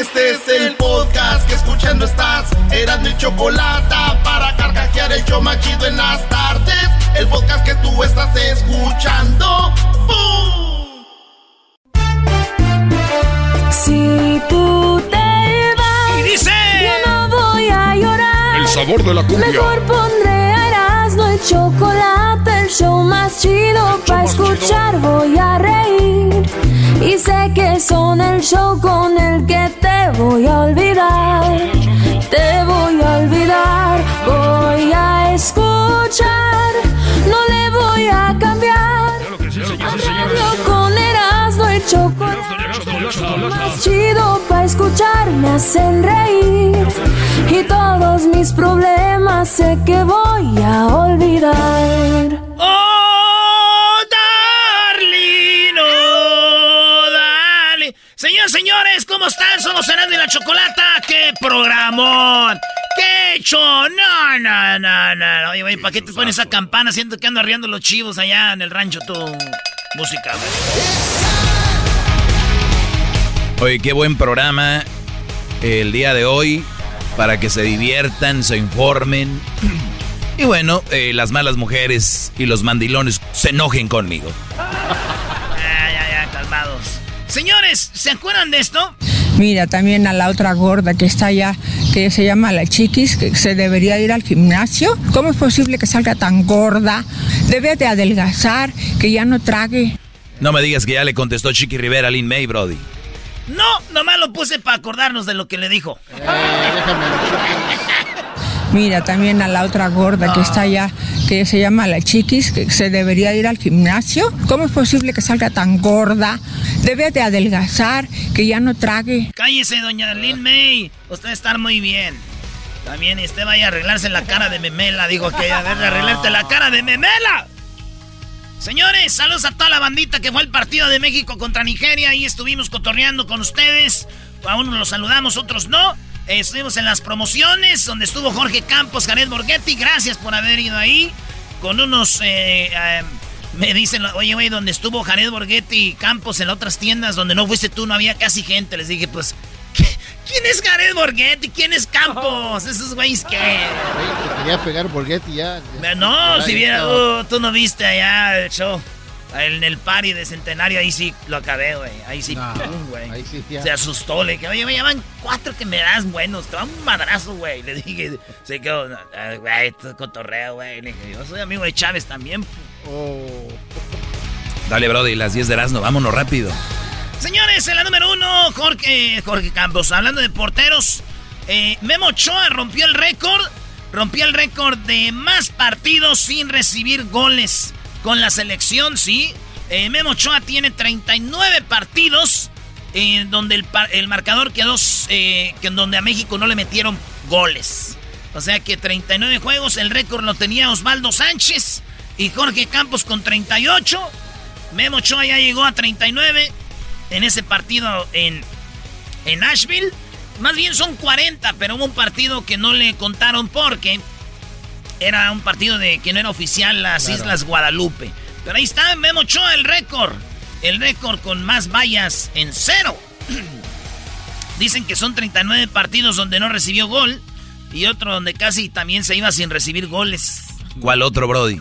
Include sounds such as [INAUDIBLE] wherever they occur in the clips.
Este es el podcast que escuchando estás. Eran mi chocolate para carcajear el yo machido en las tardes. El podcast que tú estás escuchando. ¡Bum! Si tú te vas, Y dice. yo no voy a llorar. El sabor de la cumbia. Mejor pondré a Erasmo el chocolate, el show más chido para chido. escuchar. Voy a reír y sé que son el show con el que te voy a olvidar. Te voy a olvidar, voy a escuchar, no le voy a cambiar. Claro que sí, y con Erasmo el chocolate. Más chido para escuchar me hacen reír y todos mis problemas sé que voy a olvidar. ¡Oh, están? Somos Serán de la Chocolata. ¡Qué programón! ¡Qué hecho! No, no, no, no. Oye, güey, ¿para qué te pones esa campana? Siento que ando arriando los chivos allá en el rancho tu música, güey. Oye, qué buen programa el día de hoy para que se diviertan, se informen. Y bueno, eh, las malas mujeres y los mandilones se enojen conmigo. [LAUGHS] Ya, ya, ya, calmados. Señores, ¿se acuerdan de esto? Mira, también a la otra gorda que está allá, que se llama la chiquis, que se debería ir al gimnasio. ¿Cómo es posible que salga tan gorda? Debe de adelgazar, que ya no trague. No me digas que ya le contestó Chiqui Rivera a Lin May, Brody. No, nomás lo puse para acordarnos de lo que le dijo. Mira, también a la otra gorda que está allá, que se llama la chiquis, que se debería ir al gimnasio. ¿Cómo es posible que salga tan gorda? Debe de adelgazar, que ya no trague. Cállese, doña Lin May. Usted está muy bien. También usted vaya a arreglarse la cara de memela. Digo que a ver, arreglarte la cara de memela. Señores, saludos a toda la bandita que fue al partido de México contra Nigeria. Ahí estuvimos cotorreando con ustedes. A unos los saludamos, otros no. Estuvimos en las promociones donde estuvo Jorge Campos, Jared Borghetti. Gracias por haber ido ahí. Con unos... eh, eh, me dicen, oye, güey, donde estuvo Jared Borghetti y Campos en otras tiendas donde no fuiste tú, no había casi gente. Les dije, pues, ¿qué- ¿quién es Jared Borghetti? ¿Quién es Campos? Esos güeyes que... Te quería pegar Borghetti ya. No, si viera, uh, tú no viste allá el show. En el party de centenario, ahí sí lo acabé, güey. Ahí sí, No, pum, güey. ahí sí, ya. Se asustó, le dije, oye, me llaman cuatro que me das buenos, te dan un madrazo, güey. Le dije, se quedó, "Ah, güey, esto es cotorreo, güey. Le dije, yo soy amigo de Chávez también. Oh. Dale, Brody, las 10 de Erasmo, vámonos rápido. Señores, en la número uno, Jorge, Jorge Campos. Hablando de porteros, eh, Memo Ochoa rompió el récord. Rompió el récord de más partidos sin recibir goles con la selección, sí. Eh, Memo Ochoa tiene 39 partidos en donde el, marcador quedó eh, que en donde a México no le metieron goles. O sea que 39 juegos, el récord lo tenía Osvaldo Sánchez y Jorge Campos con 38. Memo Ochoa ya llegó a 39 en ese partido en, en Nashville. Más bien son 40, pero hubo un partido que no le contaron porque era un partido de que no era oficial las Claro. Islas Guadalupe. Pero ahí está Memo Ochoa, el récord. El récord con más vallas en cero. [CLEARS THROAT] Dicen que son 39 partidos donde no recibió gol y otro donde casi también se iba sin recibir goles. ¿Cuál otro, Brody?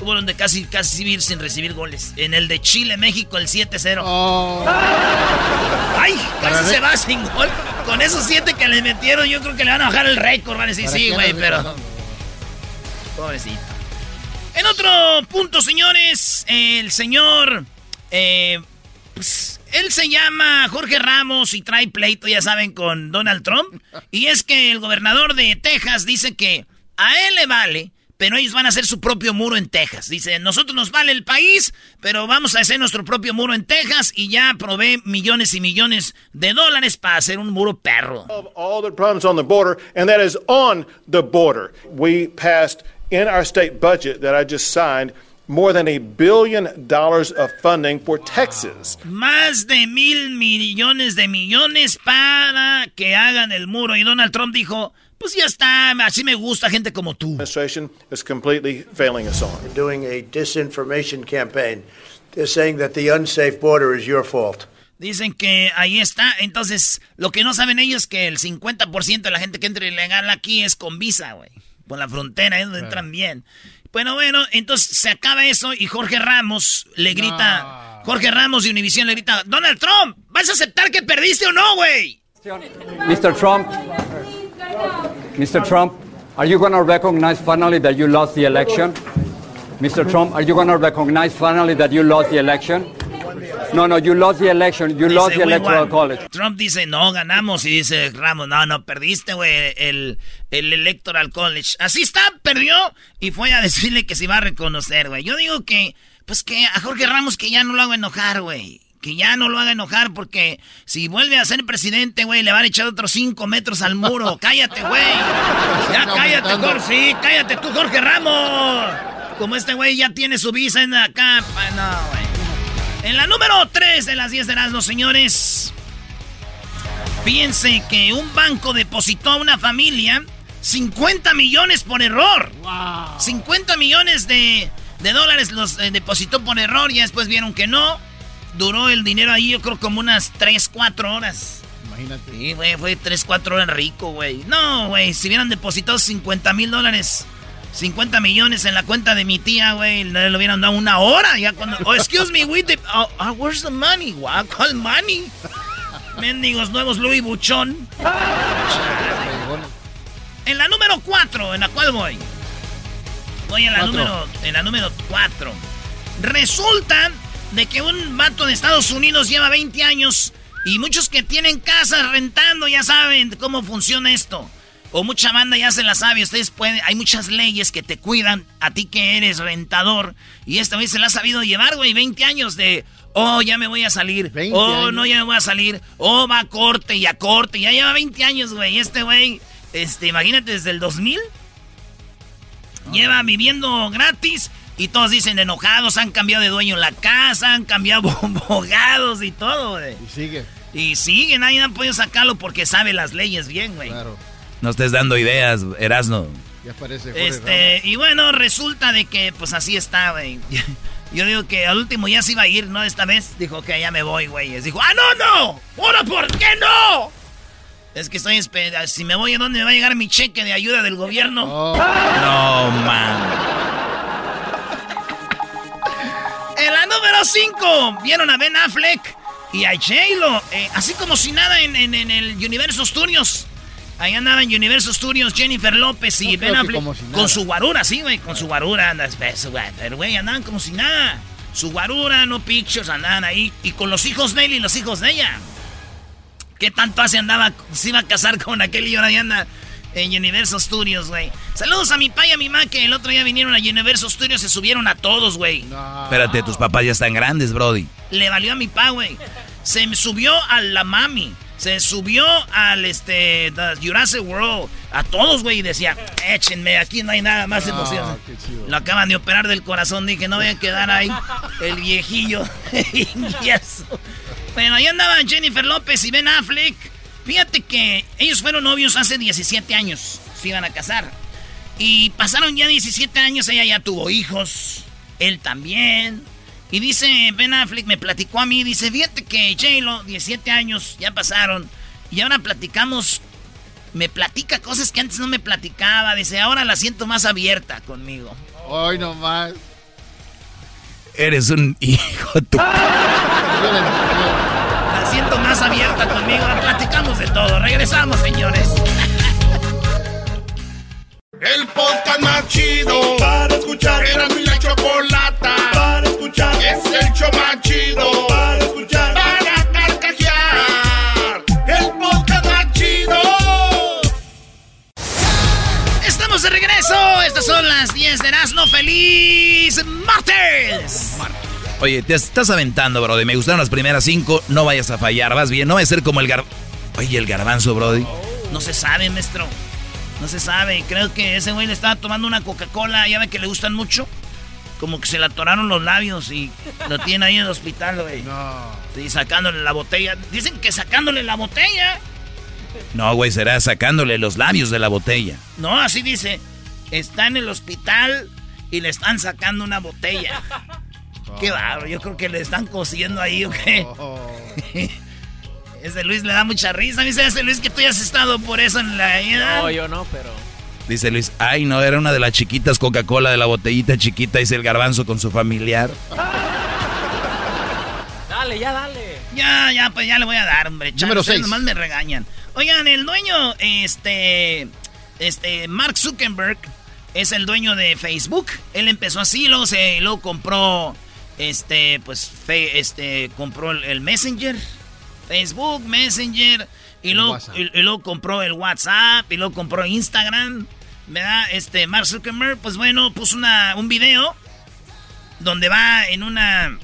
Hubo donde casi, casi vivir sin recibir goles. En el de Chile, México, el 7-0. Oh. ¡Ay! Casi se va sin gol. Con esos siete que le metieron, yo creo que le van a bajar el récord. Van a decir, ¿Para sí, güey, pero. Pobrecito. En otro punto, señores, el señor. eh, pues, él se llama Jorge Ramos y trae pleito, ya saben, con Donald Trump. Y es que el gobernador de Texas dice que a él le vale, pero ellos van a hacer su propio muro en Texas. Dice, nosotros nos vale el país, pero vamos a hacer nuestro propio muro en Texas y ya provee millones y millones de dólares para hacer un muro perro. all the problems on the border, and that is on the border. We passed in our state budget that I just signed more than a billion dollars of funding for Texas. Más de mil millones de millones para que hagan el muro. Y Donald Trump dijo, pues ya está, así me gusta gente como tú. Administration is completely failing us on. doing a disinformation campaign. They're saying that the unsafe border is your fault. Dicen que ahí está. Entonces, lo que no saben ellos es que el 50% de la gente que entra ilegal aquí es con visa, güey. Por la frontera, es donde entran bien. Bueno, bueno, entonces se acaba eso y Jorge Ramos le grita... Jorge Ramos de Univision le grita, Donald Trump, ¿vas a aceptar que perdiste o no, güey? Mr. Trump, Mr. Trump, are you going to recognize finally that you lost the election? Mr. Trump, are you going to recognize finally that you lost the election? No, no, you lost the election. You lost the "We electoral won". college. Trump dice, no, ganamos. Y dice Ramos, no, no, perdiste, güey, el, el Electoral College. Así está, perdió. Y fue a decirle que se iba a reconocer, güey. Yo digo que, pues que a Jorge Ramos que ya no lo haga enojar, güey. Que ya no lo haga enojar porque si vuelve a ser presidente, güey, le van a echar otros cinco metros al muro. [LAUGHS] cállate, güey. Ya cállate. Jorge. Sí, cállate tú, Jorge Ramos. Como este güey ya tiene su visa en acá. No, güey. En la número 3 de las 10 de las señores. Fíjense que un banco depositó a una familia 50 millones por error. 50 millones de, de dólares los eh, depositó por error. Ya después vieron que no. Duró el dinero ahí, yo creo, como unas 3, 4 horas. Imagínate. Sí, güey, fue 3, 4 horas rico, güey. No, güey, si hubieran depositado 50 mil dólares, 50 millones en la cuenta de mi tía, güey, le, le hubieran dado una hora. Ya cuando. Oh, excuse me, we de- oh, oh, where's the money? Wow, ¿cuál money? Mendigos nuevos Louis Buchón. En la número 4, ¿en la cual voy? Voy en la Cuatro. número en la número 4. Resulta de que un vato de Estados Unidos lleva 20 años y muchos que tienen casas rentando ya saben cómo funciona esto. O mucha banda ya se la sabe, ustedes pueden, hay muchas leyes que te cuidan a ti que eres rentador y esta vez se la ha sabido llevar, güey, 20 años de Oh, ya me voy a salir. 20 Oh, años. no, ya me voy a salir. Oh, va a corte y a corte. Ya lleva 20 años, güey. Este güey, este, imagínate, desde el 2000. lleva viviendo gratis. Y todos dicen enojados, han cambiado de dueño la casa, han cambiado [LAUGHS] abogados y todo, güey. Y sigue. Y sigue, nadie ha podido sacarlo porque sabe las leyes bien, güey. Claro. No estés dando ideas, Erasno. Ya parece Jorge Este, y bueno, resulta de que pues así está, güey. [LAUGHS] Yo digo que al último ya se iba a ir, ¿no? Esta vez dijo que ya me voy, güey. Dijo, ¡ah, no, no! ¿Ahora por qué no? Es que estoy esperando. Si me voy, ¿a dónde me va a llegar mi cheque de ayuda del gobierno? Oh, No, man. [LAUGHS] En la número 5, vieron a Ben Affleck y a J-Lo. eh, así como si nada en, en- en el Universo Studios. Ahí andaba en Universo Studios Jennifer López y No Ben Affleck. si. Con su guarura, sí, güey. Con su guarura andas, güey. Pero, güey, andaban como si nada. Su guarura, no pictures, andaban ahí. Y con los hijos de él y los hijos de ella. ¿Qué tanto hace andaba? Se iba a casar con aquel y ahora ya anda en Universo Studios, güey. Saludos a mi pa y a mi ma que el otro día vinieron a Universo Studios. Se subieron a todos, güey. no. Espérate, tus papás ya están grandes, Brody. Le valió a mi pa, güey. Se me subió a la mami. Se subió al este Jurassic World. A todos, güey. Y decía, échenme, aquí no hay nada más Ah, emocionante. chido. Lo acaban de operar del corazón. Dije, no voy a quedar ahí el viejillo. [LAUGHS] Bueno, ahí andaban Jennifer López y Ben Affleck. Fíjate que ellos fueron novios hace 17 años. Se iban a casar. Y pasaron ya 17 años, ella ya tuvo hijos, él también. Y dice Ben Affleck, me platicó a mí, dice, fíjate que J-Lo, 17 años, ya pasaron. Y ahora platicamos, me platica cosas que antes no me platicaba. Dice, ahora la siento más abierta conmigo. Hoy nomás. Eres un hijo tu... [LAUGHS] La siento más abierta conmigo. Platicamos de todo. Regresamos, señores. El podcast más chido para escuchar. Era mi la chocolata para escuchar. Es el show más chido para escuchar. Para carcajear. El podcast más chido. Estamos de regreso. Estas son las 10 de Erasmo. ¡Feliz martes! Oye, te estás aventando, Brody. Me gustaron las primeras cinco. No vayas a fallar. Vas bien. No va a ser como el gar... Oye, el garbanzo, Brody. No se sabe, maestro. No se sabe. Creo que ese güey le estaba tomando una Coca-Cola. Ya ve que le gustan mucho. Como que se le atoraron los labios y lo tiene ahí en el hospital, güey. No. Sí, sacándole la botella. Dicen que sacándole la botella. No, güey, será sacándole los labios de la botella. No, así dice. Está en el hospital y le están sacando una botella. [LAUGHS] Qué raro, yo creo que le están cosiendo ahí, ¿o qué? [LAUGHS] ese Luis le da mucha risa. Dice ese Luis que tú ya has estado por eso en la. No, yo no, pero. Dice Luis, ay, no, era una de las chiquitas Coca-Cola de la botellita chiquita, dice el garbanzo con su familiar. Dale, ya dale. Ya, ya, pues ya le voy a dar, hombre. Chale, Número ustedes seis. Nomás me regañan. Oigan, el dueño, este, este, Mark Zuckerberg es el dueño de Facebook. Él empezó así, luego se, luego compró, este, pues, fe- este, compró el, el Messenger, Facebook, Messenger, y luego, y, y luego compró el WhatsApp, y luego compró Instagram, ¿verdad? Este, Mark Zuckerberg, pues bueno, puso una, un video donde va en una,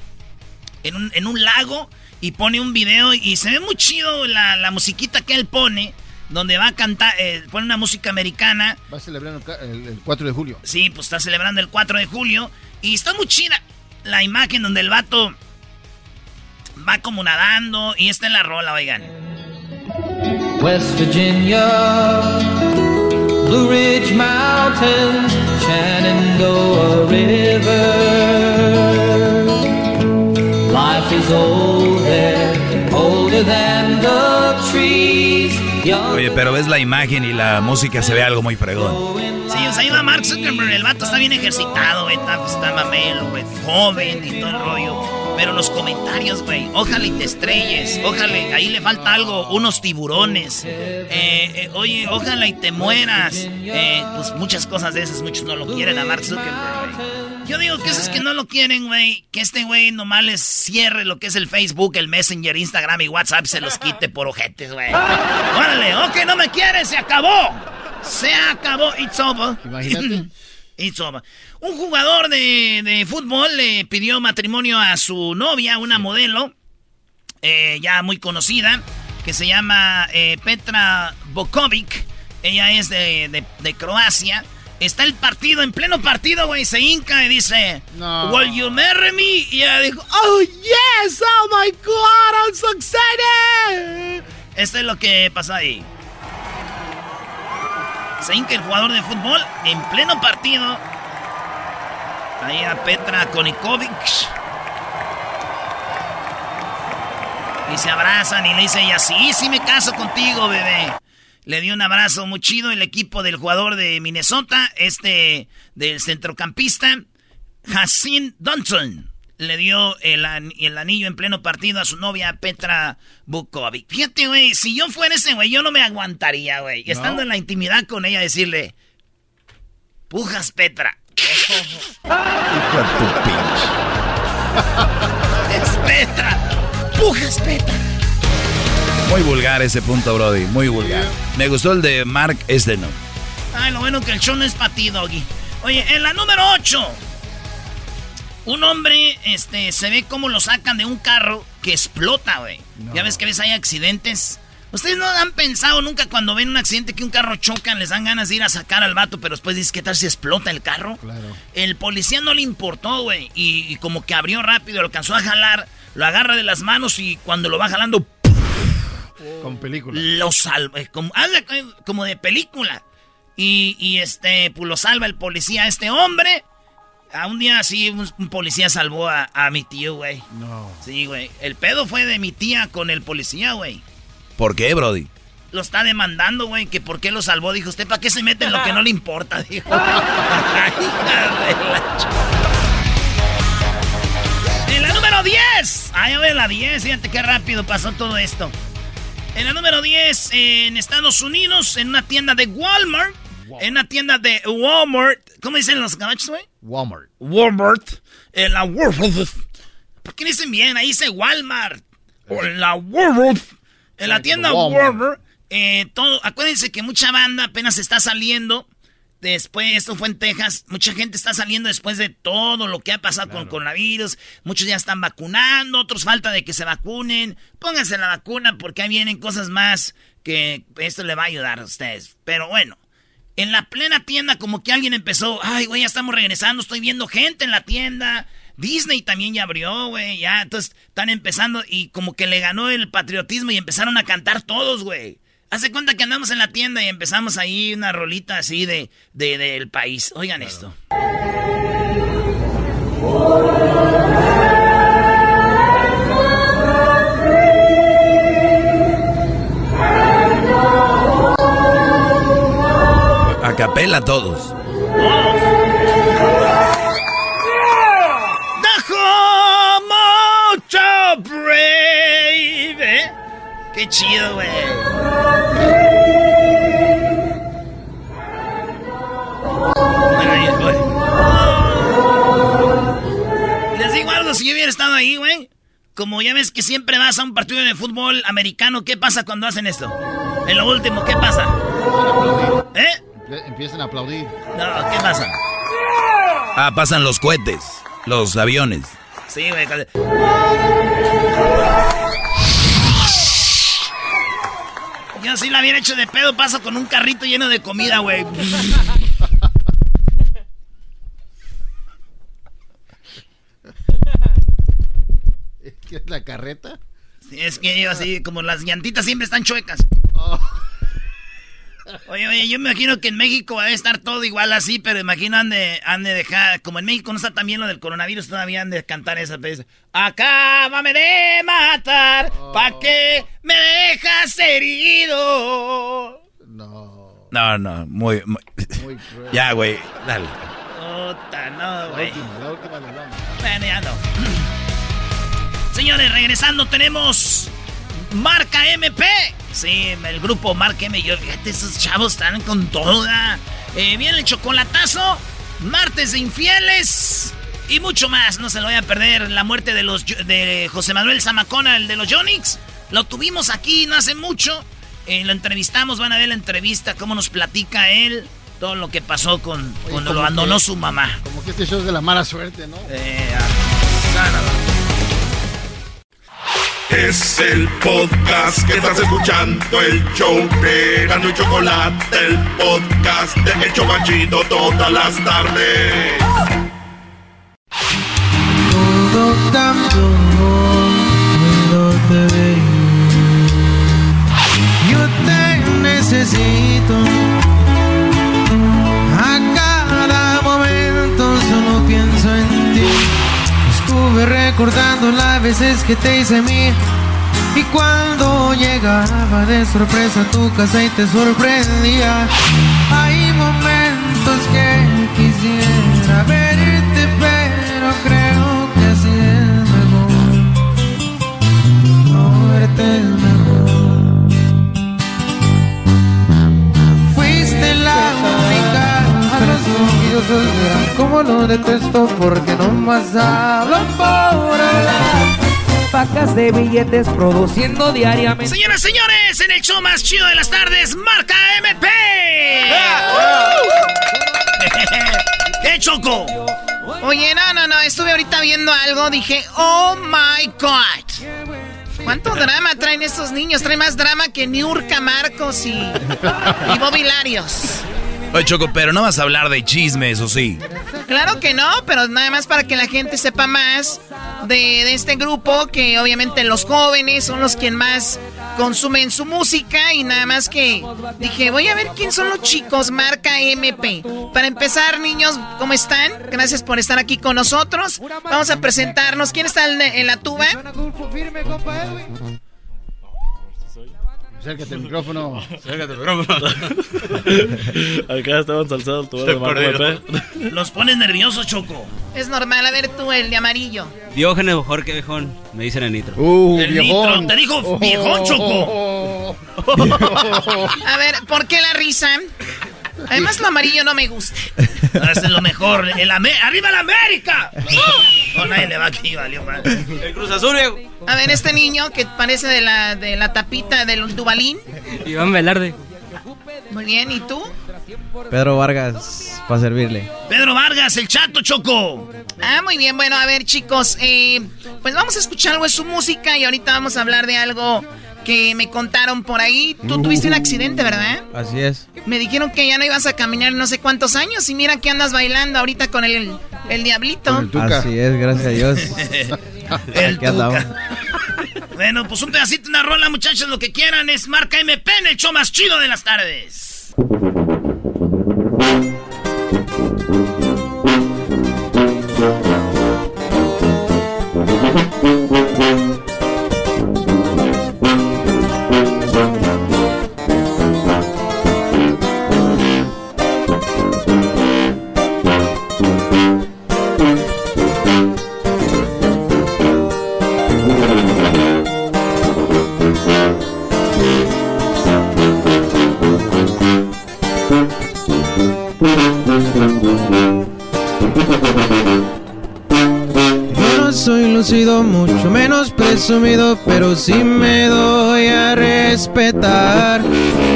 en un, en un lago y pone un video y se ve muy chido la, la musiquita que él pone, donde va a cantar, eh, pone una música americana. Va a celebrar el, el 4 de julio. Sí, pues está celebrando el 4 de julio. Y está muy chida la imagen donde el vato va como nadando y está en la rola, oigan. West Virginia, Blue Ridge Mountains, Shenandoah River. Life is old there, older than the trees. Young Oye, pero ves la imagen y la música se ve algo muy fregón. Sí, o sea, ahí va Mark Zuckerberg. El vato está bien ejercitado. Está, pues, está mamelo. Joven y todo el rollo. Pero los comentarios, güey. Ojalá y te estrelles. Ojalá, ahí le falta algo. Unos tiburones. Eh, eh, oye, ojalá y te mueras. Eh, pues muchas cosas de esas. Muchos no lo quieren a Mark Zuckerberg, güey. Yo digo que esos que no lo quieren, güey. Que este güey nomás les cierre lo que es el Facebook, el Messenger, Instagram y WhatsApp. Se los quite por ojetes, güey. Órale, ok, no me quieres. Se acabó. Se acabó. It's over. Imagínate. [LAUGHS] Un jugador de, de fútbol le pidió matrimonio a su novia, una modelo, eh, ya muy conocida, que se llama eh, Petra Bokovic. Ella es de, de- de Croacia. Está el partido, en pleno partido, güey, se hinca y dice, No. Will you marry me? Y ella dijo, Oh, yes, oh my God, I'm so excited. Esto es lo que pasa ahí. Se el jugador de fútbol en pleno partido. Ahí a Petra Konikovic. Y se abrazan y le dice ella, sí, sí me caso contigo, bebé. Le dio un abrazo muy chido el equipo del jugador de Minnesota, este del centrocampista, Hassan Dunson. Le dio el, an- el anillo en pleno partido a su novia Petra Bukovic. Fíjate, güey, si yo fuera ese güey, yo no me aguantaría, güey. Y Estando en la intimidad con ella, decirle, pujas Petra. [LAUGHS] [LAUGHS] Es Petra. Pujas Petra. Muy vulgar ese punto, Brody. Muy vulgar. Me gustó el de Mark, este no. Ay, lo bueno que el show no es para ti, Doggy. Oye, en la número 8. Un hombre, este, se ve cómo lo sacan de un carro que explota, güey. Ya ves que a veces hay accidentes. Ustedes no han pensado nunca cuando ven un accidente que un carro choca, les dan ganas de ir a sacar al vato, pero después dices, ¿qué tal si explota el carro? Claro. El policía no le importó, güey. Y, y como que abrió rápido, lo alcanzó a jalar, lo agarra de las manos y cuando lo va jalando, Con película. lo salva, eh, como, como de película. Y, y, este, pues lo salva el policía a este hombre. A un día así, un, un policía salvó a, a mi tío, güey. No. Sí, güey. El pedo fue de mi tía con el policía, güey. ¿Por qué, Brody? Lo está demandando, güey, que por qué lo salvó. Dijo, ¿usted para qué se mete en lo que no le importa? [LAUGHS] Dijo. De la ch- 10. Ahí voy a la 10. Fíjate qué rápido pasó todo esto. En la número 10, en Estados Unidos, en una tienda de Walmart. En una tienda de Walmart. ¿Cómo dicen los gabachos, güey? Walmart. Walmart. En la Walmart. ¿Por qué dicen bien? Ahí dice Walmart. O en la Walmart. En la tienda Walmart. Walmart. eh, todo, acuérdense que mucha banda apenas está saliendo. Después, esto fue en Texas. Mucha gente está saliendo después de todo lo que ha pasado con coronavirus. Muchos ya están vacunando, otros falta de que se vacunen. Pónganse la vacuna porque ahí vienen cosas más que esto le va a ayudar a ustedes. Pero bueno, en la plena tienda como que alguien empezó, ay, güey, ya estamos regresando, estoy viendo gente en la tienda. Disney también ya abrió, güey, ya, entonces están empezando y como que le ganó el patriotismo y empezaron a cantar todos, güey. Hace cuenta que andamos en la tienda y empezamos ahí una rolita así de, de- del país. Oigan esto. Capela todos. Dejo mucho brave. Qué chido, güey. Les digo algo, si yo hubiera estado ahí, güey. Como ya ves que siempre vas a un partido de fútbol americano, ¿qué pasa cuando hacen esto? En lo último, ¿qué pasa? ¿Eh? Empiezan a aplaudir. No, ¿qué pasa? Ah, pasan los cohetes, los aviones. Sí, güey. Yo sí la había hecho de pedo, paso con un carrito lleno de comida, güey. ¿Qué es la carreta? Sí, es que yo así, como las llantitas siempre están chuecas. Oye, oye, yo me imagino que en México va a estar todo igual así, pero imagino han de, han de dejar, como en México no está también lo del coronavirus, todavía han de cantar esa pieza. Acábame de matar, ¿pa' qué me dejas herido? No, no, muy... muy- ya, güey, dale. Puta, no, güey. Bueno, ya no. [CLEARS THROAT] Señores, regresando tenemos Marca MP. Sí, el grupo Marca M. Yo, fíjate, esos chavos están con toda. Eh, viene el chocolatazo, martes de infieles y mucho más. No se lo vaya a perder la muerte de los de José Manuel Zamacona, el de los Yonix. Lo tuvimos aquí no hace mucho. Eh, lo entrevistamos, van a ver la entrevista, cómo nos platica él, todo lo que pasó con cuando lo abandonó que- su mamá. Como que este show es de la mala suerte, ¿no? Eh, Es el podcast que estás escuchando, el show de Gano y Chocolate, el podcast de El Chobachito todas las tardes. Todo cambió cuando te vi. Yo te necesito. Recordando las veces que te hice mí. Y cuando llegaba de sorpresa a tu casa y te sorprendía. Hay momentos que quisiera verte, pero creo que así es mejor. Verte Como lo detesto porque no más hablan por hablar. Pacas de billetes produciendo diariamente. Señoras, señores, en el show más chido de las tardes, marca MP. [LAUGHS] ¿Qué choco? Oye, no, no, no, estuve ahorita viendo algo, dije, oh my god. ¿Cuánto [LAUGHS] drama traen estos niños? Traen más drama que Niurka Marcos y, y Bobby Larios. Oye, Choco, pero no vas a hablar de chismes, ¿o sí? Claro que no, pero nada más para que la gente sepa más de, de este grupo, que obviamente los jóvenes son los que más consumen su música y nada más que dije, voy a ver quién son los chicos, marca MP. Para empezar, niños, ¿cómo están? Gracias por estar aquí con nosotros. Vamos a presentarnos. ¿Quién está en, la tuba? Acércate al micrófono. [LAUGHS] Acércate al micrófono. Acá estaban salsados tu Los pones nerviosos, Choco. Es normal, a ver tú, el de amarillo. Diógenes mejor que viejón, me dicen el nitro. Uh, el viejón. nitro, te dijo Oh, viejón, Choco. [LAUGHS] oh, A ver, ¿por qué la risa? Además, lo amarillo no me gusta. Eso [LAUGHS] es lo mejor. El ¡Arriba la América! No, nadie le va aquí, valió mal. El Cruz Azul, viejo. A ver, este niño que parece de la, de la tapita del Dubalín. Iván Velarde. Muy bien, ¿y tú? Pedro Vargas, para servirle. Pedro Vargas, el chato, Choco. Ah, muy bien. Bueno, a ver, chicos, eh, pues vamos a escuchar algo de su música y ahorita vamos a hablar de algo que me contaron por ahí. Tú tuviste un accidente, ¿verdad? Así es. Me dijeron que ya no ibas a caminar no sé cuántos años y mira que andas bailando ahorita con el, el diablito. Así es, gracias a Dios. [LAUGHS] El andamos. [LAUGHS] Bueno, pues un pedacito, una rola, muchachos, lo que quieran es marca MP en el show más chido de las tardes. [LAUGHS] presumido, pero sí me doy a respetar.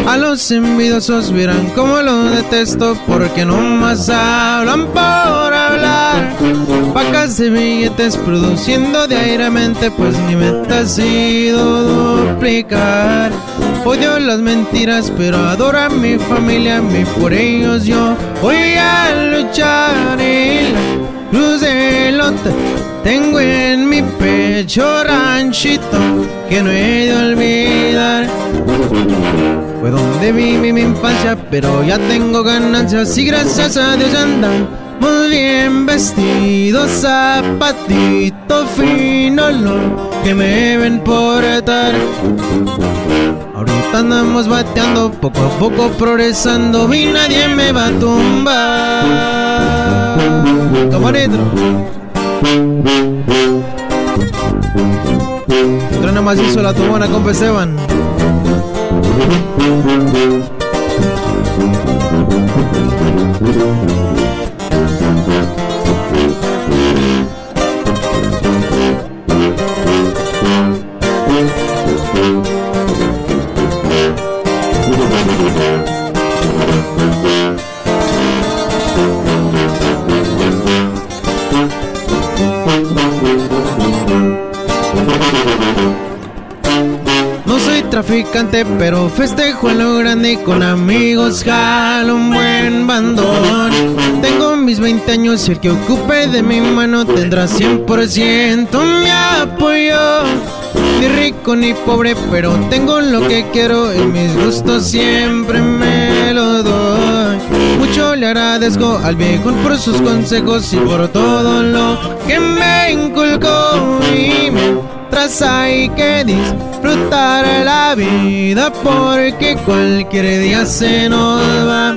A los envidiosos verán cómo lo detesto, porque no más hablan por hablar. Pacas de billetes produciendo diariamente, pues mi meta ha sido duplicar. Odio las mentiras, pero adoro a mi familia, y por ellos yo voy a luchar. Y la Cruz de Lota tengo en mi pecho ranchito que no he de olvidar. Fue donde viví mi infancia, pero ya tengo ganancias y gracias a Dios andan muy bien vestidos, zapatito fino, lo que me ven portar. Ahorita andamos bateando, poco a poco progresando y nadie me va a tumbar. Como nitro. Truena macizo la tubona, compa pero festejo en lo grande con amigos jalo un buen bandón. Tengo mis 20 años y el que ocupe de mi mano tendrá 100% mi apoyo. Ni rico ni pobre, pero tengo lo que quiero y mis gustos siempre me lo doy. Mucho le agradezco al viejo por sus consejos y por todo lo que me inculcó. Y mientras hay que disfrutar la vida porque cualquier día se nos va.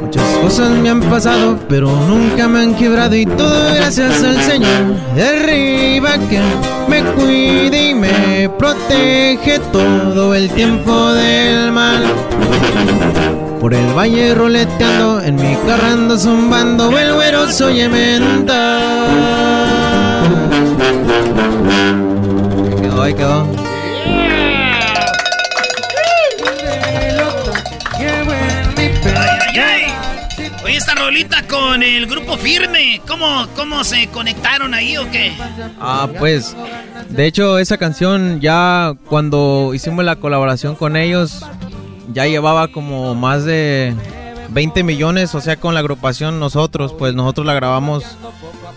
Muchas cosas me han pasado, pero nunca me han quebrado y todo gracias al Señor de arriba que me cuide y me protege todo el tiempo del mal. Por el valle roleteando, en mi carro ando zumbando, el güero soy emenda. Ahí quedó. Oye, esta rolita con el grupo firme, ¿cómo, cómo se conectaron ahí o qué? Ah, pues, de hecho esa canción ya cuando hicimos la colaboración con ellos ya llevaba como más de 20 millones, o sea, con la agrupación nosotros, pues nosotros la grabamos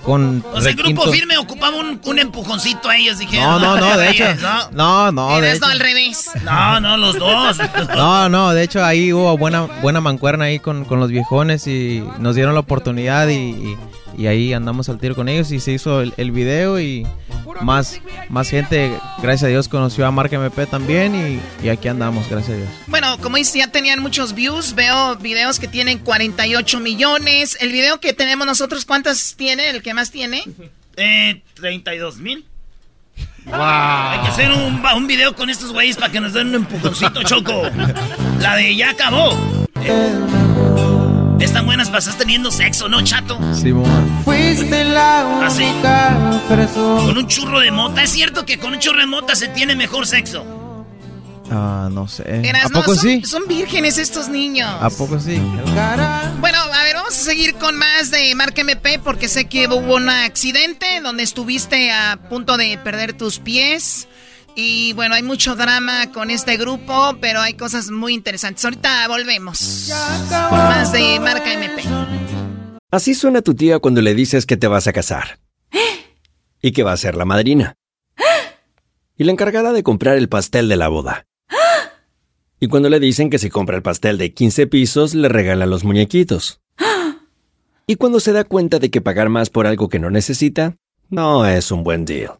con O sea, el grupo firme ocupaba un, un empujoncito a ellos, dije. No, no, no, de hecho. No, No, no, de hecho. al revés. no, no, los dos. No, no, de hecho ahí hubo buena buena mancuerna ahí con, con los viejones y nos dieron la oportunidad y, y- y ahí andamos al tiro con ellos y se hizo el, el video y más, más gente, gracias a Dios, conoció a Marca MP también y, y, aquí andamos, gracias a Dios. Bueno, como dice, ya tenían muchos views, veo videos que tienen 48 millones. El video que tenemos nosotros, ¿cuántas tiene? ¿El que más tiene? [LAUGHS] Eh, 32 mil. Wow. Hay que hacer un, un video con estos güeyes para que nos den un empujoncito, Choco. [LAUGHS] La de ya acabó. Eh, están buenas para teniendo sexo, ¿no, chato? Sí, mamá. Fuiste la ¿Así? Con un churro de mota. ¿Es cierto que con un churro de mota se tiene mejor sexo? Ah, no sé. Eras, ¿A poco no, son, sí? Son vírgenes estos niños. ¿A poco sí? Bueno, a ver, vamos a seguir con más de Marca MP porque sé que hubo un accidente donde estuviste a punto de perder tus pies. Y bueno, hay mucho drama con este grupo, pero hay cosas muy interesantes. Ahorita volvemos con más de Marca MP. Así suena tu tía cuando le dices que te vas a casar. [GASPS] Y que va a ser la madrina. [GASPS] Y la encargada de comprar el pastel de la boda. [GASPS] Y cuando le dicen que si compra el pastel de 15 pisos, le regalan los muñequitos. Y cuando se da cuenta de que pagar más por algo que no necesita, no es un buen deal.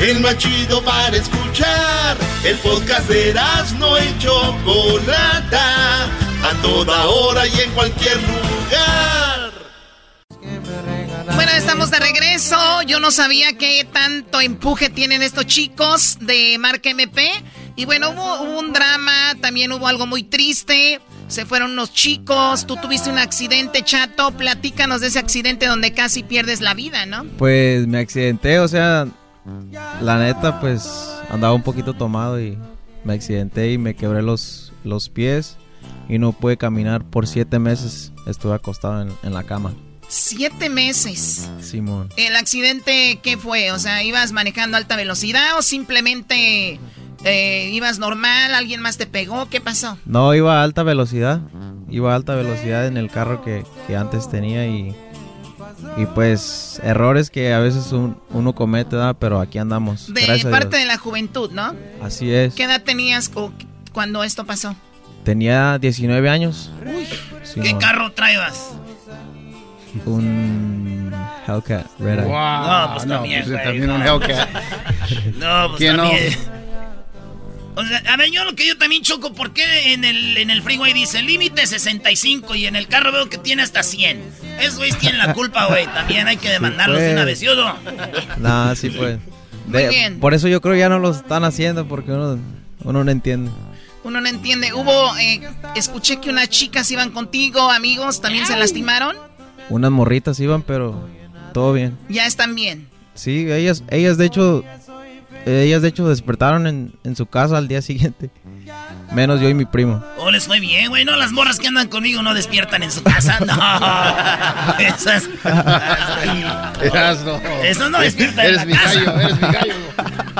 El más chido para escuchar. El podcast de no y Chocolata. A toda hora y en cualquier lugar. Bueno, estamos de regreso. Yo no sabía qué tanto empuje tienen estos chicos de Marca MP. Y bueno, hubo, hubo un drama, también hubo algo muy triste. Se fueron unos chicos, tú tuviste un accidente, chato. Platícanos de ese accidente donde casi pierdes la vida, ¿no? Pues me accidenté, o sea, la neta, pues andaba un poquito tomado y me accidenté y me quebré los, los pies y no pude caminar por siete meses. Estuve acostado en, en la cama. Siete meses. Simón. ¿El accidente qué fue? O sea, ¿ibas manejando a alta velocidad o simplemente eh, ibas normal? ¿Alguien más te pegó? ¿Qué pasó? No, iba a alta velocidad. Iba a alta velocidad en el carro que, que antes tenía y, y pues errores que a veces un- uno comete, ¿verdad? pero aquí andamos. De gracias parte de la juventud, ¿no? Así es. ¿Qué edad tenías cu- cuando esto pasó? Tenía 19 años. ¿Qué Simón. carro traebas? Un Hellcat Red Eye. No, pues no, también, pues güey, también no. un Hellcat. [LAUGHS] No, pues ¿Quién no? también. O sea, a ver, yo lo que yo también choco, ¿por qué en el, en el freeway dice límite 65 y en el carro veo que tiene hasta 100? Esos güeyes tienen la culpa, güey. También hay que demandarlos de pues. una vez, ¿sí o no? Nah, sí pues. Muy bien. Por eso yo creo ya no lo están haciendo porque uno, uno no entiende. Uno no entiende. Hubo, eh, escuché que unas chicas iban contigo, amigos, también se lastimaron. Unas morritas iban, pero todo bien. Ya están bien. Sí, ellas, ellas de hecho, ellas de hecho despertaron en, en su casa al día siguiente. Menos yo y mi primo. Oh, les fue bien, güey. No, las morras que andan conmigo no despiertan en su casa. No. [LAUGHS] Esas. Erasno. Esas no despiertan en Eres mi casa. gallo, eres mi gallo.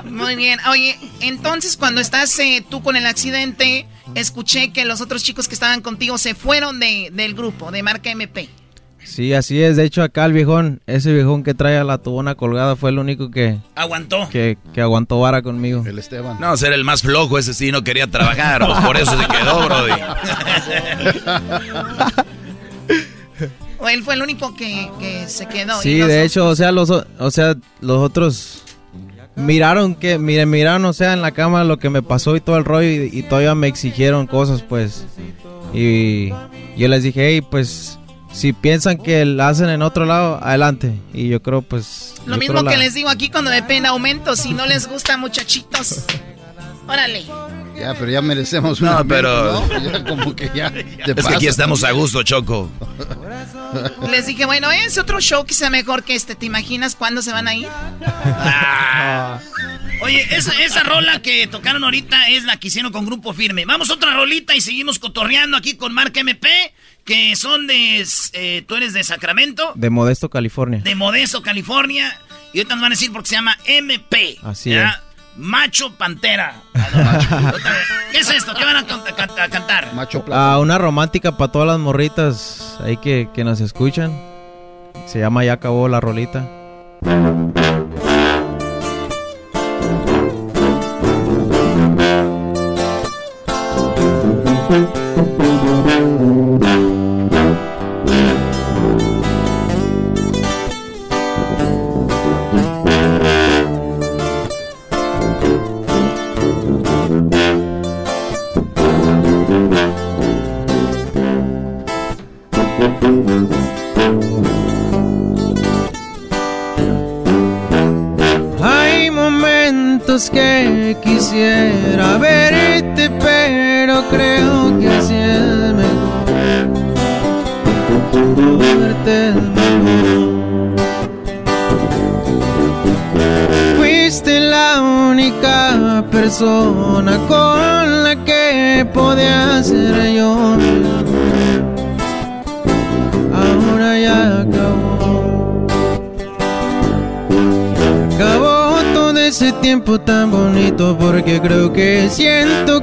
Muy bien. Oye, entonces cuando estás eh, tú con el accidente, escuché que los otros chicos que estaban contigo se fueron de, del grupo, de marca MP. Sí, así es. De hecho, acá el viejón, ese viejón que trae a la tubona colgada fue el único que... Aguantó. Que, que aguantó vara conmigo. El Esteban. No, ser el más flojo, ese sí no quería trabajar, pues por eso se quedó, brody. [LAUGHS] O él fue el único que, que se quedó. Sí, de hecho, o sea, los, o o sea, los otros miraron que, miren, miraron, o sea, en la cama lo que me pasó y todo el rollo y, y todavía me exigieron cosas, pues. Y yo les dije, hey, pues, si piensan que la hacen en otro lado, adelante. Y yo creo, pues... Lo mismo que la- les digo aquí cuando me piden aumento. Si no les gusta, muchachitos. Órale. Ya, pero ya merecemos un No, aumento, pero- ¿no? Ya como que ya. te Es que aquí estamos a gusto, Choco. Les dije, bueno, es otro show que sea mejor que este. ¿Te imaginas cuándo se van a ir? [LAUGHS] Oye, esa, esa rola que tocaron ahorita es la que hicieron con Grupo Firme. Vamos a otra rolita y seguimos cotorreando aquí con Marca MP, que son de... eh, tú eres de Sacramento, De Modesto, California. de Modesto, California. Y ahorita nos van a decir porque se llama MP. Así ¿ya? Macho Pantera. [LAUGHS] ¿Qué es esto? ¿Qué van can- a cantar? Macho Ah, una romántica para todas las morritas ahí que, que nos escuchan. Se llama Ya acabó la rolita. Hay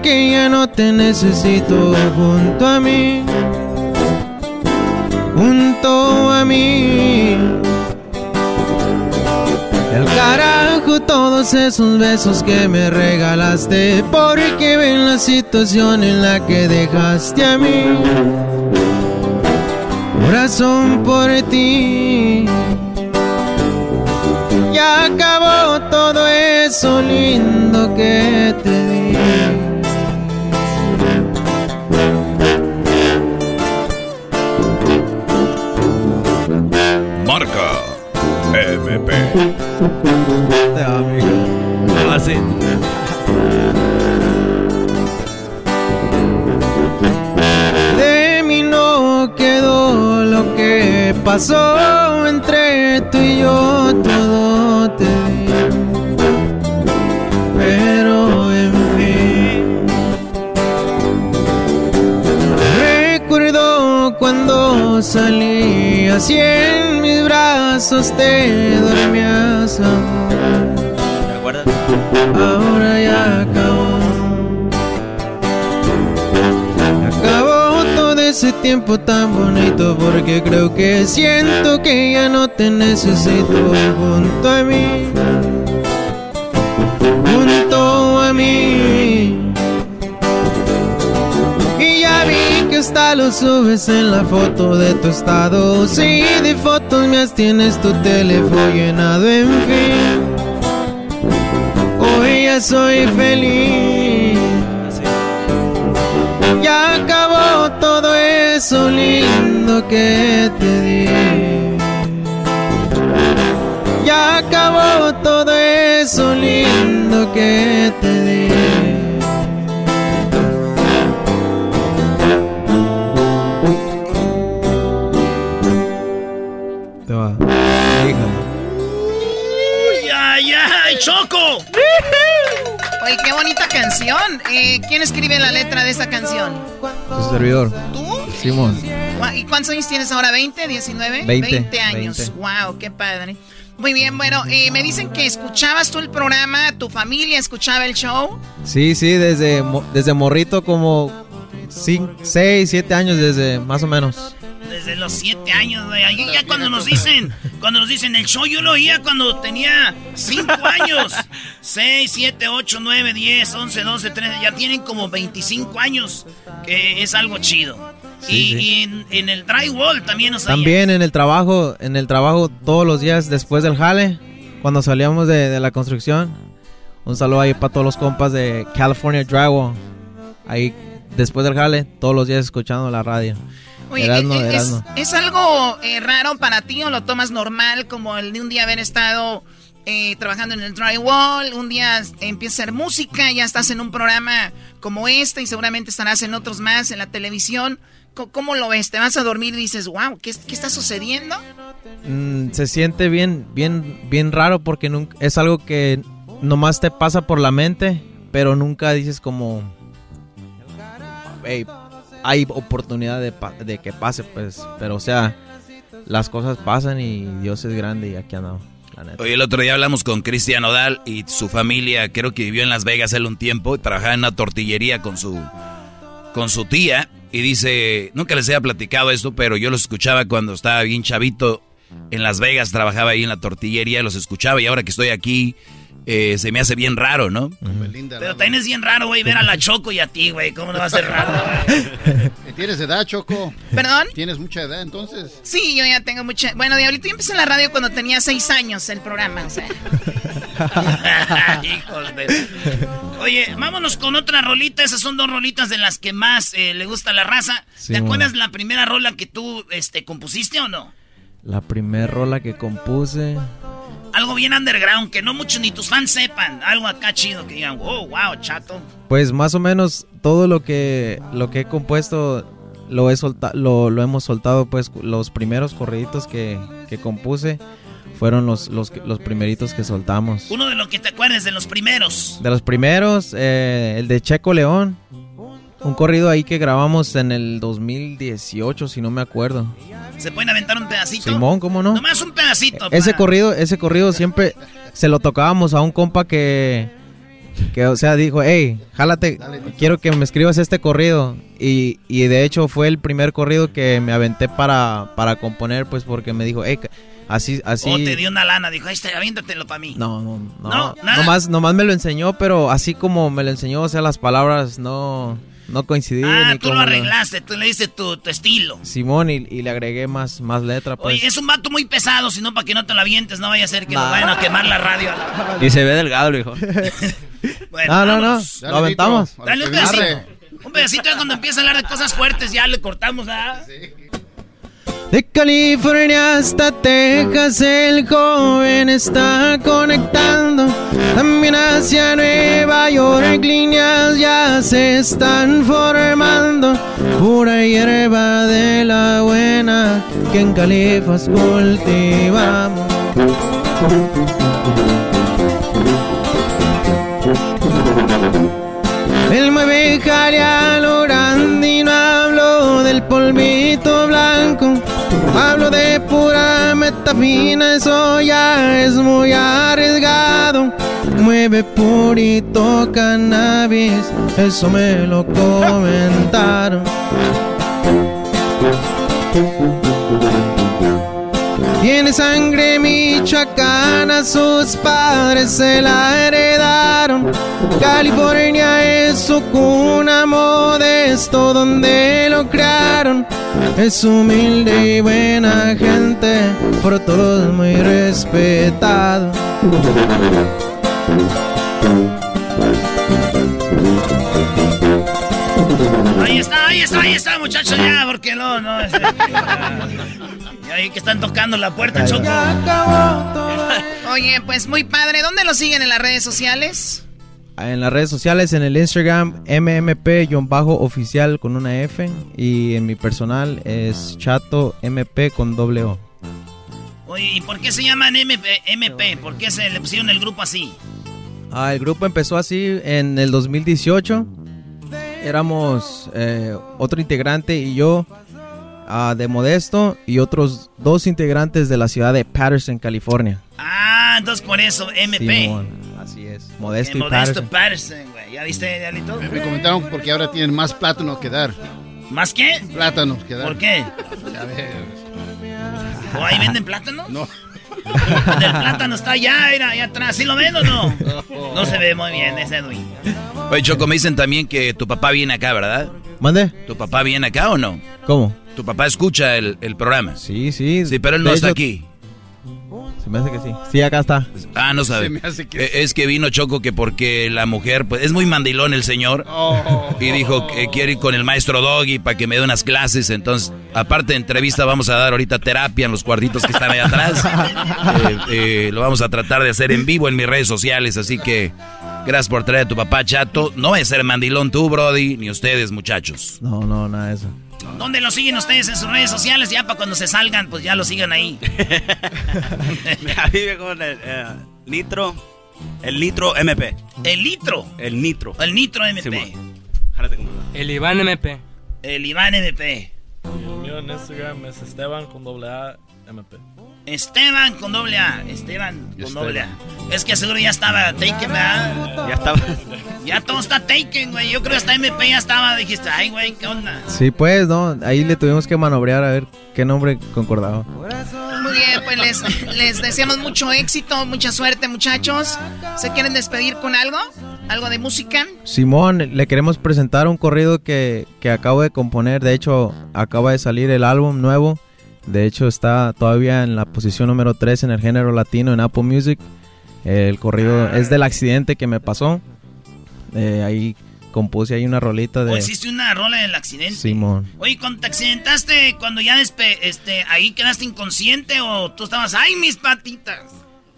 que ya no te necesito junto a mí. Junto a mí. El carajo todos esos besos que me regalaste porque ven la situación en la que dejaste a mí. Corazón por ti. Ya acabó todo eso lindo que te Así. De mí no quedó lo que pasó entre tú y yo, todo te. Pero en fin, recuerdo cuando salías y en mis brazos te dormías, amor. ¿Te acuerdas? Ahora ya acabó. Acabó todo ese tiempo tan bonito porque creo que siento que ya no te necesito junto a mí. Hasta lo subes en la foto de tu estado. Sí, de fotos mías tienes tu teléfono llenado, en fin. Hoy ya soy feliz. Ya acabó todo eso lindo que te di. Ya acabó todo eso lindo que te di. Oye, qué bonita canción. Eh, ¿Quién escribe la letra de esta canción? Tu servidor. ¿Tú? Simón. ¿Y cuántos años tienes ahora? ¿20? ¿19? 20, años. 20. Wow, qué padre. Muy bien, bueno, eh, me dicen que escuchabas tú el programa, tu familia escuchaba el show. Sí, sí, desde, desde morrito como 6, 7 años, desde más o menos. Desde los 7 años, güey. ya cuando nos dicen, cuando nos dicen el show, yo lo oía cuando tenía 5 años. 6, 7, 8, 9, 10, 11, 12, 13, ya tienen como 25 años, que es algo chido. y, en, el drywall también nos También en el trabajo, en el trabajo todos los días después del jale, cuando salíamos de, la construcción. Un saludo ahí para todos los compas de California Drywall. Ahí después del jale, todos los días escuchando la radio. Oye, eh, eh, es, algo eh, raro para ti o lo tomas normal como el de un día haber estado trabajando en el drywall, un día empieza a hacer música, ya estás en un programa como este y seguramente estarás en otros más en la televisión. ¿Cómo lo ves? ¿Te vas a dormir y dices, wow, ¿qué, qué está sucediendo? Mm, se siente bien, bien, bien raro porque nunca, es algo que nomás te pasa por la mente, pero nunca dices como, hay oportunidad de, que pase, pues, pero o sea, las cosas pasan y Dios es grande y aquí andamos. Hoy el otro día hablamos con Cristian Odal y su familia, creo que vivió en Las Vegas él un tiempo y trabajaba en una tortillería con su, con su tía y dice, nunca les había platicado esto, pero yo los escuchaba cuando estaba bien chavito en Las Vegas, trabajaba ahí en la tortillería, los escuchaba y ahora que estoy aquí eh, se me hace bien raro, ¿no? Pero también es bien raro, güey, ver a la Choco y a ti, güey. ¿Cómo no va a ser raro, [LAUGHS] ¿Tienes edad, Choco? ¿Perdón? ¿Tienes mucha edad, entonces? Sí, yo ya tengo mucha... Bueno, Diablito, yo empecé en la radio cuando tenía seis años el programa, o sea... [LAUGHS] Hijos de... Oye, vámonos con otra rolita. Esas son dos rolitas de las que más eh, le gusta a la raza. ¿Te acuerdas la primera rola que tú este, compusiste o no? La primera rola que compuse... Algo bien underground, que no muchos ni tus fans sepan. Algo acá chido que digan, wow, wow, chato. Pues más o menos todo lo que, lo que he compuesto lo, he lo, lo, hemos soltado, pues los primeros corriditos que, que compuse fueron los, los, los, primeritos que soltamos. Uno de los que te acuerdes, de los primeros. De los primeros, eh, el de Checo León. Un corrido ahí que grabamos en el 2018, si no me acuerdo. ¿Se pueden aventar un pedacito? Simón, ¿cómo no? Nomás un pedacito. Ese corrido, ese corrido siempre se lo tocábamos a un compa que, que o sea, dijo, hey, jálate, quiero que me escribas este corrido. Y, y, de hecho fue el primer corrido que me aventé para, para componer, pues porque me dijo, hey, así, así. O te dio una lana, dijo, este, aviéntatelo para mí. No, no, no. No, nada. Nomás, nomás me lo enseñó, pero así como me lo enseñó, o sea, las palabras no no coincidí. Ah, tú lo arreglaste, tú le diste tu, estilo. Simón, y, le agregué más, más letra. Pues. Oye, es un vato muy pesado, si no, para que no te lo avientes, no vaya a ser que nos vayan a quemar la radio. Y se ve delgado, hijo. [LAUGHS] no, no, no, lo aventamos. Dale un pedacito. Un pedacito cuando empieza a hablar de cosas fuertes, ya le cortamos, ¿ah? Sí. De California hasta Texas el joven está conectando. También hacia Nueva York líneas ya se están formando. Pura hierba de la buena que en Califas cultivamos. El mueve jale y no hablo del polvito blanco Hablo de pura metafina, eso ya es muy arriesgado. Mueve purito cannabis, eso me lo comentaron. Tiene sangre michoacana, sus padres se la heredaron. California es su cuna modesto donde lo crearon. Es humilde y buena gente, por todos muy respetado. Ahí está, ahí está, ahí está, muchachos, ya, porque no, no. Es, y ahí que están tocando la puerta, Choco. [LAUGHS] Oye, pues muy padre. ¿Dónde lo siguen en las redes sociales? En las redes sociales, en el Instagram, mmp-oficial con una F. Y en mi personal es chato mp con doble O. Oye, ¿y por qué se llaman MP? MP? ¿Por qué se le pusieron el grupo así? Ah, el grupo empezó así en el 2018. Éramos eh, otro integrante y yo ah, de Modesto y otros dos integrantes de la ciudad de Patterson, California. Ah, entonces por eso, MP. Simón, así es. Modesto y Modesto Patterson. Patterson, güey. ¿Ya viste, Diablito? Me comentaron porque ahora tienen más plátano que dar. ¿Más qué? Plátanos que dar. ¿Por qué? A ver. ¿O ahí venden plátanos? No. [LAUGHS] El plátano está allá, mira, allá atrás. ¿Sí lo ven o no? No se ve muy bien ese Edwin. Oye, Choco, me dicen también que tu papá viene acá, ¿verdad? ¿Mande? ¿Tu papá viene acá o no? ¿Cómo? ¿Tu papá escucha el, el programa? Sí, sí. Sí, pero él no De está hecho- aquí. Se me hace que sí. Sí, acá está. Ah, no sabe. Se me hace que Eh, Es que vino Choco que porque la mujer, pues es muy mandilón el señor. Oh. Y dijo que quiere ir con el maestro Doggy para que me dé unas clases. Entonces, aparte de entrevista, vamos a dar ahorita terapia en los cuartitos que están ahí atrás. [LAUGHS] Eh, eh, lo vamos a tratar de hacer en vivo en mis redes sociales. Así que gracias por traer a tu papá chato. No es ser mandilón tú, Brody, ni ustedes, muchachos. No, no, nada de eso. ¿Dónde lo siguen ustedes en sus redes sociales? Ya para cuando se salgan, pues ya lo sigan ahí. [LAUGHS] A mí me con el eh, Nitro. El Nitro MP. El litro. El Nitro. El nitro MP. El Iván MP. El Iván MP. El mío en Instagram es Esteban con doble A MP. Esteban con doble A. Esteban con Esteban. doble A. Es que seguro ya estaba taken, ¿verdad? Ya estaba. Ya todo está taken, güey. Yo creo que hasta MP ya estaba. Dijiste, ay, güey, ¿qué onda? Sí, pues, ¿no? Ahí le tuvimos que manobrear a ver qué nombre concordaba. Muy bien, pues les, les deseamos mucho éxito, mucha suerte, muchachos. ¿Se quieren despedir con algo? ¿Algo de música? Simón, le queremos presentar un corrido que, que acabo de componer. De hecho, acaba de salir el álbum nuevo. De hecho, está todavía en la posición número 3 en el género latino en Apple Music. El corrido es del accidente que me pasó. Eh, ahí compuse ahí una rolita ¿O de hiciste una rola del accidente? Simón. Oye, cuando te accidentaste, cuando ya despe este, ahí quedaste inconsciente o tú estabas, ay, mis patitas.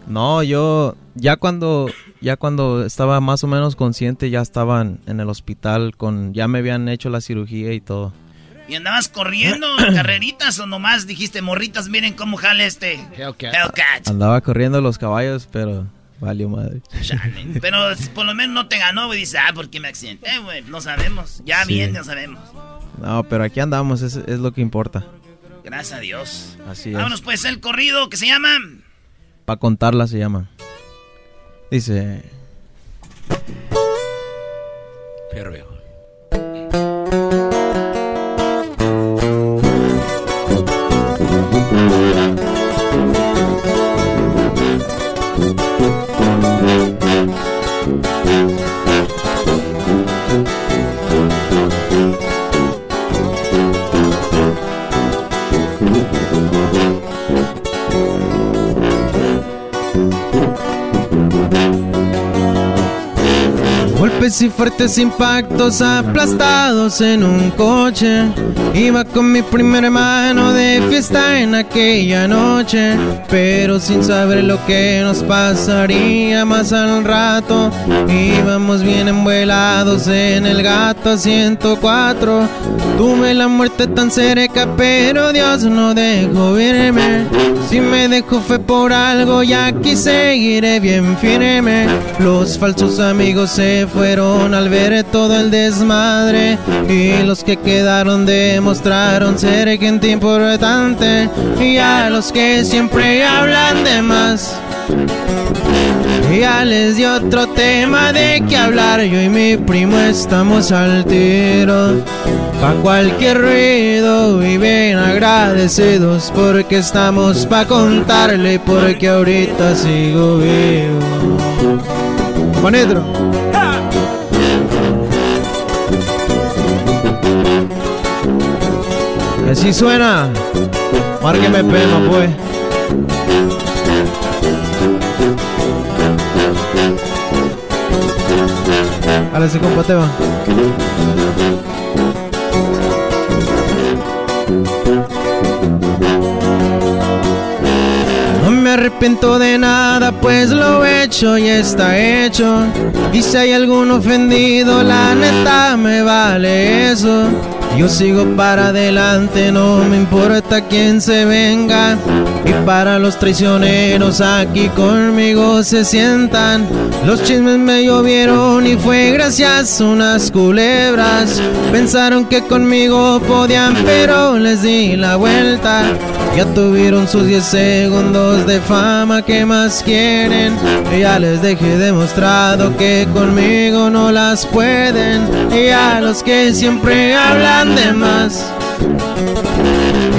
No, yo ya cuando ya cuando estaba más o menos consciente ya estaban en el hospital con ya me habían hecho la cirugía y todo. ¿Y andabas corriendo [CLEARS THROAT] carreritas o nomás dijiste, morritas, miren cómo jale este Hellcat? Andaba corriendo los caballos, pero valió madre. Chale. [LAUGHS] Pero por lo menos no te ganó, güey. Dice, ah, ¿por qué me accidenté, güey? No sabemos. Ya Sí. bien, ya sabemos. No, pero aquí andamos, es, es lo que importa. Gracias a Dios. Así es. Vámonos pues el corrido que se llama... Para contarla se llama. Dice, Fierro viejo. Golpes y fuertes impactos aplastados en un coche. Iba con mi primer hermano de fiesta en aquella noche. Pero sin saber lo que nos pasaría más al rato. Íbamos bien envuelados en el gato a 104. Tuve la muerte tan cerca, pero Dios no dejó verme. Si me dejó fue por algo, y aquí seguiré bien firme. Los falsos amigos se fueron al ver todo el desmadre. Y los que quedaron demostraron ser gente importante. Y a los que siempre hablan de más. Ya les di otro tema de que hablar. Yo y mi primo estamos al tiro. Pa' cualquier ruido y bien agradecidos porque estamos pa' contarle porque ahorita sigo vivo. Juanitro. Y así suena. Márqueme pena, pues. Ahora sí, compa. No me arrepiento de nada, pues lo hecho y está hecho. Y si hay algún ofendido, la neta me vale eso. Yo sigo para adelante, no me importa quién se venga. Y para los traicioneros aquí conmigo se sientan. Los chismes me llovieron y fue gracias unas culebras. Pensaron que conmigo podían, pero les di la vuelta. Ya tuvieron sus 10 segundos de fama, ¿qué más quieren? Ya les dejé demostrado que conmigo no las pueden. Y a los que siempre hablan de más.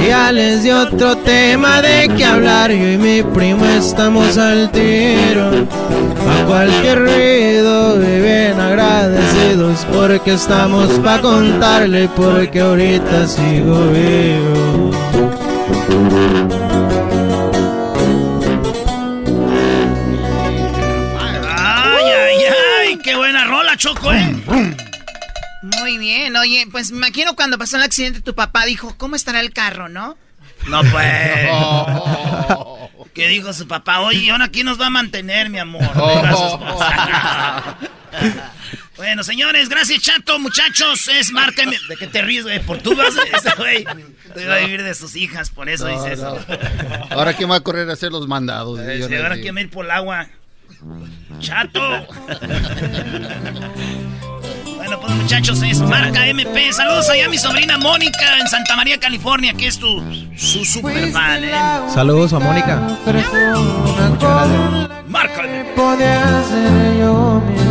Ya les di otro tema de que hablar. Yo y mi primo estamos al tiro. A cualquier ruido viven agradecidos porque estamos pa' contarle porque ahorita sigo vivo. Ay, ay, ay, qué buena rola, Choco, eh. Muy bien, oye, pues me imagino cuando pasó el accidente tu papá dijo, ¿cómo estará el carro, no? No, pues. ¿Qué dijo su papá? Oye, ¿y ahora quién nos va a mantener, mi amor? [LAUGHS] Esposa. [LAUGHS] bueno, señores, gracias, chato, muchachos. Es márcame. ¿De qué te ríes, güey? Por tú vas ese güey. Te va a vivir de sus hijas, por eso No, dices no. Ahora quién va a correr a hacer los mandados. Eh, Yo sí, no ahora quién va a ir por el agua. Chato. Bueno, pues muchachos, es marca MP. Saludos allá a mi sobrina Mónica en Santa María, California, que es tu su super fan, ¿eh? Saludos a Mónica. Marca mismo.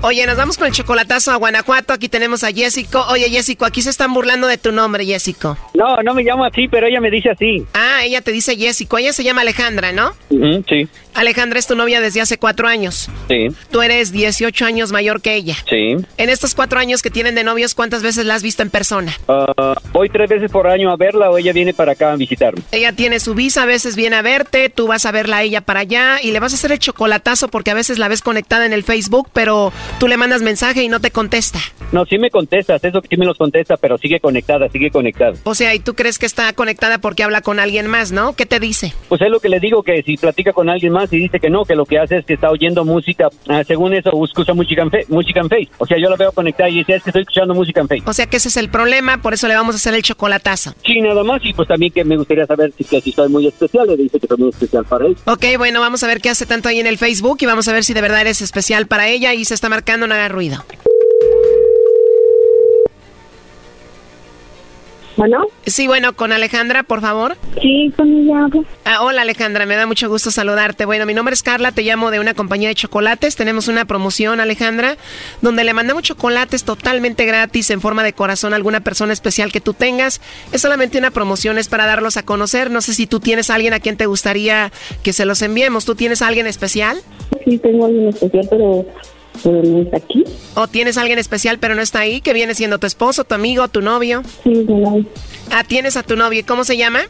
Oye, nos vamos con el chocolatazo a Guanajuato. Aquí tenemos a Jessico. Oye, Jessico, aquí se están burlando de tu nombre, Jessico. No, no me llamo así, pero ella me dice así. Ah, ella te dice Jessico. Ella se llama Alejandra, ¿no? Sí, Alejandra es tu novia desde hace cuatro años. sí, Tú eres 18 años mayor que ella. sí. En estos cuatro años que tienen de novios, ¿cuántas veces la has visto en persona? Ah, voy tres veces por año a verla o ella viene para acá a visitarme. Ella tiene su visa, a veces viene a verte, tú vas a verla a ella para allá y le vas a hacer el chocolatazo porque a veces la ves conectada en el Facebook, pero tú le mandas mensaje y no te contesta. No, sí me contestas, eso que sí me los contesta, pero sigue conectada, sigue conectada. O sea, y tú crees que está conectada porque habla con alguien más, ¿no? ¿Qué te dice? Pues es lo que le digo, que si platica con alguien más y dice que no, que lo que hace es que está oyendo música, ah, según eso, escucha música en, fe- música en Face. O sea, yo la veo conectada y dice, es que estoy escuchando música en Face. O sea que ese es el problema, por eso le vamos a hacer el chocolatazo. Sí, nada más, y pues también que me gustaría saber si, que si soy muy especial, le dice que soy muy especial para él. Ok, bueno, vamos a ver qué hace tanto ahí en el Facebook y vamos a ver si de verdad eres especial para ella y se está marcando, no haga ruido. Bueno. Sí, bueno, con Alejandra, por favor. Sí, con ella. Ah, hola Alejandra, me da mucho gusto saludarte. Bueno, mi nombre es Carla, te llamo de una compañía de chocolates. Tenemos una promoción, Alejandra, donde le mandamos chocolates totalmente gratis en forma de corazón a alguna persona especial que tú tengas. Es solamente una promoción, es para darlos a conocer. No sé si tú tienes a alguien a quien te gustaría que se los enviemos. ¿Tú tienes a alguien especial? Sí, tengo alguien especial, pero, pero no está aquí. ¿O tienes a alguien especial pero no está ahí? que viene siendo tu esposo, tu amigo, tu novio? Sí, mi novio. Ah, tienes a tu novio. ¿Cómo se llama?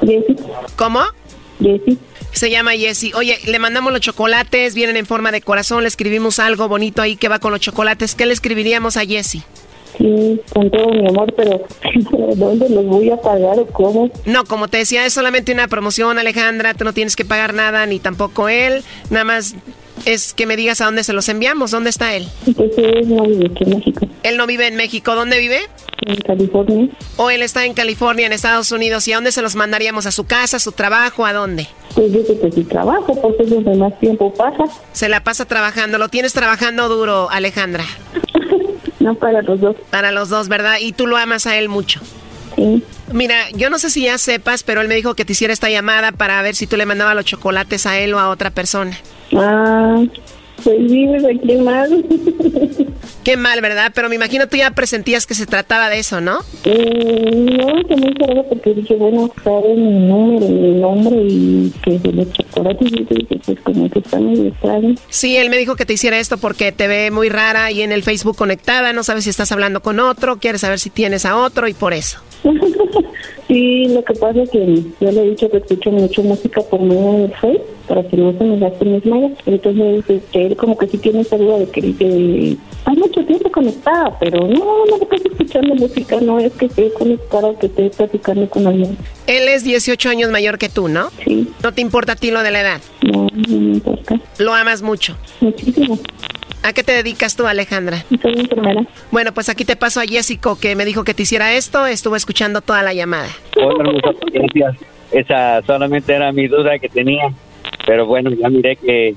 Jessy. ¿Cómo? Jessy. Se llama Jessy. Oye, le mandamos los chocolates, vienen en forma de corazón, le escribimos algo bonito ahí que va con los chocolates. ¿Qué le escribiríamos a Jessy? Sí, con todo mi amor, pero [LAUGHS] ¿dónde los voy a pagar o cómo? No, como te decía, es solamente una promoción, Alejandra. Tú no tienes que pagar nada, ni tampoco él. Nada más es que me digas a dónde se los enviamos. ¿Dónde está él? Pues él no vive aquí en México, Él no vive en México. ¿Dónde vive? en California. O él está en California, en Estados Unidos. ¿Y a dónde se los mandaríamos? ¿A su casa, a su trabajo? ¿A dónde? Pues yo sé que su trabajo, porque es donde más tiempo pasa. Se la pasa trabajando. Lo tienes trabajando duro, Alejandra. [LAUGHS] No para los dos. Para los dos, ¿verdad? Y tú lo amas a él mucho. Sí. Mira, yo no sé si ya sepas, pero él me dijo que te hiciera esta llamada para ver si tú le mandabas los chocolates a él o a otra persona. Ah, pues aquí más. [LAUGHS] Qué mal, ¿verdad? Pero me imagino tú ya presentías que se trataba de eso, ¿no? Mm, no, que muy raro porque dije, bueno, sabe mi número, mi nombre y que de los chocolates y dije, pues como que está muy extraño. Sí, él me dijo que te hiciera esto porque te ve muy rara y en el Facebook conectada, no sabes si estás hablando con otro, quieres saber si tienes a otro y por eso. [LAUGHS] sí, lo que pasa es que yo le he dicho que escucho mucho música por medio del Facebook para que no se me gasten mis mallas. Entonces, este, él como que sí tiene esa duda de que dice, hay mucho tiempo conectada, pero no, no estás escuchando música, no es que esté conectada que esté platicando con alguien. Él es 18 años mayor que tú, ¿no? Sí. ¿No te importa a ti lo de la edad? No, no me importa. ¿Lo amas mucho? Muchísimo. ¿A qué te dedicas tú, Alejandra? Soy enfermera. Bueno, pues aquí te paso a Jessico, que me dijo que te hiciera esto. Estuvo escuchando toda la llamada. Hola, gracias. Esa solamente era mi duda que tenía. Pero bueno, ya miré que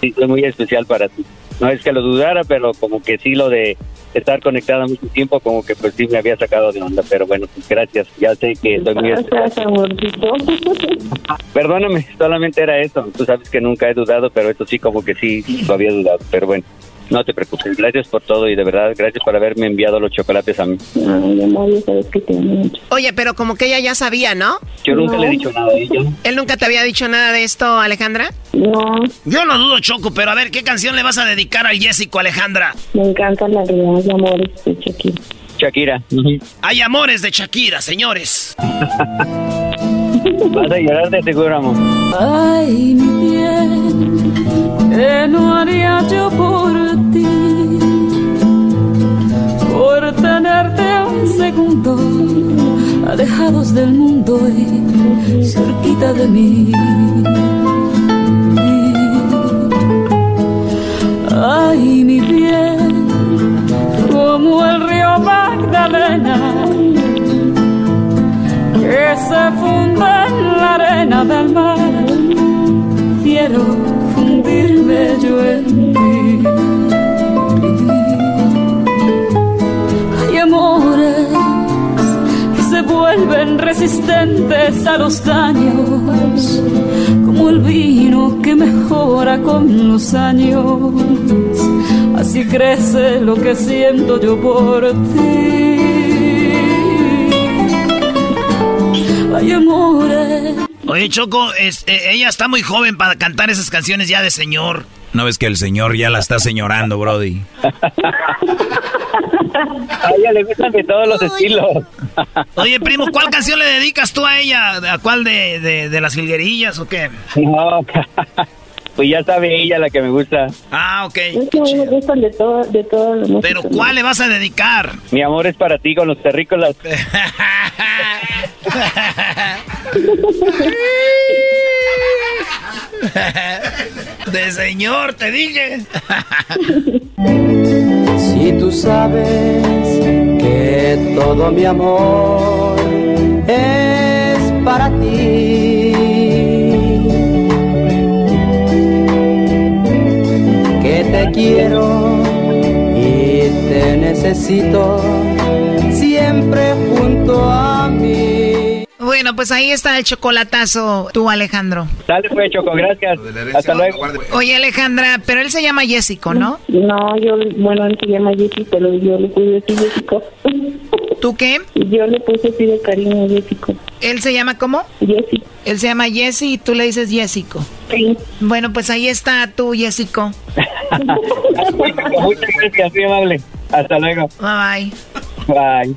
sí es muy especial para ti. No es que lo dudara, pero como que sí lo de estar conectada mucho tiempo, como que pues sí me había sacado de onda. Pero bueno, pues gracias. Ya sé que soy muy especial. [LAUGHS] Perdóname, solamente era eso. Tú sabes que nunca he dudado, pero esto sí como que sí lo había dudado. Pero bueno. No te preocupes, gracias por todo y de verdad, gracias por haberme enviado los chocolates a mí. Ay, amor, ya sabes que te. Oye, pero como que ella ya sabía, ¿no? Yo nunca le he dicho nada a ella. ¿Él nunca te había dicho nada de esto, Alejandra? No, Yo no dudo, Choco, pero a ver, ¿qué canción le vas a dedicar al Jessico, Alejandra? me encanta la de amores de Shakira. Shakira. Hay amores de Shakira, señores. [LAUGHS] Vas a llorar de seguro, amor. Ay, mi bien, ¿qué no haría yo por ti? Por tenerte un segundo, alejados del mundo y cerquita de mí. Ay, mi bien, como el río Magdalena se funde en la arena del mar. Quiero fundirme yo en ti. Hay amores que se vuelven resistentes a los daños, como el vino que mejora con los años. Así crece lo que siento yo por ti. Hay amores. Oye, Choco, este, ella está muy joven para cantar esas canciones ya de señor. ¿No ves que el señor ya la está señorando, Brody? A ella le gustan de todos los estilos. Oye, primo, ¿cuál canción le dedicas tú a ella? ¿A cuál de, de, de las jilguerillas o qué? No, [LAUGHS] pues ya sabe ella la que me gusta. Ah, ok. Es que me gustan de todo, de todo. Pero ¿cuál le vas a dedicar? Mi amor es para ti con los terrícolas. [LAUGHS] [LAUGHS] De señor, te dije. [LAUGHS] Si tú sabes que todo mi amor es para ti, que te quiero y te necesito siempre junto a mí. Bueno, pues ahí está el chocolatazo, tú, Alejandro. Dale pues, Choco, gracias. Hasta luego. Oye, Alejandra, pero él se llama Jessico, ¿no? No, yo, bueno, él se llama Jessy, pero yo le puse así Jessico. ¿Tú qué? Yo le puse así de cariño Jessico. ¿Él se llama cómo? Jessy. Él se llama Jessy y tú le dices Jessico. Sí. Bueno, pues ahí está tú, Jessico. [LAUGHS] Muchas gracias, muy amable. Hasta luego. Bye bye. Bye.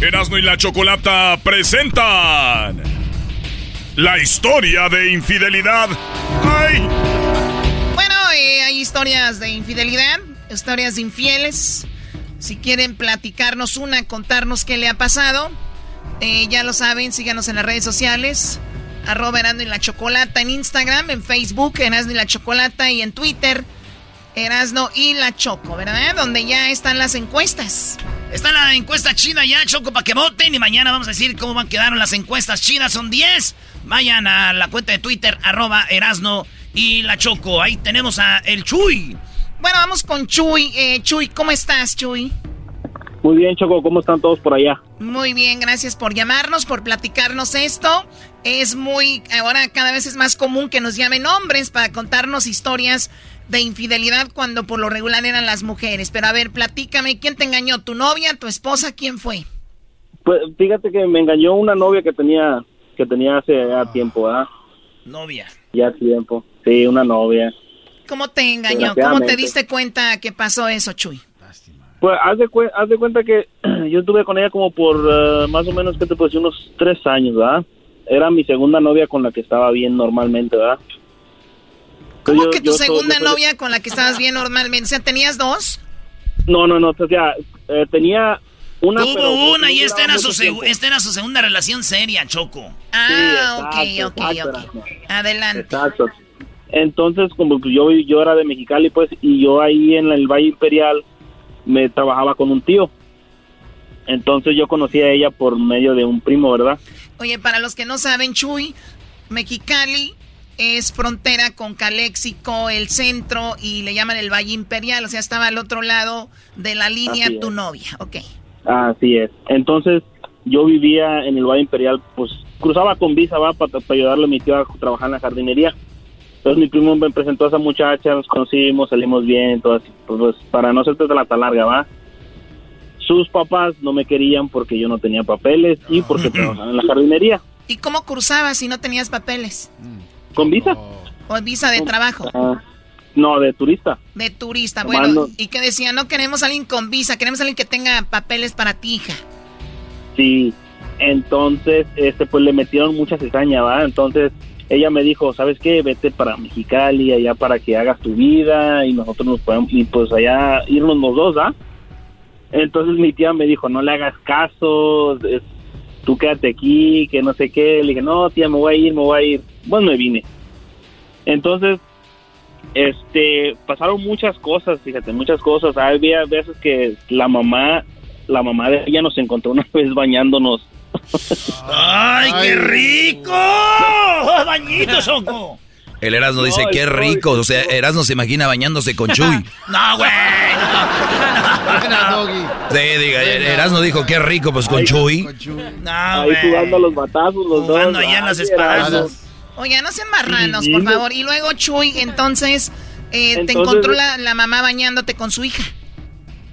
Erasmo y la Chocolata presentan la historia de infidelidad. ¡Ay! Bueno, eh, hay historias de infidelidad, historias de infieles. Si quieren platicarnos una, contarnos qué le ha pasado, eh, ya lo saben, síganos en las redes sociales. Arroba Erasmo y la Chocolata en Instagram, en Facebook, Erasmo y la Chocolata y en Twitter, Erasmo y la Choco, ¿verdad? Donde ya están las encuestas. Está la encuesta china ya, Choco, para que voten. Y mañana vamos a decir cómo van quedaron las encuestas chinas. Son 10. Vayan a la cuenta de Twitter, arroba Erasno y la Choco. Ahí tenemos a el Chuy. Bueno, vamos con Chuy. Eh, Chuy, ¿cómo estás, Chuy? Muy bien, Choco, ¿cómo están todos por allá? Muy bien, gracias por llamarnos, por platicarnos esto. Es muy, ahora cada vez es más común que nos llamen hombres para contarnos historias de infidelidad cuando por lo regular eran las mujeres. Pero a ver, platícame, ¿quién te engañó? ¿Tu novia, tu esposa? ¿Quién fue? Pues fíjate que me engañó una novia que tenía que tenía hace ya tiempo, ¿verdad? Novia. Ya tiempo. Sí, una novia. ¿Cómo te engañó? ¿Cómo te diste cuenta que pasó eso, Chuy? Pues haz de, haz de cuenta que [CLEARS THROAT] yo estuve con ella como por eh, más o menos, ¿qué te puedo decir? Unos tres años, ¿verdad? Era mi segunda novia con la que estaba bien normalmente, ¿verdad? ¿Cómo que tu segunda novia con la que estabas bien normalmente? O sea, ¿tenías dos? No, no, no. O sea, eh, tenía una. Tuvo una y esta era, su esta era su segunda relación seria, Choco. Ah, ok, ok, ok. Adelante. Exacto. Entonces, como yo, yo era de Mexicali, pues, y yo ahí en el Valle Imperial me trabajaba con un tío. Entonces yo conocí a ella por medio de un primo, ¿verdad? Oye, para los que no saben, Chuy, Mexicali es frontera con Calexico, el centro, y le llaman el Valle Imperial, o sea, estaba al otro lado de la línea tu novia, ok. Así es. Entonces, yo vivía en el Valle Imperial, pues cruzaba con visa, va, para, ayudarle a mi tío a trabajar en la jardinería. Entonces mi primo me presentó a esa muchacha, nos conocimos, salimos bien, todo así, pues, pues para no hacerte la tan larga, va. Sus papás no me querían porque yo no tenía papeles y porque trabajaba en la jardinería. ¿Y cómo cruzabas si no tenías papeles? ¿Con visa? ¿O visa de trabajo? Ah, no, de turista. De turista, bueno. ¿Y qué decía? No queremos a alguien con visa, queremos a alguien que tenga papeles para ti, hija. Sí, entonces, este, pues le metieron mucha cizaña, ¿va? Entonces, ella me dijo, ¿sabes qué? Vete para Mexicali, allá para que hagas tu vida y nosotros nos podemos, y pues allá irnos los dos, ¿ah? Entonces mi tía me dijo, no le hagas caso, tú quédate aquí, que no sé qué. Le dije, no, tía, me voy a ir, me voy a ir. Bueno, me vine. Entonces, este, pasaron muchas cosas, fíjate, muchas cosas. Había veces que la mamá, la mamá de ella nos encontró una [LAUGHS] vez bañándonos. ¡Ay, qué rico! ¡Bañito, Choco! El Erasmo dice, qué rico. O sea, Erasmo se imagina bañándose con Chuy. [LAUGHS] no, güey. Sí, diga, Erasmo dijo, qué rico, pues con Chuy. No, Ahí jugando los batazos, los jugando allá en las espadas. Oye, no sean marranos, por favor. Y luego Chuy, entonces, eh, te encontró la, mamá bañándote con su hija.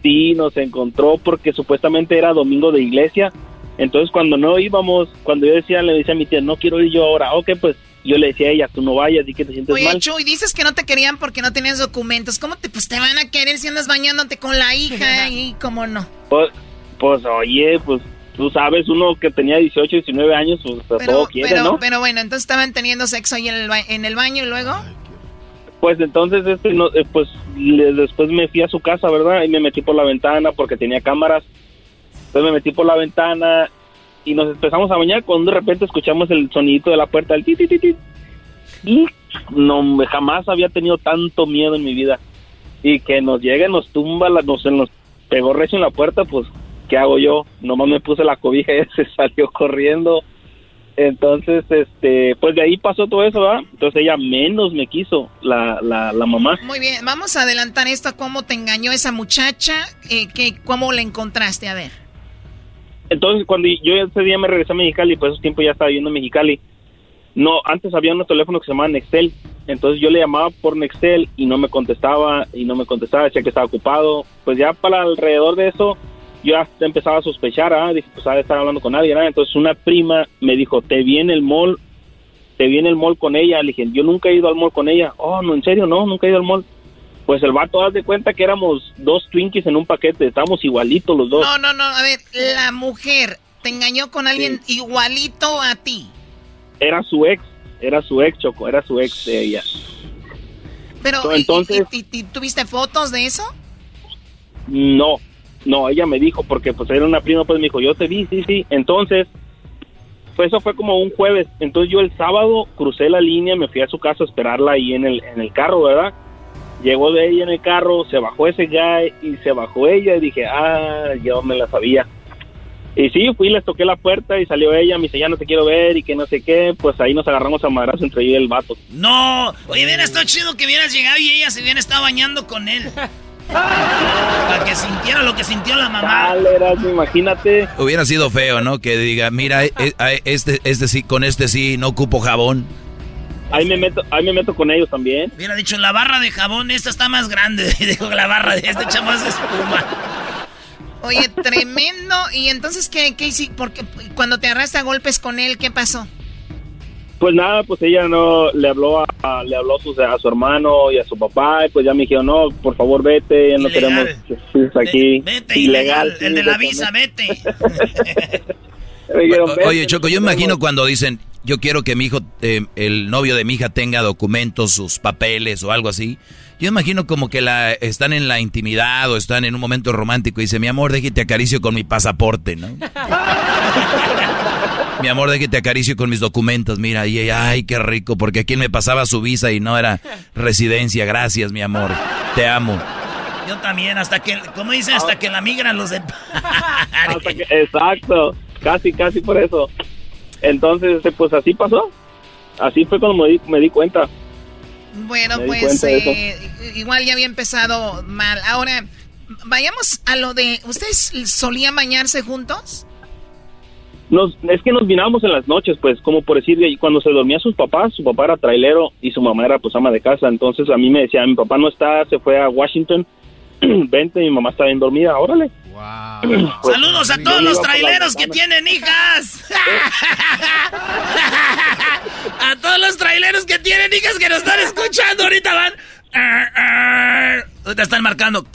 Sí, nos encontró porque supuestamente era domingo de iglesia. Entonces, cuando no íbamos, cuando yo decía, le decía a mi tía, no quiero ir yo ahora. Ok, pues yo le decía a ella, tú no vayas y que te sientes Oye, mal. Chuy, dices que no te querían porque no tenías documentos. ¿Cómo te, pues, te van a querer si andas bañándote con la hija [LAUGHS] y cómo no? Pues, pues, oye, pues tú sabes, uno que tenía 18, 19 años, pues, pues pero, todo quiere, ¿no? Pero bueno, entonces estaban teniendo sexo ahí en el, en el baño y luego... Pues entonces, este, no, eh, pues después me fui a su casa, ¿verdad? Y me metí por la ventana porque tenía cámaras. Entonces me metí por la ventana y nos empezamos a bañar cuando de repente escuchamos el sonidito de la puerta, el ti, ti, ti, y no jamás había tenido tanto miedo en mi vida y que nos llegue, nos tumba, la, nos, nos pegó recio en la puerta, pues ¿qué hago yo? Nomás me puse la cobija y [LAUGHS] se salió corriendo. Entonces, este, pues de ahí pasó todo eso, ¿verdad? Entonces ella menos me quiso, la, la, la mamá. Muy bien, vamos a adelantar esto, cómo te engañó esa muchacha, eh, que, cómo la encontraste, a ver. Entonces, cuando yo ese día me regresé a Mexicali, pues esos tiempos ya estaba viviendo en Mexicali. No, antes había unos teléfonos que se llamaban Excel. Entonces yo le llamaba por Nextel y no me contestaba y no me contestaba, decía que estaba ocupado. Pues ya para alrededor de eso yo ya empezaba a sospechar, ah, dije, pues ha de estar hablando con alguien. ah. Entonces una prima me dijo, te vi en el mall, te vi en el mall con ella. Le dije, yo nunca he ido al mall con ella. Oh, no, en serio, no, nunca he ido al mall. Pues el vato, haz de cuenta que éramos dos Twinkies en un paquete, estábamos igualitos los dos. No, no, no, a ver, la mujer te engañó con alguien igualito a ti. Era su ex, era su ex, Choco, era su ex de ella. Pero, So, ¿y- entonces- y- y- y tuviste fotos de eso? No, no, ella me dijo, porque pues era una prima, pues me dijo, yo te vi, sí, sí. Entonces, pues eso fue como un jueves. Entonces yo el sábado crucé la línea, me fui a su casa a esperarla ahí en el, en el carro, ¿verdad? Llegó de ella en el carro, se bajó ese guy y se bajó ella y dije, ah, yo me la sabía. Y sí, fui, les toqué la puerta y salió ella, me dice, ya no te quiero ver y que no sé qué. Pues ahí nos agarramos a madrazo entre ella y el vato. No, oye, hubiera estado chido que hubieras llegado y ella se hubiera estado bañando con él. [LAUGHS] Para que sintiera lo que sintió la mamá. Dale, Erasmo, imagínate. Hubiera sido feo, ¿no? Que diga, mira, eh, eh, este, este sí, con este sí, no ocupo jabón. Ahí me meto, ahí me meto con ellos también. Hubiera dicho, la barra de jabón, esta está más grande. [LAUGHS] Dijo, la barra de este chamo es espuma. Oye, tremendo. ¿Y entonces qué, qué hiciste? Porque cuando te agarraste a golpes con él, ¿qué pasó? Pues nada, pues ella no le habló a, a- le habló a su, a su hermano y a su papá y pues ya me dijeron, no, por favor vete, ya no Ilegal. queremos que estés aquí. Vete, ilegal. El de la visa, vete. [LAUGHS] O- Oye, Choco, yo imagino cuando dicen, yo quiero que mi hijo, eh, el novio de mi hija tenga documentos, sus papeles o algo así. Yo imagino como que la están en la intimidad o están en un momento romántico y dice, mi amor, déjate acaricio con mi pasaporte, ¿no? [LAUGHS] mi amor, déjate acaricio con mis documentos, mira, y ella, ay, qué rico, porque aquí me pasaba su visa y no era residencia, gracias, mi amor, te amo. Yo también, hasta que, como dice, hasta que la migran los [LAUGHS] de... Hasta que- exacto, casi, casi por eso. Entonces, este, pues así pasó. Así fue cuando me di, me di cuenta. Bueno, Me pues cuenta eh, igual ya había empezado mal. Ahora, vayamos a lo de... ¿Ustedes solían bañarse juntos? Nos, es que nos mirábamos en las noches, pues, como por decir, y cuando se dormía sus papás, su papá era trailero y su mamá era pues ama de casa. Entonces a mí me decía, mi papá no está, se fue a Washington, [CLEARS THROAT] vente, mi mamá está bien dormida, órale. Pues, Saludos a todos los traileros que tienen hijas. a todos los traileros que tienen hijas que nos están escuchando ahorita van. Ahorita están marcando.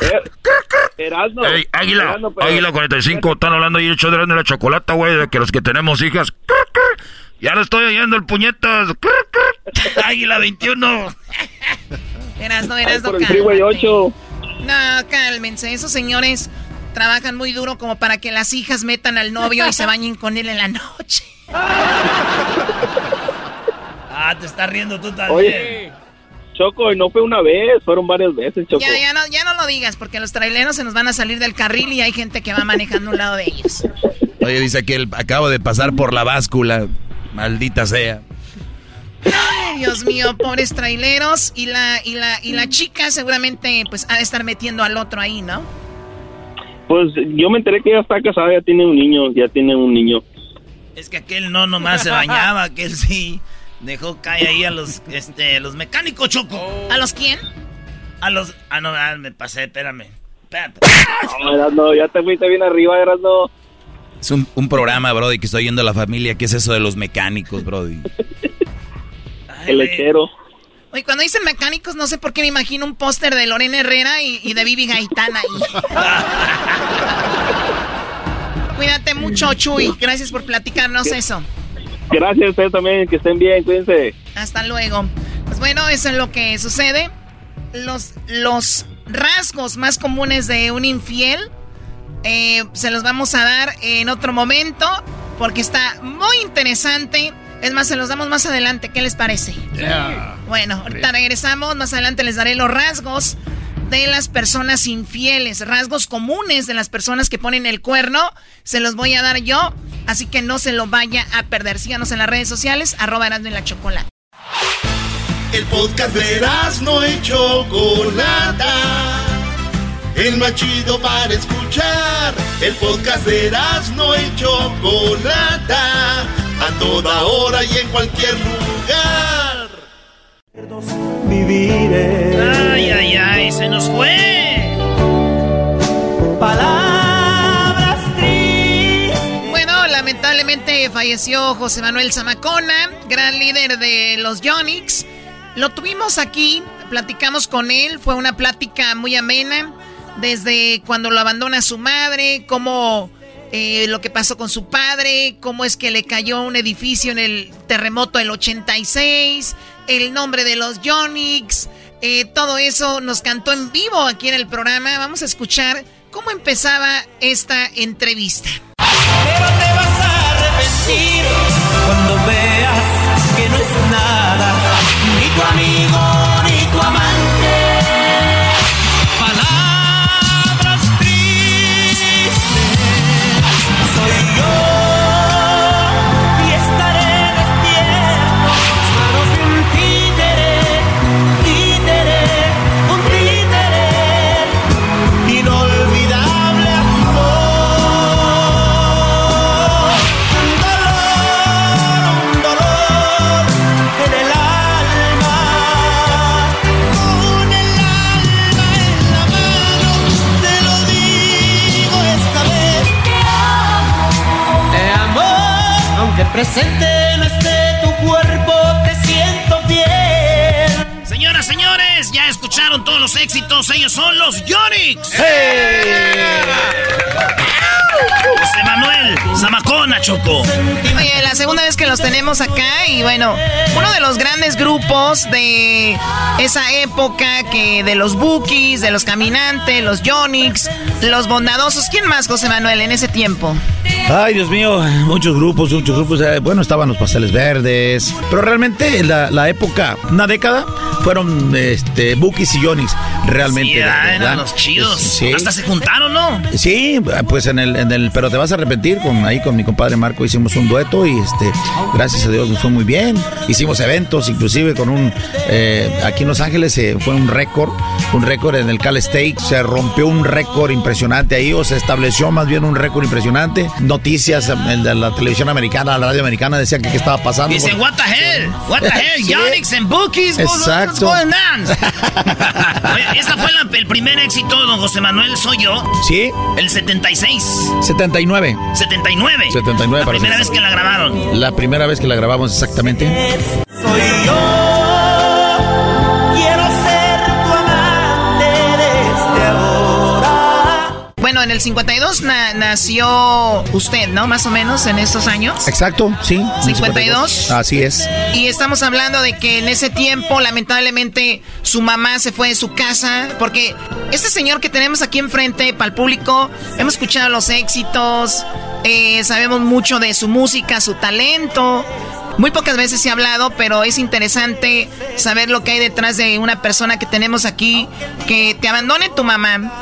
Erasmo. Ey, Águila, Erasmo, pero- Águila 45, están hablando ahí show de la chocolata, güey, de que los que tenemos hijas. Ya lo estoy oyendo el puñetas. Águila 21. Eras no, Ay, por el Freeway 8. No, cálmense. Esos señores trabajan muy duro como para que las hijas metan al novio y se bañen con él en la noche. [LAUGHS] Ah, te estás riendo tú también. Oye, Choco, y no fue una vez, fueron varias veces, Choco. Ya, ya no, ya no lo digas, porque los traileros se nos van a salir del carril y hay gente que va manejando un lado de ellos. Oye, dice que él acabo de pasar por la báscula, maldita sea. Ay, Dios mío, pobres traileros. Y la, y la, y la chica seguramente pues ha de estar metiendo al otro ahí, ¿no? Pues yo me enteré que ella está casada, ya tiene un niño, ya tiene un niño. Es que aquel no nomás se bañaba, aquel sí dejó caer ahí a los, este, los mecánicos, Choco. ¿A los quién? A los... Ah, no, ah, me pasé, espérame. Espérate. No, ya te fuiste bien arriba, Erasmo. Es un, un programa, Brody, que estoy yendo a la familia. ¿Qué es eso de los mecánicos, Brody? [LAUGHS] El lechero. Oye, cuando dicen mecánicos, no sé por qué me imagino un póster de Lorena Herrera y, y de Vivi Gaitán ahí. [LAUGHS] Cuídate mucho, Chuy. Gracias por platicarnos eso. Gracias a ustedes también, que estén bien, cuídense. Hasta luego. Pues bueno, eso es lo que sucede. Los, los rasgos más comunes de un infiel eh, se los vamos a dar en otro momento porque está muy interesante. Es más, se los damos más adelante. ¿Qué les parece? Bueno, ahorita regresamos. Más adelante les daré los rasgos de las personas infieles, rasgos comunes de las personas que ponen el cuerno. Se los voy a dar yo, así que no se lo vaya a perder. Síganos en las redes sociales, arroba Erasmo y la Chocolate. El podcast de no y Chocolata. El más chido para escuchar. El podcast de no y Chocolata. A toda hora y en cualquier lugar. Ay, ay, ay, se nos fue. Palabras Bueno, lamentablemente falleció José Manuel Zamacona, gran líder de los Yonix. Lo tuvimos aquí, platicamos con él, fue una plática muy amena, desde cuando lo abandona su madre, cómo eh, lo que pasó con su padre, cómo es que le cayó un edificio en el terremoto del 86, el nombre de los Yonix, eh, todo eso nos cantó en vivo aquí en el programa. Vamos a escuchar cómo empezaba esta entrevista. Vas a arrepentir y bueno, uno de los grandes grupos de esa época que de los Bookies, de los Caminantes, los Yonix, los Bondadosos. ¿Quién más, José Manuel, en ese tiempo? Ay, Dios mío, muchos grupos, muchos grupos. eh, Bueno, estaban los pasteles verdes. Pero realmente la, la época, una década, fueron este, Bookies y Yonix. Realmente. Sí, ah, eran los chidos. Sí. Hasta se juntaron, ¿no? Sí, pues en el, en el, pero te vas a arrepentir, con ahí con mi compadre Marco hicimos un dueto y este, gracias a Dios nos fue muy bien. Hicimos eventos, inclusive con un, eh, aquí en Los Ángeles eh, fue un récord, un récord en el Cal State, se rompió un récord impresionante ahí, o se estableció más bien un récord impresionante. Noticias de la televisión americana, la radio americana decían que qué estaba pasando. Dice, what the hell? What the hell? Yonix and Bookies. what's- what's Exacto. going on? Esta fue la- el primer éxito, don José Manuel, soy yo. Sí. El 76. 79. 79. 79 La para primera ser vez que la grabaron. La primera vez que la grabamos exactamente. Soy yo, el 52 na- nació usted, ¿no? Más o menos en estos años. Exacto, sí. 52. Así es. Y estamos hablando de que en ese tiempo, lamentablemente, su mamá se fue de su casa. Porque este señor que tenemos aquí enfrente, para el público, hemos escuchado los éxitos, eh, sabemos mucho de su música, su talento. Muy pocas veces se ha hablado, pero es interesante saber lo que hay detrás de una persona que tenemos aquí, que te abandone tu mamá,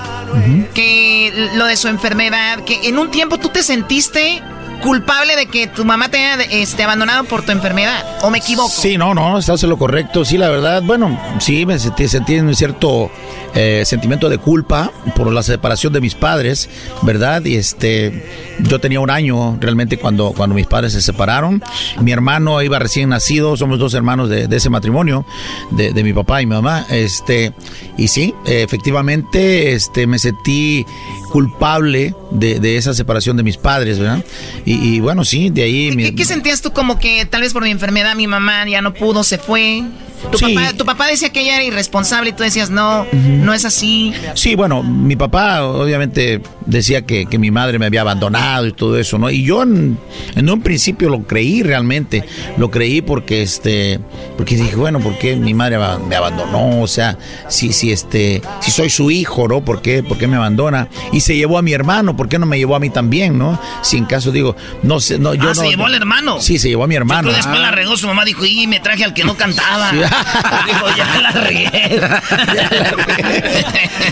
que lo de su enfermedad, que en un tiempo tú te sentiste culpable de que tu mamá te haya este, abandonado por tu enfermedad, ¿o me equivoco? Sí, no, no, estás en lo correcto. Sí, la verdad, bueno, sí, me sentí, sentí un cierto eh, sentimiento de culpa por la separación de mis padres, ¿verdad? Y este, yo tenía un año realmente cuando, cuando mis padres se separaron. Mi hermano iba recién nacido, somos dos hermanos de, de ese matrimonio, de, de mi papá y mi mamá. Este, y sí, efectivamente, este, me sentí culpable de, de esa separación de mis padres, ¿verdad? Y, y bueno, sí, de ahí... mi- ¿Qué, qué sentías tú como que tal vez por mi enfermedad mi mamá ya no pudo, se fue? Tu, Sí. papá, tu papá decía que ella era irresponsable y tú decías, no, no es así. Sí, bueno, mi papá obviamente decía que, que mi madre me había abandonado y todo eso, ¿no? Y yo en, en un principio lo creí realmente, lo creí porque este, porque dije, bueno, ¿por qué mi madre me abandonó? O sea, si, si este, si soy su hijo, ¿no? ¿Por qué, por qué me abandona? Y se llevó a mi hermano, ¿por qué no me llevó a mí también, no? Si en caso digo, no sé, no, yo ah, no. se llevó al hermano. Sí, se llevó a mi hermano. Pero después la regó su mamá, dijo, y me traje al que no cantaba. Sí. [LAUGHS] dijo, [LAUGHS] ya la regué.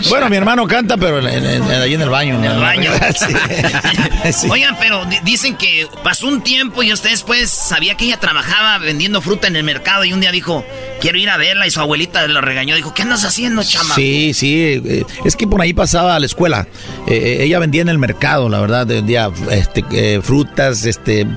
Bueno, mi hermano canta, pero en, en- en- ahí en el baño. En el baño. [LAUGHS] Sí. Sí. Oigan, pero di- dicen que pasó un tiempo y usted después sabía que ella trabajaba vendiendo fruta en el mercado y un día dijo, quiero ir a verla y su abuelita lo regañó. Dijo, ¿qué andas haciendo, chama? Sí, sí, eh, es que por ahí pasaba a la escuela. Eh, eh, ella vendía en el mercado, la verdad, vendía este, frutas, este,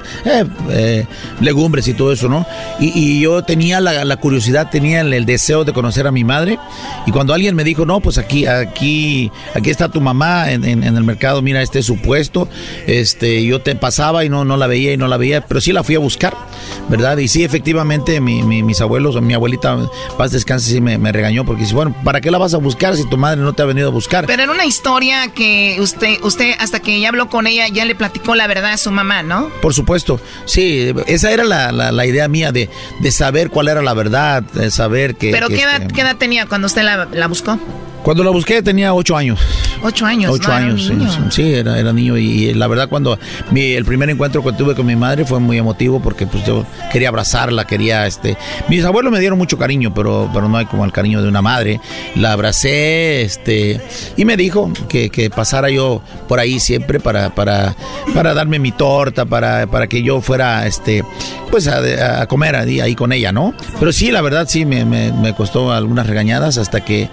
legumbres y todo eso, ¿no? Y, yo tenía la, curiosidad, tenía el, deseo de conocer a mi madre. Y cuando alguien me dijo, no, pues aquí, aquí, aquí está tu mamá en, el mercado, mira, este es su puesto. Este, yo te pasaba y no, no la veía y no la veía, pero sí la fui a buscar, ¿verdad? Y sí, efectivamente, mis abuelos, mi abuelita, paz descanse, sí me, me regañó porque dice, bueno, ¿para qué la vas a buscar si tu madre no te ha venido a buscar? Pero era una historia que usted, usted hasta que ya habló con ella, ya le platicó la verdad a su mamá, ¿no? Por supuesto, sí, esa era la, la, idea mía de, de, saber cuál era la verdad, de saber que... ¿Pero qué, edad, este qué edad tenía cuando usted la, la buscó? Cuando la busqué tenía ocho años. Ocho años. Ocho años, sí, sí, era, era niño y, la verdad cuando mi, el primer encuentro que tuve con mi madre fue muy emotivo porque pues yo quería abrazarla, quería este, mis abuelos me dieron mucho cariño, pero, pero no hay como el cariño de una madre. La abracé, este, y me dijo que, que pasara yo por ahí siempre para, para, para darme mi torta, para, para que yo fuera, este, pues a, comer ahí, ahí, con ella, ¿no? Pero sí, la verdad sí me, me, me costó algunas regañadas hasta que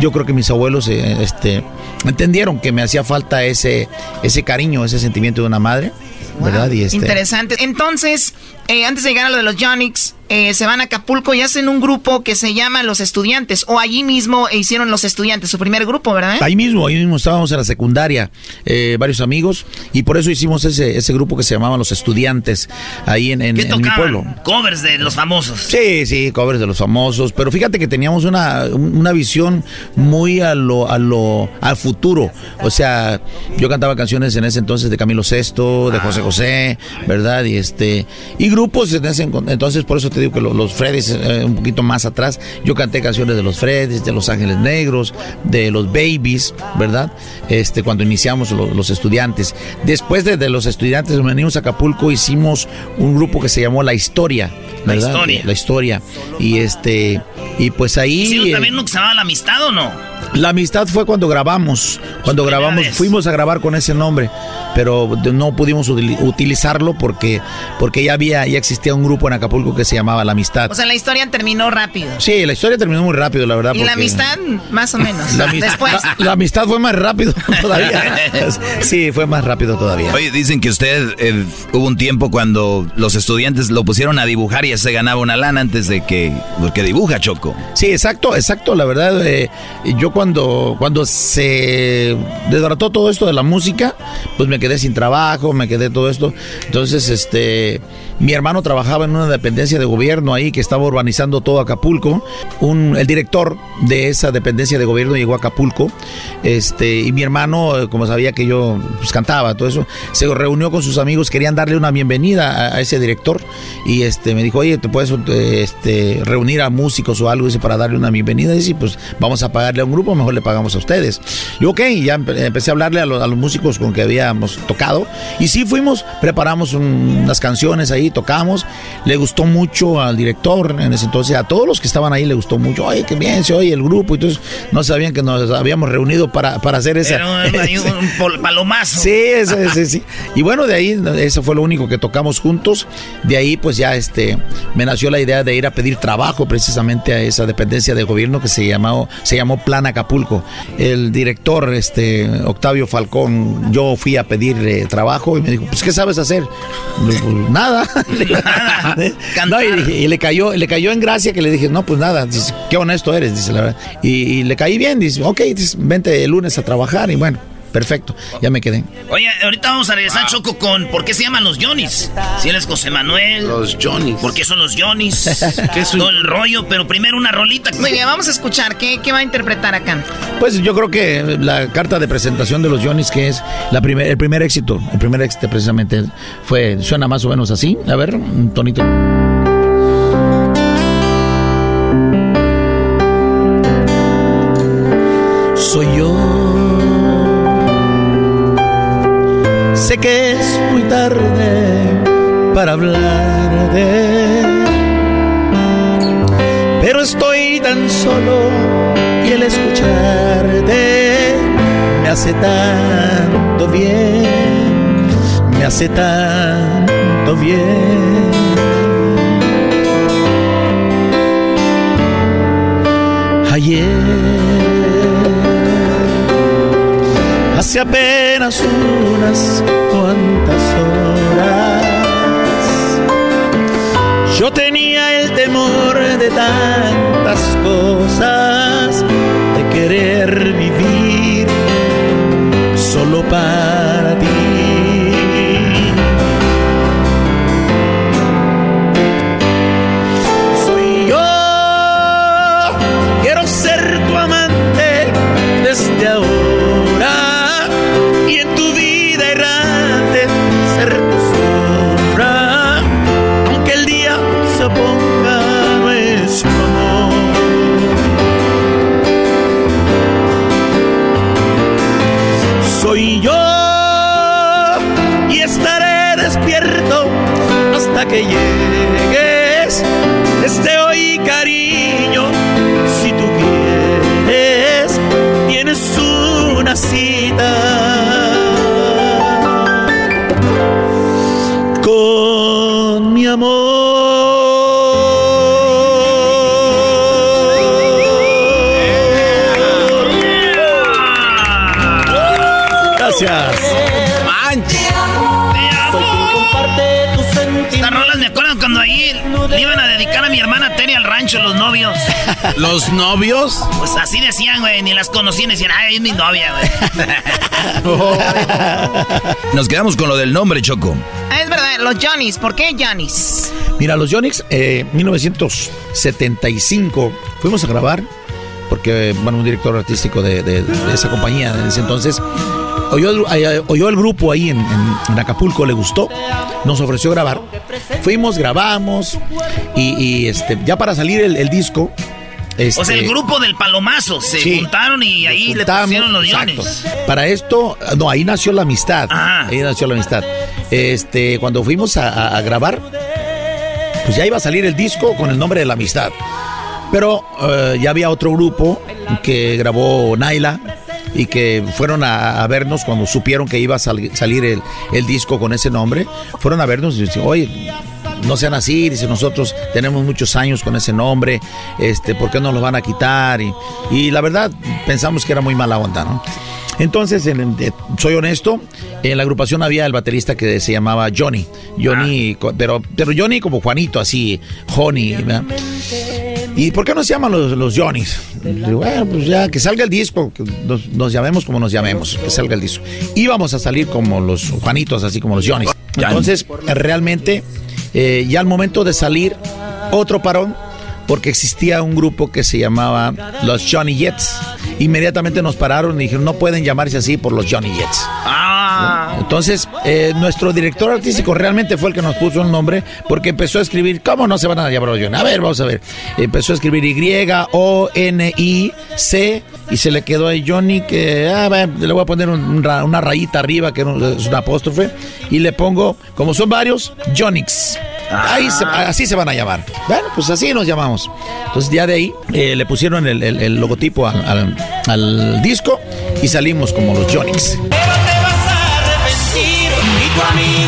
yo creo que mis abuelos eh, este, entendieron que me hacía falta ese, ese cariño, ese sentimiento de una madre. ¿verdad? Y este... Interesante. Entonces, eh, antes de llegar a lo de los Yonix, eh, se van a Acapulco y hacen un grupo que se llama Los Estudiantes. O allí mismo hicieron Los Estudiantes, su primer grupo, ¿verdad? Ahí mismo, ahí mismo estábamos en la secundaria, eh, varios amigos, y por eso hicimos ese, ese grupo que se llamaba Los Estudiantes, ahí en, en, mi pueblo. Covers de los famosos. Sí, sí, covers de los famosos. Pero fíjate que teníamos una, una visión muy a lo, a lo, al futuro. O sea, yo cantaba canciones en ese entonces de Camilo VI, de ah. José José, ¿verdad? Y este, y grupos en ese entonces, por eso te digo que los, los Freddys, eh, un poquito más atrás, yo canté canciones de los Freddys, de Los Ángeles Negros, de los Babies, ¿verdad? Este, cuando iniciamos los estudiantes. Después de, los estudiantes, venimos a Acapulco, hicimos un grupo que se llamó La Historia, ¿verdad? La Historia. La Historia. Y este, y pues ahí. ¿Sí, también uno que se llamaba La Amistad o no? La amistad fue cuando grabamos, cuando grabamos, fuimos a grabar con ese nombre, pero no pudimos utilizarlo porque, porque ya había, ya existía un grupo en Acapulco que se llamaba La Amistad. O sea, la historia terminó rápido. Sí, la historia terminó muy rápido, la verdad. Y la amistad, más o menos. La amistad, Después. La, amistad fue más rápido [LAUGHS] todavía. [LAUGHS] sí, fue más rápido todavía. Oye, dicen que usted eh, hubo un tiempo cuando los estudiantes lo pusieron a dibujar y ya se ganaba una lana antes de que, porque dibuja Choco. Sí, exacto, exacto. La verdad, eh, yo cuando, cuando se desbarató todo esto de la música, pues me quedé sin trabajo, me quedé todo esto. Entonces, este, mi hermano trabajaba en una dependencia de gobierno ahí que estaba urbanizando todo Acapulco. Un, el director de esa dependencia de gobierno llegó a Acapulco. Este, y mi hermano, como sabía que yo pues, cantaba, todo eso, se reunió con sus amigos, querían darle una bienvenida a, ese director. Y este, me dijo, oye, ¿te puedes este, reunir a músicos o algo dice, para darle una bienvenida? Y dice, pues vamos a pagarle a un grupo, mejor le pagamos a ustedes. Y ok, ya empecé a hablarle a los, músicos con que habíamos tocado. Y sí fuimos, preparamos unas canciones ahí tocamos. Le gustó mucho al director en ese entonces, a todos los que estaban ahí le gustó mucho. Oye, qué bien se oye el grupo. Entonces no sabían que nos habíamos reunido para, para hacer esa. un, [LAUGHS] palomazo. Sí, sí, sí, Y bueno, de ahí, eso fue lo único que tocamos juntos. De ahí, pues ya este, me nació la idea de ir a pedir trabajo precisamente a esa dependencia de gobierno que se llamó, se llamó Plan Acapulco. El director, este, Octavio Falcón, yo fui a pedir eh, trabajo y me dijo, pues, ¿qué sabes hacer? Pues, nada. [LAUGHS] y, le cayó, le cayó en gracia que le dije, no, pues nada, dice, qué honesto eres, dice la verdad. Y, le caí bien, dice, ok, vente el lunes a trabajar y bueno. Perfecto, ya me quedé. Oye, ahorita vamos a regresar, Choco, con ¿por qué se llaman los Johnnies? Si él es José Manuel. Los Johnnies. ¿Por qué son los Johnnies? [LAUGHS] ¿Qué es Todo el rollo, pero primero una rolita. Muy bien, vamos a escuchar. ¿Qué, ¿Qué, va a interpretar acá? Pues yo creo que la carta de presentación de los Johnnies, que es la primer, el primer éxito, el primer éxito precisamente fue, suena más o menos así. A ver, un tonito. Sé que es muy tarde para hablar de pero estoy tan solo y el escucharte me hace tanto bien, me hace tanto bien. ayer. Hace apenas unas cuantas horas. Yo tenía el temor de tantas cosas, de querer vivir solo para ti. Que llegues. Desde hoy, cariño, si tú quieres, tienes una cita con mi amor. Gracias. A mi hermana Terry al rancho los novios. [LAUGHS] ¿Los novios? Pues así decían, güey, ni las conocían decían, ay, es mi novia, güey. [LAUGHS] Nos quedamos con lo del nombre, Choco. Ah, es verdad, los Johnny's. ¿Por qué Johnny's? Mira, los eh, 1975, fuimos a grabar, porque, bueno, un director artístico de, de- de esa compañía en ese entonces, oyó, el- eh, oyó el grupo ahí en, en- en Acapulco, le gustó, nos ofreció grabar. Fuimos, grabamos, y, y, este, ya para salir el, el disco... O sea, el este, grupo del palomazo se Sí. juntaron y ahí le pusieron los. Johnny's. Para esto, no, ahí nació la amistad. Ahí nació la amistad. Este, cuando fuimos a, a- a grabar, pues ya iba a salir el disco con el nombre de la amistad. Pero eh, ya había otro grupo que grabó Naila y que fueron a, a vernos cuando supieron que iba a sal- salir el, el disco con ese nombre. Fueron a vernos y dicen, oye, no sean así, dice, nosotros tenemos muchos años con ese nombre, este, ¿por qué no lo van a quitar? Y, y la verdad, pensamos que era muy mala onda, ¿no? Entonces, en- eh, soy honesto, en la agrupación había el baterista que se llamaba Johnny, Johnny, co- pero, pero Johnny como Juanito, así, Honey, ¿verdad? ¿Y por qué no se llaman los, los Johnnys? Bueno, pues ya, que salga el disco, que nos, nos llamemos como nos llamemos, que salga el disco. Íbamos a salir como los Juanitos, así como los Johnnys. Entonces, realmente, eh, ya al momento de salir, otro parón, porque existía un grupo que se llamaba los Johnny Jets. Inmediatamente nos pararon y dijeron, no pueden llamarse así por los Johnny Jets. Ah. Entonces, eh, nuestro director artístico realmente fue el que nos puso el nombre porque empezó a escribir, ¿cómo no se van a llamar los Johnny? A ver, vamos a ver. Empezó a escribir Y-O-N-I-C y se le quedó ahí Johnny que, ah, le voy a poner un- un una rayita arriba que es una apóstrofe y le pongo, como son varios, Johnnyx. Ahí se- así se van a llamar. Bueno, pues así nos llamamos. Entonces ya de ahí eh, le pusieron el, el- el logotipo al, al- al disco y salimos como los Johnnyx. Ni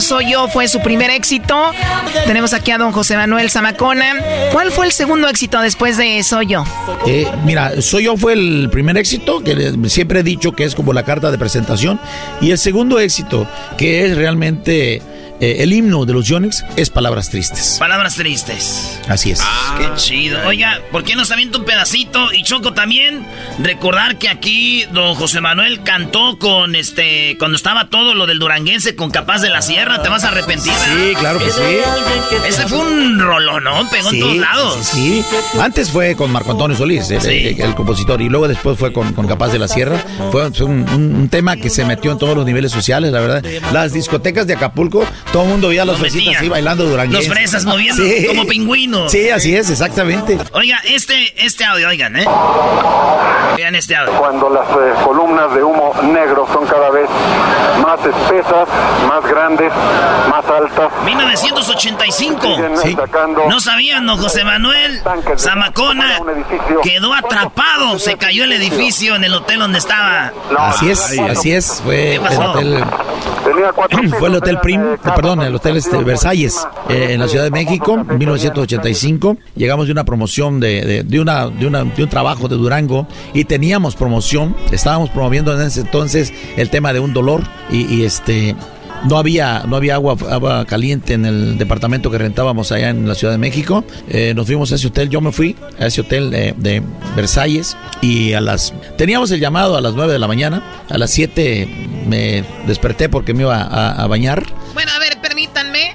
Soy yo fue su primer éxito. Tenemos aquí a don José Manuel Zamacona. ¿Cuál fue el segundo éxito después de Soy yo? Eh, mira, Soy yo fue el primer éxito, que siempre he dicho que es como la carta de presentación. Y el segundo éxito, que es realmente eh, el himno de los Yonix, es Palabras Tristes. Palabras tristes. Así es. Qué chido. Oiga, ¿por qué nos avienta un pedacito? Y Choco también, recordar que aquí don José Manuel cantó con este, cuando estaba todo lo del duranguense con Capaz de la Sierra, te vas a arrepentir. Sí, claro que sí. Ese fue un rolón, ¿no? Pegó Sí, en todos lados. Sí, sí. Antes fue con Marco Antonio Solís, el, el- el compositor, y luego después fue con, con Capaz de la Sierra. Fue, fue un, un- un tema que se metió en todos los niveles sociales, la verdad. Las discotecas de Acapulco Todo el mundo veía a los Lo fresitas así bailando durante. Los fresas moviendo como pingüinos. Sí, así es, exactamente. Oiga, este, este audio, oigan, ¿eh? Vean este audio. Cuando las eh, columnas de humo negro son cada vez más espesas, más grandes, más altas. 1985. Siguen sacando No sabían, ¿no? José Manuel Zamacona quedó atrapado. Se cayó el edificio en el hotel donde estaba. Así es, así es. Fue el pasó? hotel. [CLEARS THROAT] Fue el Hotel Prim, eh, perdón, el Hotel este, Versalles, eh, en la Ciudad de México, en 1985. Llegamos de una promoción de, de, una, de, un trabajo de Durango y teníamos promoción. Estábamos promoviendo en ese entonces el tema de un dolor y este. No había, no había agua, caliente en el departamento que rentábamos allá en la Ciudad de México. Eh, nos fuimos a ese hotel, yo me fui a ese hotel de, de Versalles y a las... Teníamos el llamado a las 9 de la mañana, a las 7 me desperté porque me iba a, a bañar. Bueno, a ver, permítanme.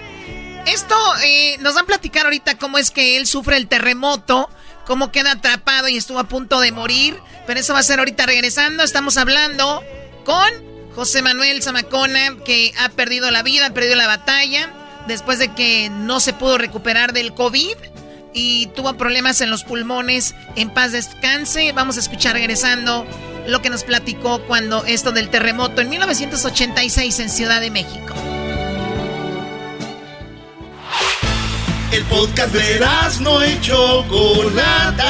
Esto eh, nos van a platicar ahorita cómo es que él sufre el terremoto, cómo queda atrapado y estuvo a punto de morir. Pero eso va a ser ahorita regresando. Estamos hablando con José Manuel Zamacona, que ha perdido la vida, ha perdido la batalla, después de que no se pudo recuperar del COVID y tuvo problemas en los pulmones. En paz descanse. Vamos a escuchar regresando lo que nos platicó cuando esto del terremoto en 1986 en Ciudad de México. El podcast de no y Chocolata.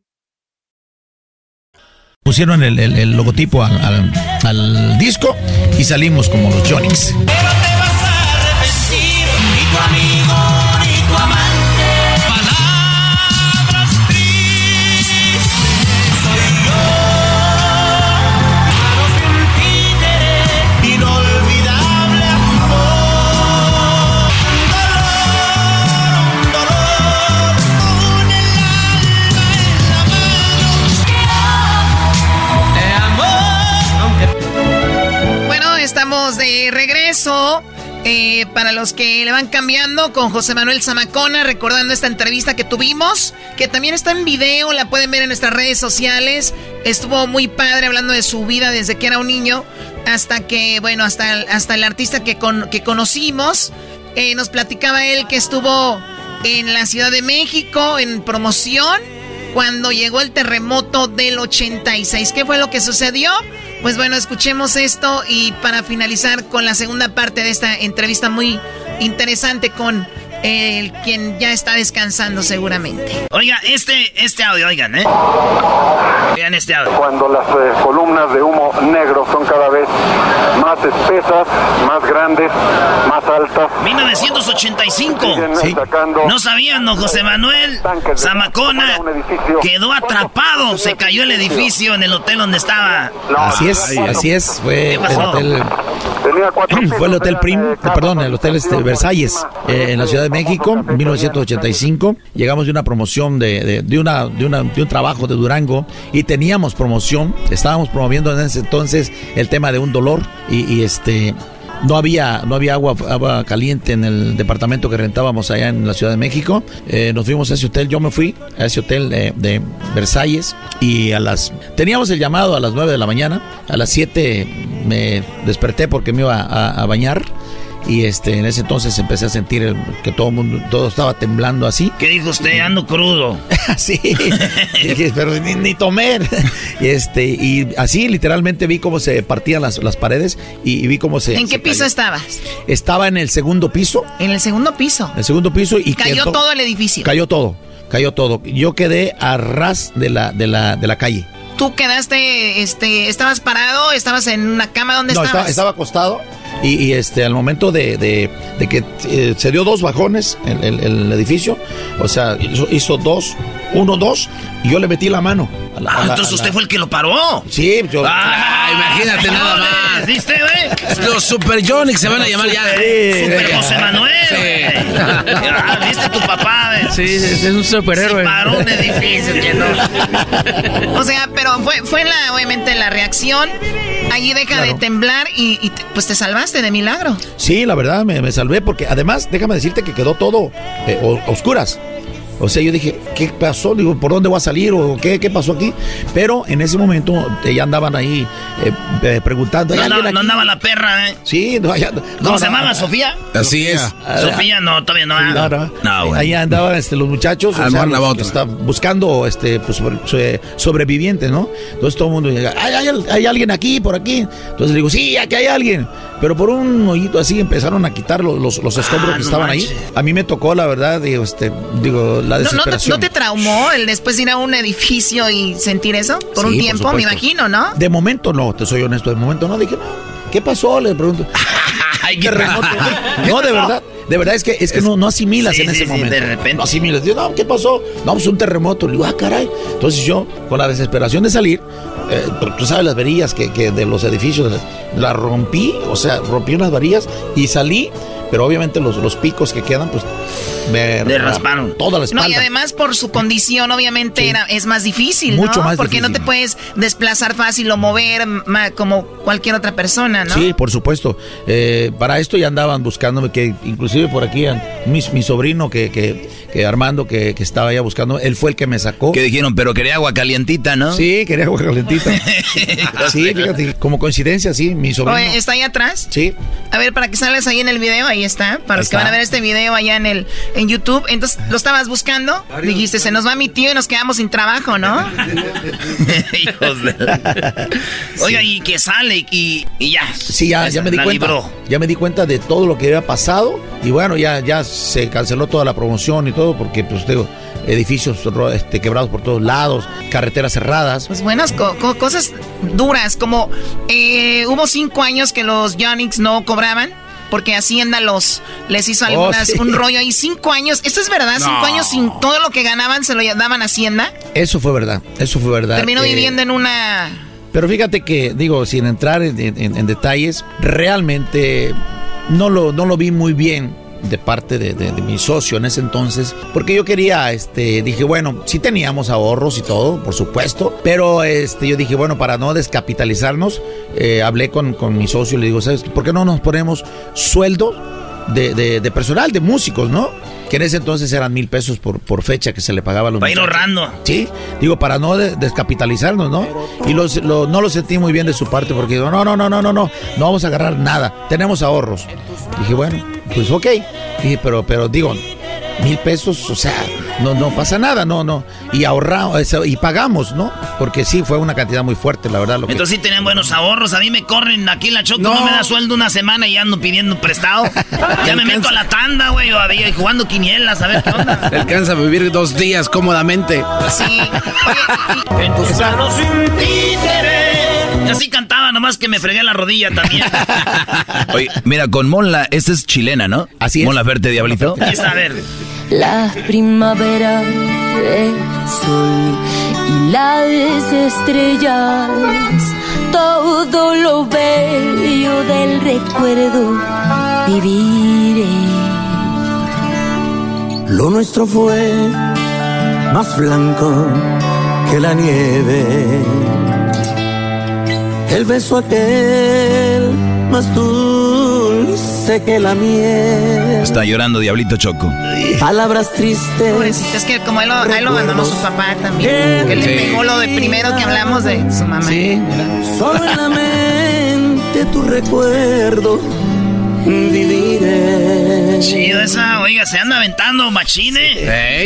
Pusieron el, el- el logotipo al, al- al disco y salimos como los Jonix. Ni tu amigo, de regreso. eh, para los que le van cambiando con José Manuel Zamacona, recordando esta entrevista que tuvimos, que también está en video, la pueden ver en nuestras redes sociales. Estuvo muy padre hablando de su vida desde que era un niño hasta que, bueno, hasta el, hasta el artista que, con- que conocimos. Eh, nos platicaba él que estuvo en la Ciudad de México en promoción cuando llegó el terremoto del 86. ¿Qué fue lo que sucedió? Pues bueno, escuchemos esto y para finalizar con la segunda parte de esta entrevista muy interesante con el quien ya está descansando seguramente. Oiga, este, este audio, oigan, ¿eh? Vean este audio. Cuando las eh, columnas de humo negro son cada vez más espesas, más grandes, más altas. 1985. Siguen sacando No sabían, ¿no? José Manuel Zamacona quedó atrapado. Se cayó el edificio en el hotel donde estaba. Así es, así es. Fue el hotel. [CLEARS THROAT] Fue el Hotel Prim, eh, perdón, el Hotel este, Versalles, eh, en la Ciudad de México, en 1985. Llegamos de una promoción de, de, de una, de, una, de un trabajo de Durango y teníamos promoción. Estábamos promoviendo en ese entonces el tema de un dolor y, y este. No había, no había agua, caliente en el departamento que rentábamos allá en la Ciudad de México. Eh, nos fuimos a ese hotel, yo me fui a ese hotel eh, de Versalles y a las... Teníamos el llamado a las 9 de la mañana, a las 7 me desperté porque me iba a bañar y este en ese entonces empecé a sentir el- que todo mundo todo estaba temblando así. ¿Qué dijo usted? Ando crudo. [LAUGHS] sí. [LAUGHS] Dije, pero ni, ni tomé. [LAUGHS] y este y así literalmente vi cómo se partían las, las paredes y, y vi cómo se ¿En qué piso estabas? Estaba en el segundo piso. En el segundo piso. El segundo piso y Cayó quedó- todo el edificio. Cayó todo. Cayó todo. Yo quedé a ras de la de la de la calle. Tú quedaste, este, estabas parado, estabas en una cama, ¿dónde No, estabas? estaba, estaba acostado y, y, este al momento de, de- de que eh, se dio dos bajones en el, el edificio, o sea, hizo, hizo dos, uno, dos, y yo le metí la mano. a la- a Ah, la- entonces a la- usted fue el que lo paró. Sí, yo. Ah, imagínate nada más. ¿Viste, güey? Los Super Jonix se van a llamar ya. Super José Manuel. güey. Ah, ¿Viste tu papá? güey? Sí, es, es un superhéroe. Se paró un edificio que no. O sea, pero fue, fue la, obviamente la reacción. Allí deja de temblar y, y te- pues te salvaste de milagro. Sí, la verdad me, me salvé porque además, déjame decirte que quedó todo eh, o- oscuras. O sea, yo dije, ¿qué pasó? Digo, ¿por dónde voy a salir? ¿O qué, qué pasó aquí? Pero en ese momento eh, ya andaban ahí eh, eh, preguntando. ¿hay No, no aquí? andaba la perra, ¿eh? Sí, no, ya- ¿Cómo no, se no, llamaba? no. ¿Sofía? Así es. Sofía, no, todavía no. No, ah. no. Ahí andaban este, los muchachos, o sea, los que buscando este, pues, sobre- sobre- sobrevivientes, ¿no? Entonces todo el mundo llega, ¿Hay, hay, hay alguien aquí, por aquí. Entonces le digo, sí, aquí hay alguien. Pero por un hoyito así empezaron a quitar los, los, los escombros Ah, que no estaban ahí. A mí me tocó, la verdad, digo, este, digo la ¿No, no, te, desesperación. no te traumó el después ir a un edificio y sentir eso? Por un tiempo, me imagino, ¿no? De momento no, te soy honesto, de momento no. Dije, no, ¿qué pasó? Le pregunto. [LAUGHS] Ay, ¿Qué terremoto? [LAUGHS] No, de verdad. De verdad es que, es que no, no asimilas Sí, en ese sí, sí, momento. de repente. No asimilas. Digo, no, ¿qué pasó? No, pues un terremoto. Le digo, ah, caray. Entonces yo, con la desesperación de salir, eh, tú sabes las varillas que, que de los edificios, las rompí, o sea, rompí unas varillas y salí, pero obviamente los, los picos que quedan, pues me Le rasparon. toda la No, espalda. y además por su condición, obviamente, era, es más difícil, Mucho ¿no? más Porque no te puedes desplazar fácil o mover ma- como cualquier otra persona, ¿no? Sí, por supuesto. Eh, para esto ya andaban buscándome, que inclusive por aquí, mi, mi sobrino, que, que, que Armando, que, que estaba ya buscando, él fue el que me sacó. Que dijeron, pero quería agua calientita, ¿no? Sí, quería agua calentita. [LAUGHS] sí, fíjate, como coincidencia, sí, mi sobrino. Oye, ¿está ahí atrás? Sí. A ver, para que salgas ahí en el video, ahí está. Para los que van a ver este video allá en el en YouTube. Entonces, ¿lo estabas buscando? Dijiste, se nos va mi tío y nos quedamos sin trabajo, ¿no? [LAUGHS] Hijos de la- [LAUGHS] Oiga, y que sale y, y ya. Sí, ya, ya me di La cuenta. libró. Ya me di cuenta de todo lo que había pasado. Y bueno, ya, ya se canceló toda la promoción y todo, porque, pues, digo, edificios este, quebrados por todos lados, carreteras cerradas. Pues buenas co- co- cosas duras, como eh, hubo cinco años que los Yonix no cobraban. Porque Hacienda los les hizo algunas, Oh, sí. un rollo ahí. Cinco años. ¿Esto es verdad? Cinco años sin todo lo que ganaban se lo daban a Hacienda. Eso fue verdad, eso fue verdad. Terminó Eh, viviendo en una. Pero fíjate que, digo, sin entrar en, en- en detalles, realmente no lo, no lo vi muy bien de parte de, de- mi socio en ese entonces, porque yo quería, este, dije, bueno, sí teníamos ahorros y todo, por supuesto, pero este, yo dije, bueno, para no descapitalizarnos, eh, hablé con, con mi socio y le digo, ¿sabes? ¿Por qué no nos ponemos sueldos de, de- de personal, de músicos, ¿no? Que en ese entonces eran mil pesos por, por fecha que se le pagaba a los Para ir ahorrando. Sí, digo, para no de- descapitalizarnos, ¿no? Y los- lo- no lo sentí muy bien de su parte porque digo, no, no, no, no, no, no, no vamos a agarrar nada, tenemos ahorros. Dije, bueno, pues ok. Dije, pero, pero digo, mil pesos, o sea, no, no pasa nada, no, no. Y ahorramos, eso, y pagamos, ¿no? Porque sí, fue una cantidad muy fuerte, la verdad. Lo que- Entonces sí tenían buenos ahorros. A mí me corren aquí en la choco, no, me da sueldo una semana y ando pidiendo prestado. [LAUGHS] ya me meto a la tanda, güey, jugando quinielas, a ver qué onda. [LAUGHS] Alcanza a vivir dos días cómodamente. Sí. En tus manos un títere. Y así cantaba, nomás que me fregué la rodilla también. [LAUGHS] Oye, mira, con Monla, esta es chilena, ¿no? Así es. Monla Verte Diablito. A ver. La primavera, el sol y las estrellas, todo lo bello del recuerdo viviré. Lo nuestro fue más blanco que la nieve. El beso aquel más dulce que la miel. Está llorando Diablito Choco. Palabras tristes. Pobrecito, es que como él, lo- a él lo abandonó su papá también. Que le Sí. pegó lo de primero que hablamos de su mamá. Solo en la mente tu recuerdo viviré. Chido esa, oiga, se anda aventando machine.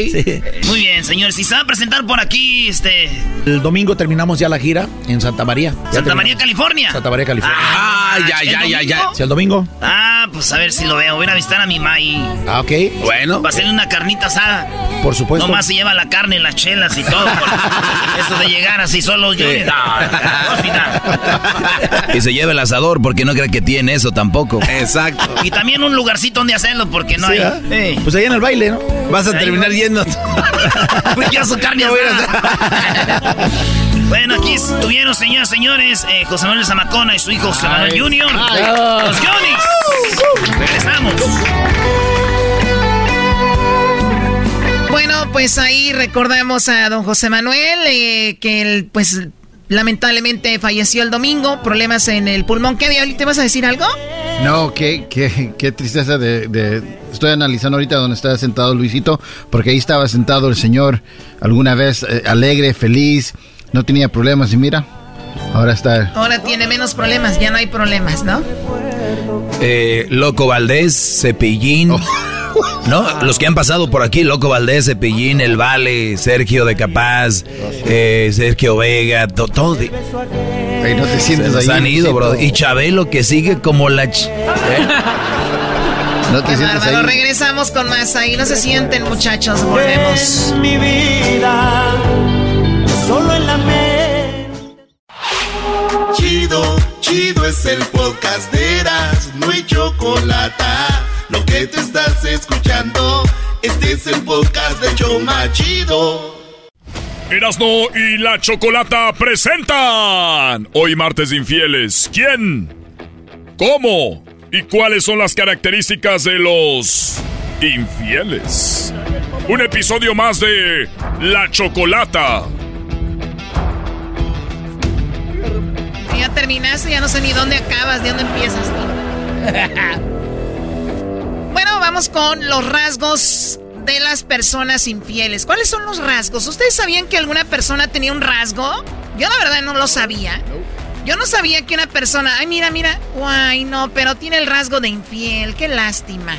Sí. Muy bien, señores. Si se va a presentar por aquí, este. El domingo terminamos ya la gira en Santa María. Ya Santa terminamos. María, California. Santa María, California. Ah, ya, ya, ya, ya. ¿Sí, el domingo? Ah, pues a ver si lo veo. Voy a ir a visitar a mi ma y Ah, ok. Bueno. va a hacerle una carnita asada. Por supuesto. Nomás se lleva la carne, las chelas y todo. Eso de llegar así solo yo. No, no, al final. Y se lleva el asador porque no cree que tiene eso tampoco. Exacto. Y también un lugarcito donde hacerlo porque no Sí, hay. ¿ah? Eh. Pues ahí en el baile, ¿no? Vas a Ahí terminar va. yendo. [LAUGHS] Pues ya su carne asada. Bueno, aquí estuvieron, señoras y señores, eh, José Manuel Zamacona y su hijo José Manuel Ay. Junior. Ay. Los Yonix. Regresamos. Bueno, pues ahí recordamos a don José Manuel, eh, que él, pues lamentablemente falleció el domingo, problemas en el pulmón. ¿Qué diablo? ¿Te vas a decir algo? No, qué, qué, qué tristeza de, de- Estoy analizando ahorita donde está sentado Luisito, porque ahí estaba sentado el señor alguna vez eh, alegre, feliz, no tenía problemas y mira, ahora está... Ahora tiene menos problemas, ya no hay problemas, ¿no? Eh, Loco Valdés, Cepillín. ¿No? Los que han pasado por aquí, Loco Valdés, Cepillín, El Vale, Sergio de Capaz, eh, Sergio Vega, to- todos. de- Ey, no te Se sientes nos ahí. han ido, bro. Y Chabelo que sigue como la... ch- No te Qué sientes bárbaro. ahí. Regresamos con más ahí. No se sienten, muchachos. Volvemos. En mi vida, solo en la mente. Chido, chido es el podcast de Eras, no hay chocolate. Lo que te estás escuchando, este es el podcast de Choma Chido. Erasno y la Chocolata presentan hoy martes de infieles. ¿Quién? ¿Cómo? ¿Y cuáles son las características de los infieles? Un episodio más de La Chocolata. Ya terminaste, ya no sé ni dónde acabas, de dónde empiezas. bueno, [LAUGHS] vamos con los rasgos de las personas infieles. ¿Cuáles son los rasgos? ¿Ustedes sabían que alguna persona tenía un rasgo? Yo la verdad no lo sabía. Yo no sabía que una persona, ay mira, mira, guay, no, pero tiene el rasgo de infiel, qué lástima.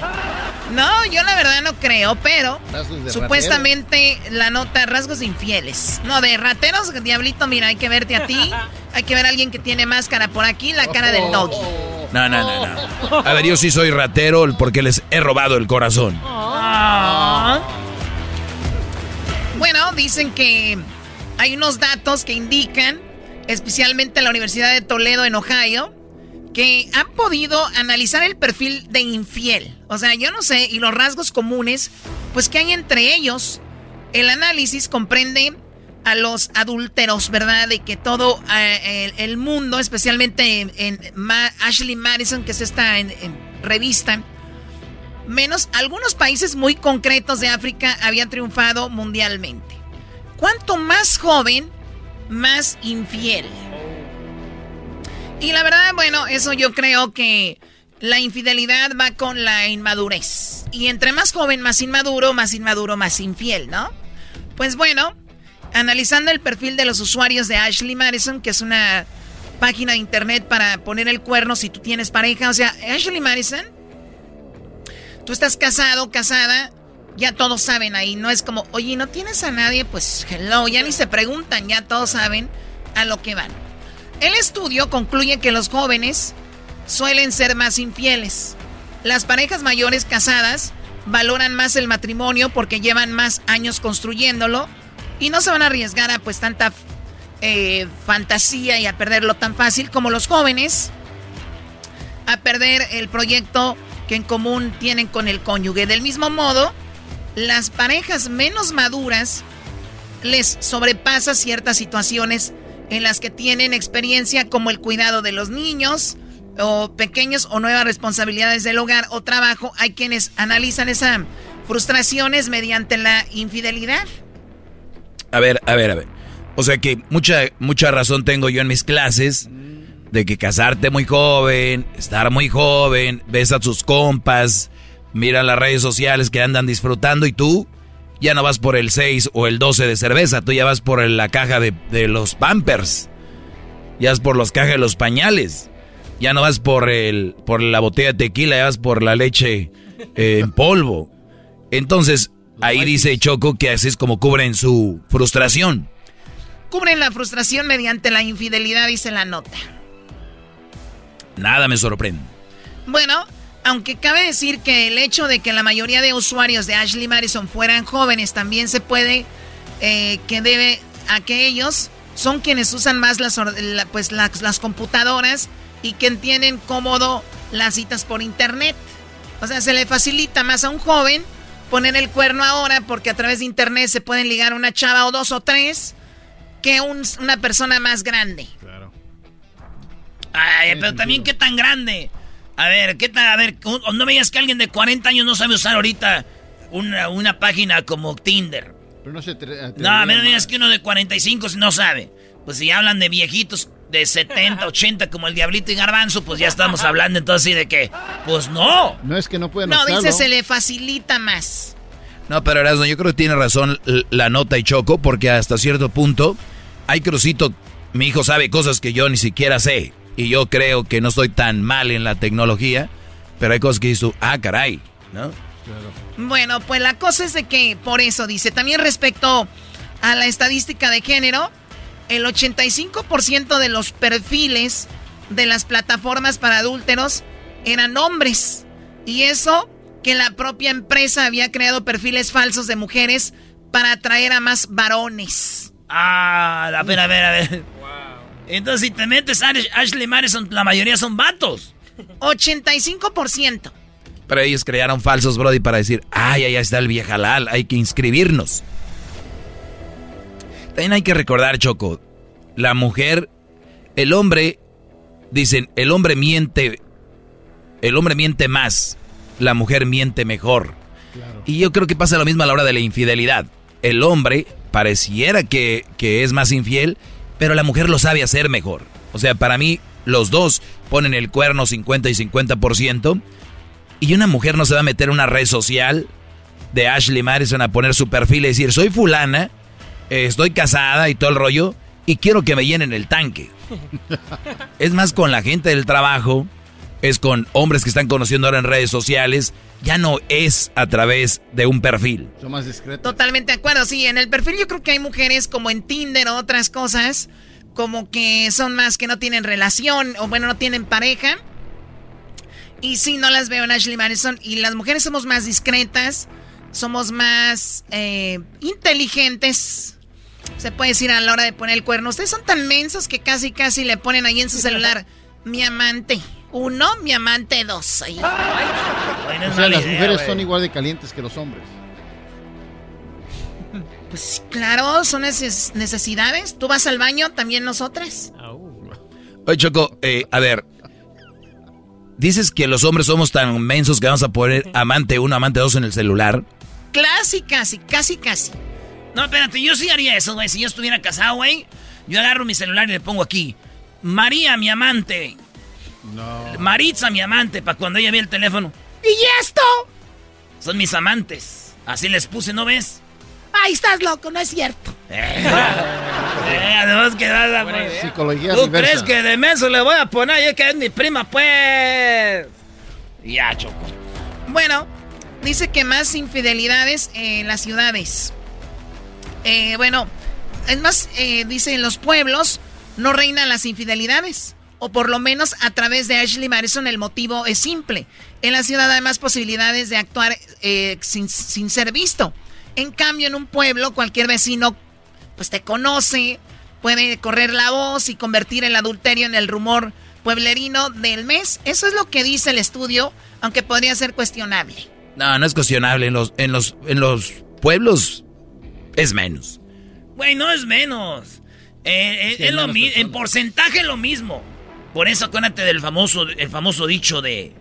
No, yo la verdad no creo, pero supuestamente la nota rasgos de infieles. No, de rateros, diablito, mira, hay que verte a ti. [LAUGHS] Hay que ver a alguien que tiene máscara por aquí, la cara del doggy. No, no, no, no. A ver, yo sí soy ratero porque les he robado el corazón. Bueno, dicen que hay unos datos que indican, especialmente la Universidad de Toledo en Ohio, que han podido analizar el perfil de infiel. O sea, yo no sé, y los rasgos comunes, pues que hay entre ellos. El análisis comprende a los adúlteros, ¿verdad? De que todo eh, el, mundo, especialmente en, Ashley Madison, que es esta en- en revista, menos algunos países muy concretos de África habían triunfado mundialmente. Cuanto más joven, más infiel. Y la verdad, bueno, eso yo creo que la infidelidad va con la inmadurez. Y entre más joven, más inmaduro, más inmaduro, más infiel, ¿no? Pues bueno, analizando el perfil de los usuarios de Ashley Madison, que es una página de internet para poner el cuerno si tú tienes pareja. O sea, Ashley Madison tú estás casado, casada, ya todos saben ahí. No es como, oye, ¿no tienes a nadie? Pues hello, ya ni se preguntan, ya todos saben a lo que van. El estudio concluye que los jóvenes suelen ser más infieles. Las parejas mayores casadas valoran más el matrimonio porque llevan más años construyéndolo y no se van a arriesgar a pues tanta eh, fantasía y a perderlo tan fácil como los jóvenes a perder el proyecto que en común tienen con el cónyuge. Del mismo modo, las parejas menos maduras les sobrepasa ciertas situaciones en las que tienen experiencia como el cuidado de los niños o pequeños o nuevas responsabilidades del hogar o trabajo. Hay quienes analizan esas frustraciones mediante la infidelidad. A ver, a ver, a ver. O sea que mucha, mucha razón tengo yo en mis clases de que casarte muy joven, estar muy joven, ves a tus compas, mira las redes sociales que andan disfrutando y tú ya no vas por el 6 o el 12 de cerveza, tú ya vas por la caja de, de los Pampers, ya vas por las cajas de los pañales. Ya no vas por, el, por la botella de tequila, ya vas por la leche eh, en polvo. Entonces, ahí dice Choco que así es como cubren su frustración. Cubren la frustración mediante la infidelidad, dice la nota. Nada me sorprende. Bueno, aunque cabe decir que el hecho de que la mayoría de usuarios de Ashley Madison fueran jóvenes también se puede eh, que debe a que ellos son quienes usan más las, pues, las, las computadoras y que entienden cómodo las citas por internet. O sea, se le facilita más a un joven poner el cuerno ahora porque a través de internet se pueden ligar una chava o dos o tres que un- una persona más grande. Ay, pero también qué tan grande. A ver, qué tan, a ver, un- no me digas que alguien de 40 años no sabe usar ahorita una, una página como Tinder. Pero no se No, a atrevería digas que uno de 45 no sabe. Pues si hablan de viejitos de 70, 80 como el Diablito y Garbanzo, pues ya estamos hablando entonces sí de que, pues no. No es que no pueden No, dice se le facilita más. No, pero Erasmo, yo creo que tiene razón la nota y Choco, porque hasta cierto punto, hay Crucito, mi hijo sabe cosas que yo ni siquiera sé. Y yo creo que no estoy tan mal en la tecnología, pero hay cosas que dices tú, ah, caray, ¿no? Bueno, pues la cosa es de que por eso dice, también respecto a la estadística de género, el 85% de los perfiles de las plataformas para adúlteros eran hombres. Y eso que la propia empresa había creado perfiles falsos de mujeres para atraer a más varones. Ah, a ver, a ver, a ver. Entonces si te metes a Ash- Ashley Madison, la mayoría son vatos. 85%. Pero ellos crearon falsos, Brody, para decir, ay, allá está el viejalal, hay que inscribirnos. También hay que recordar, Choco, la mujer, el hombre, dicen, el hombre miente, el hombre miente más, la mujer miente mejor. Y yo creo que pasa lo mismo a la hora de la infidelidad. El hombre pareciera que, que es más infiel, pero la mujer lo sabe hacer mejor. O sea, para mí, los dos ponen el cuerno 50 y 50%. Y una mujer no se va a meter en una red social de Ashley Madison a poner su perfil y decir, soy fulana, estoy casada y todo el rollo, y quiero que me llenen el tanque. [LAUGHS] Es más con la gente del trabajo, es con hombres que están conociendo ahora en redes sociales, ya no es a través de un perfil. Son más discretos. Totalmente de acuerdo, sí, en el perfil yo creo que hay mujeres como en Tinder o otras cosas, como que son más que no tienen relación o bueno, no tienen pareja. Y sí, no las veo en Ashley Madison. Y las mujeres somos más discretas, somos más eh, inteligentes. Se puede decir a la hora de poner el cuerno. Ustedes son tan mensos que casi, casi le ponen ahí en su celular mi amante. Uno, mi amante dos. Ahí. O sea, las mujeres son igual de calientes que los hombres. Pues claro, son neces- necesidades. Tú vas al baño, también nosotras. Oye, Choco, eh, a ver. Dices que los hombres somos tan mensos que vamos a poner amante uno, amante dos en el celular. Casi, casi, casi, casi. No, espérate, yo sí haría eso, güey. Si yo estuviera casado, güey, yo agarro mi celular y le pongo aquí. María, mi amante. No. Maritza, mi amante, para cuando ella vea el teléfono. ¿Y esto? Son mis amantes. Así les puse, ¿no ves? Ay, estás loco, no es cierto. [LAUGHS] Eh, además que nada, pues. Psicología ¿Tú crees que de menso le voy a poner? Yo que es mi prima, pues. Ya, Choco. Bueno, dice que más infidelidades en las ciudades. Eh, bueno, es más, eh, dice en los pueblos no reinan las infidelidades. O por lo menos a través de Ashley Madison el motivo es simple. En la ciudad hay más posibilidades de actuar eh, sin, sin ser visto. En cambio, en un pueblo, cualquier vecino pues te conoce, puede correr la voz y convertir el adulterio en el rumor pueblerino del mes. Eso es lo que dice el estudio, aunque podría ser cuestionable. No, no es cuestionable. En los, en los, en los pueblos es menos. Güey, no es menos. Eh, eh, Sí, es lo menos mi- personas. en porcentaje es lo mismo. Por eso acuérdate del famoso, el famoso dicho de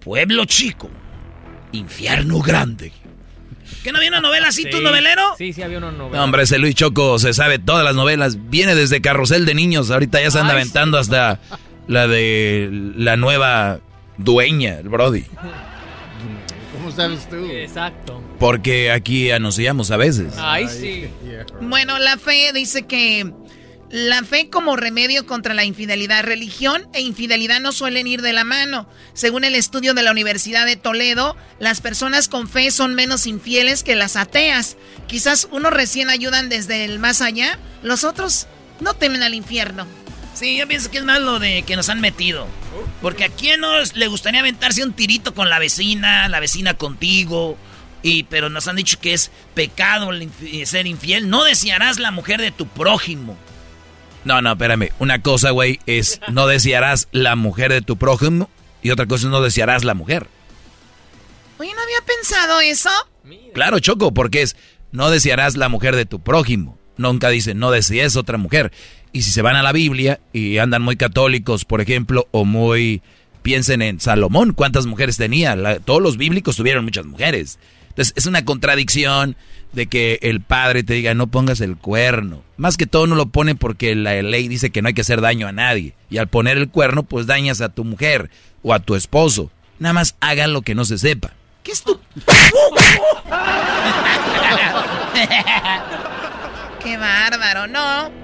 pueblo chico, infierno grande. ¿Que no había una novela así, tu novelero? Sí, sí, había una novela. No, hombre, ese Luis Choco se sabe todas las novelas. Viene desde Carrusel de Niños. Ahorita ya se anda Ay, aventando hasta la de la nueva dueña, el Brody. [LAUGHS] ¿Cómo sabes tú? Exacto. Porque aquí anunciamos a veces. Ay, sí. [LAUGHS] Bueno, la fe dice que La fe como remedio contra la infidelidad. Religión e infidelidad no suelen ir de la mano. Según el estudio de la Universidad de Toledo, las personas con fe son menos infieles que las ateas. Quizás unos recién ayudan desde el más allá, los otros no temen al infierno. Sí, yo pienso que es más lo de que nos han metido. Porque a quién nos le gustaría aventarse un tirito con la vecina, la vecina contigo. Y, pero nos han dicho que es pecado el infi- ser infiel. No desearás la mujer de tu prójimo. No, no, espérame. Una cosa, güey, es no desearás la mujer de tu prójimo y otra cosa es no desearás la mujer. Oye, ¿no había pensado eso? Claro, Choco, porque es no desearás la mujer de tu prójimo. Nunca dice no desees otra mujer. Y si se van a la Biblia y andan muy católicos, por ejemplo, o muy... Piensen en Salomón, ¿cuántas mujeres tenía? La- todos los bíblicos tuvieron muchas mujeres. Entonces, es una contradicción de que el padre te diga no pongas el cuerno. Más que todo no lo pone porque la ley dice que no hay que hacer daño a nadie. Y al poner el cuerno, pues dañas a tu mujer o a tu esposo. Nada más haga lo que no se sepa. ¿Qué es tu...? [LAUGHS] Qué bárbaro, no.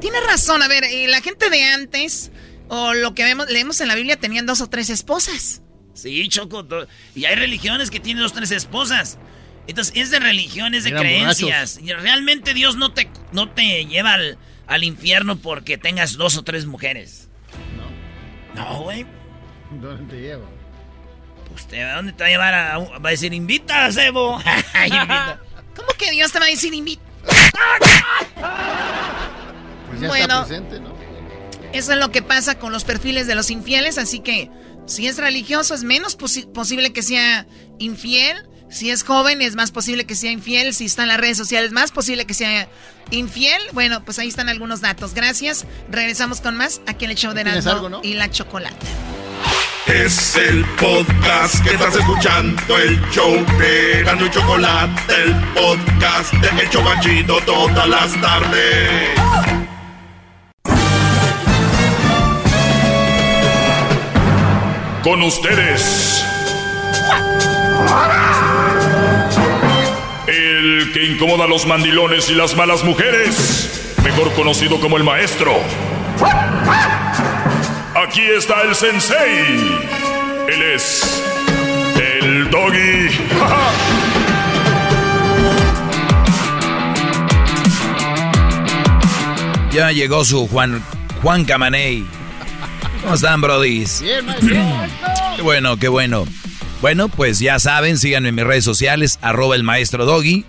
Tienes razón, a ver, eh, la gente de antes, o lo que vemos, leemos en la Biblia, tenían dos o tres esposas. Sí, Choco. Y hay religiones que tienen dos, tres esposas. Entonces, es de religión, es de Eran creencias. Y realmente Dios no te, no te lleva al, al infierno porque tengas dos o tres mujeres. No. No, güey. ¿Dónde te lleva? Pues te, ¿a dónde te va a llevar? A, va a decir, invita a Sebo. [LAUGHS] Invita. [LAUGHS] ¿Cómo que Dios te va a decir invita? [LAUGHS] Pues ya Bueno. está presente, ¿no? Eso es lo que pasa con los perfiles de los infieles, así que si es religioso es menos posi- posible que sea infiel, si es joven es más posible que sea infiel, si está en las redes sociales más posible que sea infiel. Bueno, pues ahí están algunos datos. Gracias. Regresamos con más aquí en el show de ¿Tienes Erasmo algo, no? y la chocolate. Es el podcast que estás escuchando, el show de Gano y Chocolate, el podcast de El Chobachito todas las tardes. Con ustedes. El que incomoda a los mandilones y las malas mujeres. Mejor conocido como el maestro. Aquí está el sensei. Él es el doggy. [LAUGHS] Ya llegó su Juan Juan Camaney. ¿Cómo están, maestro. [CLEARS THROAT] Qué bueno, qué bueno. Bueno, pues ya saben, síganme en mis redes sociales, arroba el maestro Doggy.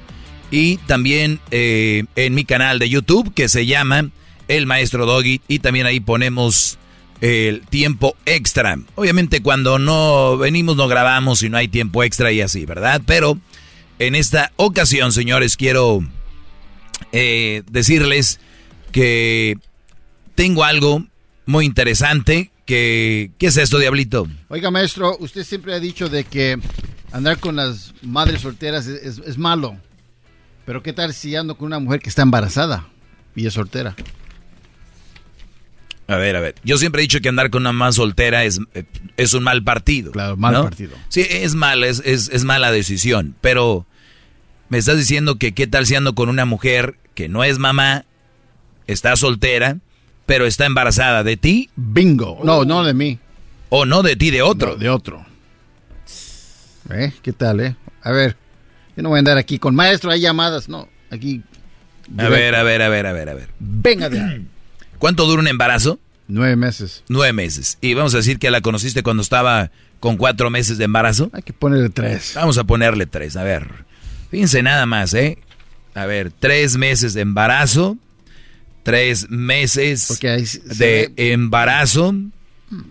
Y también eh, en mi canal de YouTube que se llama El Maestro Doggy. Y también ahí ponemos el tiempo extra. Obviamente cuando no venimos no grabamos y no hay tiempo extra y así, ¿verdad? Pero en esta ocasión, señores, quiero eh, decirles que tengo algo muy interesante. Que, ¿Qué es esto, Diablito? Oiga, maestro, usted siempre ha dicho de que andar con las madres solteras es, es- es malo. Pero ¿qué tal si ando con una mujer que está embarazada y es soltera? A ver, a ver. Yo siempre he dicho que andar con una más soltera es, eh, es un mal partido. Claro, mal ¿no? partido. Sí, es mal, es, es, es mala decisión. Pero me estás diciendo que qué tal si ando con una mujer que no es mamá, está soltera, pero está embarazada de ti. Bingo. No, no de mí. O no de ti, de otro. No, de otro. ¿Eh? ¿Qué tal, eh? A ver, yo no voy a andar aquí con maestro, hay llamadas, no. Aquí. A ver, a ver, a ver, a ver, a ver. Venga de ahí. [CLEARS THROAT] ¿Cuánto dura un embarazo? Nueve meses. Nueve meses. Y vamos a decir que la conociste cuando estaba con cuatro meses de embarazo. Hay que ponerle tres. Vamos a ponerle tres, a ver. Fíjense nada más, ¿eh? A ver, tres meses de embarazo, tres meses de embarazo.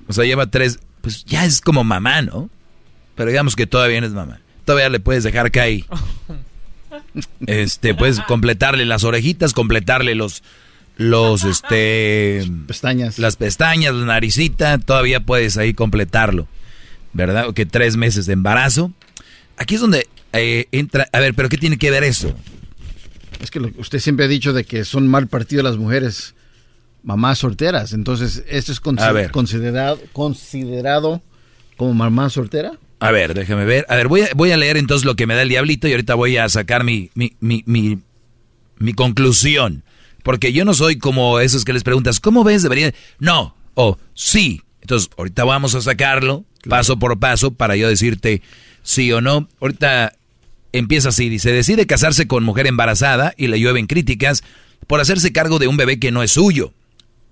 O sea, lleva tres, pues ya es como mamá, ¿no? Pero digamos que todavía no es mamá. Todavía le puedes dejar caer. [LAUGHS] Este, puedes completarle las orejitas, completarle los, los, este... Pestañas. Las pestañas, la naricita, todavía puedes ahí completarlo. ¿Verdad? Que tres meses de embarazo. Aquí es donde eh, entra... A ver, pero ¿qué tiene que ver eso? Es que lo- usted siempre ha dicho de que son mal partido las mujeres mamás solteras. Entonces, ¿esto es considerado, considerado como mamá soltera? A ver, déjame ver. A ver, voy a, voy a leer entonces lo que me da el diablito y ahorita voy a sacar mi, mi, mi, mi, mi conclusión. Porque yo no soy como esos que les preguntas, ¿cómo ves? Debería. No, o sí. Entonces, ahorita vamos a sacarlo paso por paso para yo decirte sí o no. Ahorita empieza así, dice, decide casarse con mujer embarazada y le llueven críticas por hacerse cargo de un bebé que no es suyo.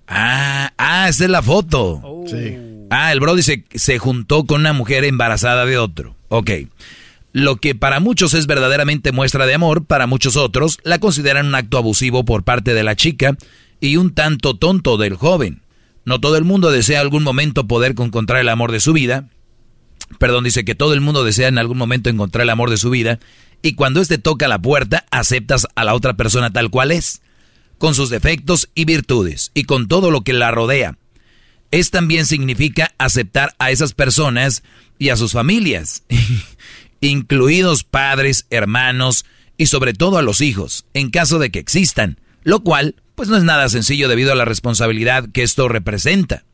Ah, ah, esa es la foto. Sí. Ah, el Brody se, se juntó con una mujer embarazada de otro. Ok. Lo que para muchos es verdaderamente muestra de amor, para muchos otros la consideran un acto abusivo por parte de la chica y un tanto tonto del joven. No todo el mundo desea algún momento poder encontrar el amor de su vida. Perdón, dice que todo el mundo desea en algún momento encontrar el amor de su vida. Y cuando éste toca la puerta, aceptas a la otra persona tal cual es, con sus defectos y virtudes, y con todo lo que la rodea. Es también significa aceptar a esas personas y a sus familias, [LAUGHS] incluidos padres, hermanos y sobre todo a los hijos, en caso de que existan, lo cual pues no es nada sencillo debido a la responsabilidad que esto representa.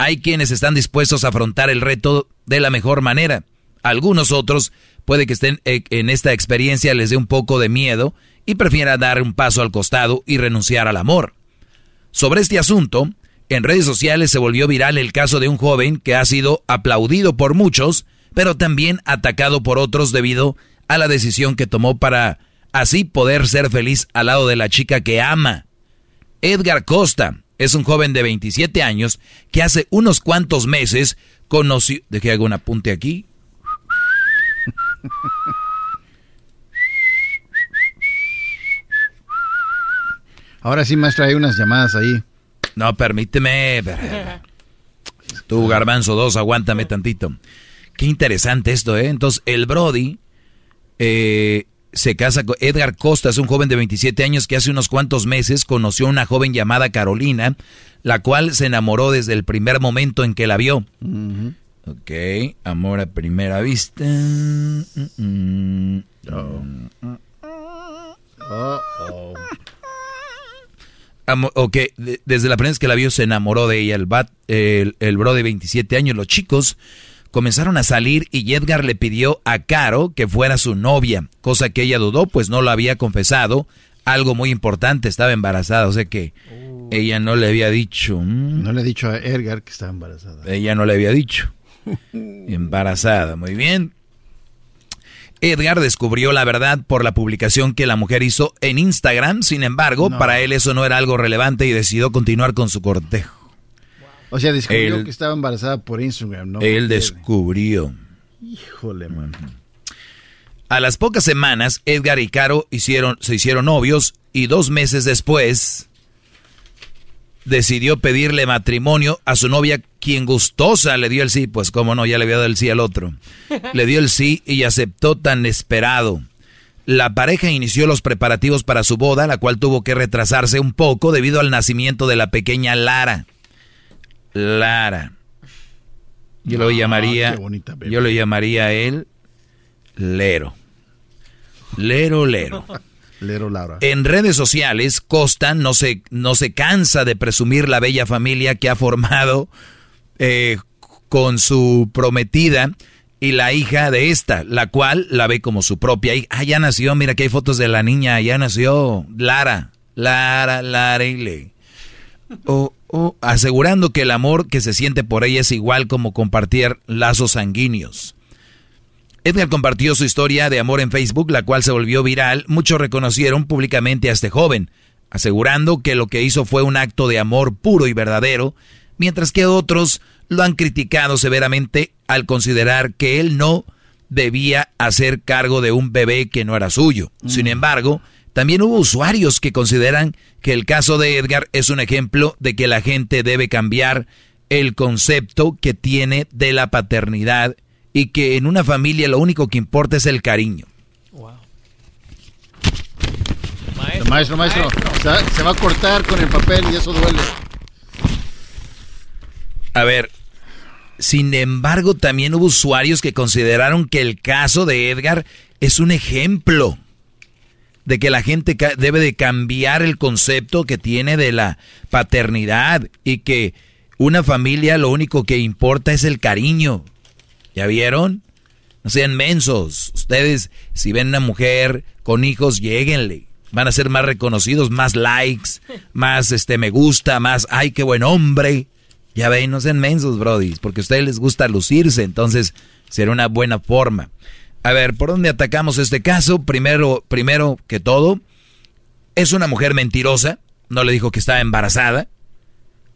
Hay quienes están dispuestos a afrontar el reto de la mejor manera. Algunos otros puede que estén eh, en esta experiencia les dé un poco de miedo y prefiera dar un paso al costado y renunciar al amor. Sobre este asunto, en redes sociales se volvió viral el caso de un joven que ha sido aplaudido por muchos, pero también atacado por otros debido a la decisión que tomó para así poder ser feliz al lado de la chica que ama. Edgar Costa es un joven de 27 años que hace unos cuantos meses conoció... Dejé algún apunte aquí. Ahora sí, maestro, hay unas llamadas ahí. No, permíteme. Tú, Garbanzo 2, aguántame tantito. Qué interesante esto, ¿eh? Entonces, el Brody eh, se casa con Edgar Costa, es un joven de 27 años que hace unos cuantos meses conoció a una joven llamada Carolina, la cual se enamoró desde el primer momento en que la vio. Ok, amor a primera vista. Mm, mm. Amo- ok, de- desde la primera vez que la vio se enamoró de ella. El, bat, el, el bro de 27 años, los chicos comenzaron a salir y Edgar le pidió a Caro que fuera su novia, cosa que ella dudó, pues no lo había confesado. Algo muy importante, estaba embarazada, o sea que ella no le había dicho. mm, No le he dicho a Edgar que estaba embarazada. ella no le había dicho. [LAUGHS] Embarazada, muy bien. Edgar descubrió la verdad por la publicación que la mujer hizo en Instagram, sin embargo, No. para él eso no era algo relevante y decidió continuar con su cortejo. O sea, descubrió Él- que estaba embarazada por Instagram, ¿no? él descubrió. Híjole, man. A las pocas semanas, Edgar y Caro hicieron, se hicieron novios y dos meses después decidió pedirle matrimonio a su novia, quien gustosa le dio el sí. Pues cómo no, ya le había dado el sí al otro. [LAUGHS] Le dio el sí y aceptó tan esperado. La pareja inició los preparativos para su boda, la cual tuvo que retrasarse un poco debido al nacimiento de la pequeña Lara. Lara. Yo lo Ah, llamaría, qué bonita yo lo llamaría a él Lero. Lero, Lero. [LAUGHS] Lero Laura. En redes sociales, Costa no se, no se cansa de presumir la bella familia que ha formado eh, con su prometida y la hija de esta, la cual la ve como su propia hija. Ah, ya nació, mira que hay fotos de la niña, ya nació Lara, Lara, Lara y Le. O- o asegurando que el amor que se siente por ella es igual como compartir lazos sanguíneos. Edgar compartió su historia de amor en Facebook, la cual se volvió viral. Muchos reconocieron públicamente a este joven, asegurando que lo que hizo fue un acto de amor puro y verdadero, mientras que otros lo han criticado severamente al considerar que él no debía hacer cargo de un bebé que no era suyo. Sin embargo, también hubo usuarios que consideran que el caso de Edgar es un ejemplo de que la gente debe cambiar el concepto que tiene de la paternidad y que en una familia lo único que importa es el cariño. Maestro, maestro, Se, se va a cortar con el papel y eso duele. A ver, sin embargo, también hubo usuarios que consideraron que el caso de Edgar es un ejemplo de que la gente debe de cambiar el concepto que tiene de la paternidad y que una familia lo único que importa es el cariño. ¿Ya vieron? No sean mensos. Ustedes, si ven una mujer con hijos, lléguenle. van a ser más reconocidos, más likes, más este me gusta, más ay qué buen hombre. Ya ven, no sean mensos, Brody, porque a ustedes les gusta lucirse, entonces será una buena forma. A ver, ¿por dónde atacamos este caso? Primero, primero que todo, es una mujer mentirosa, no le dijo que estaba embarazada.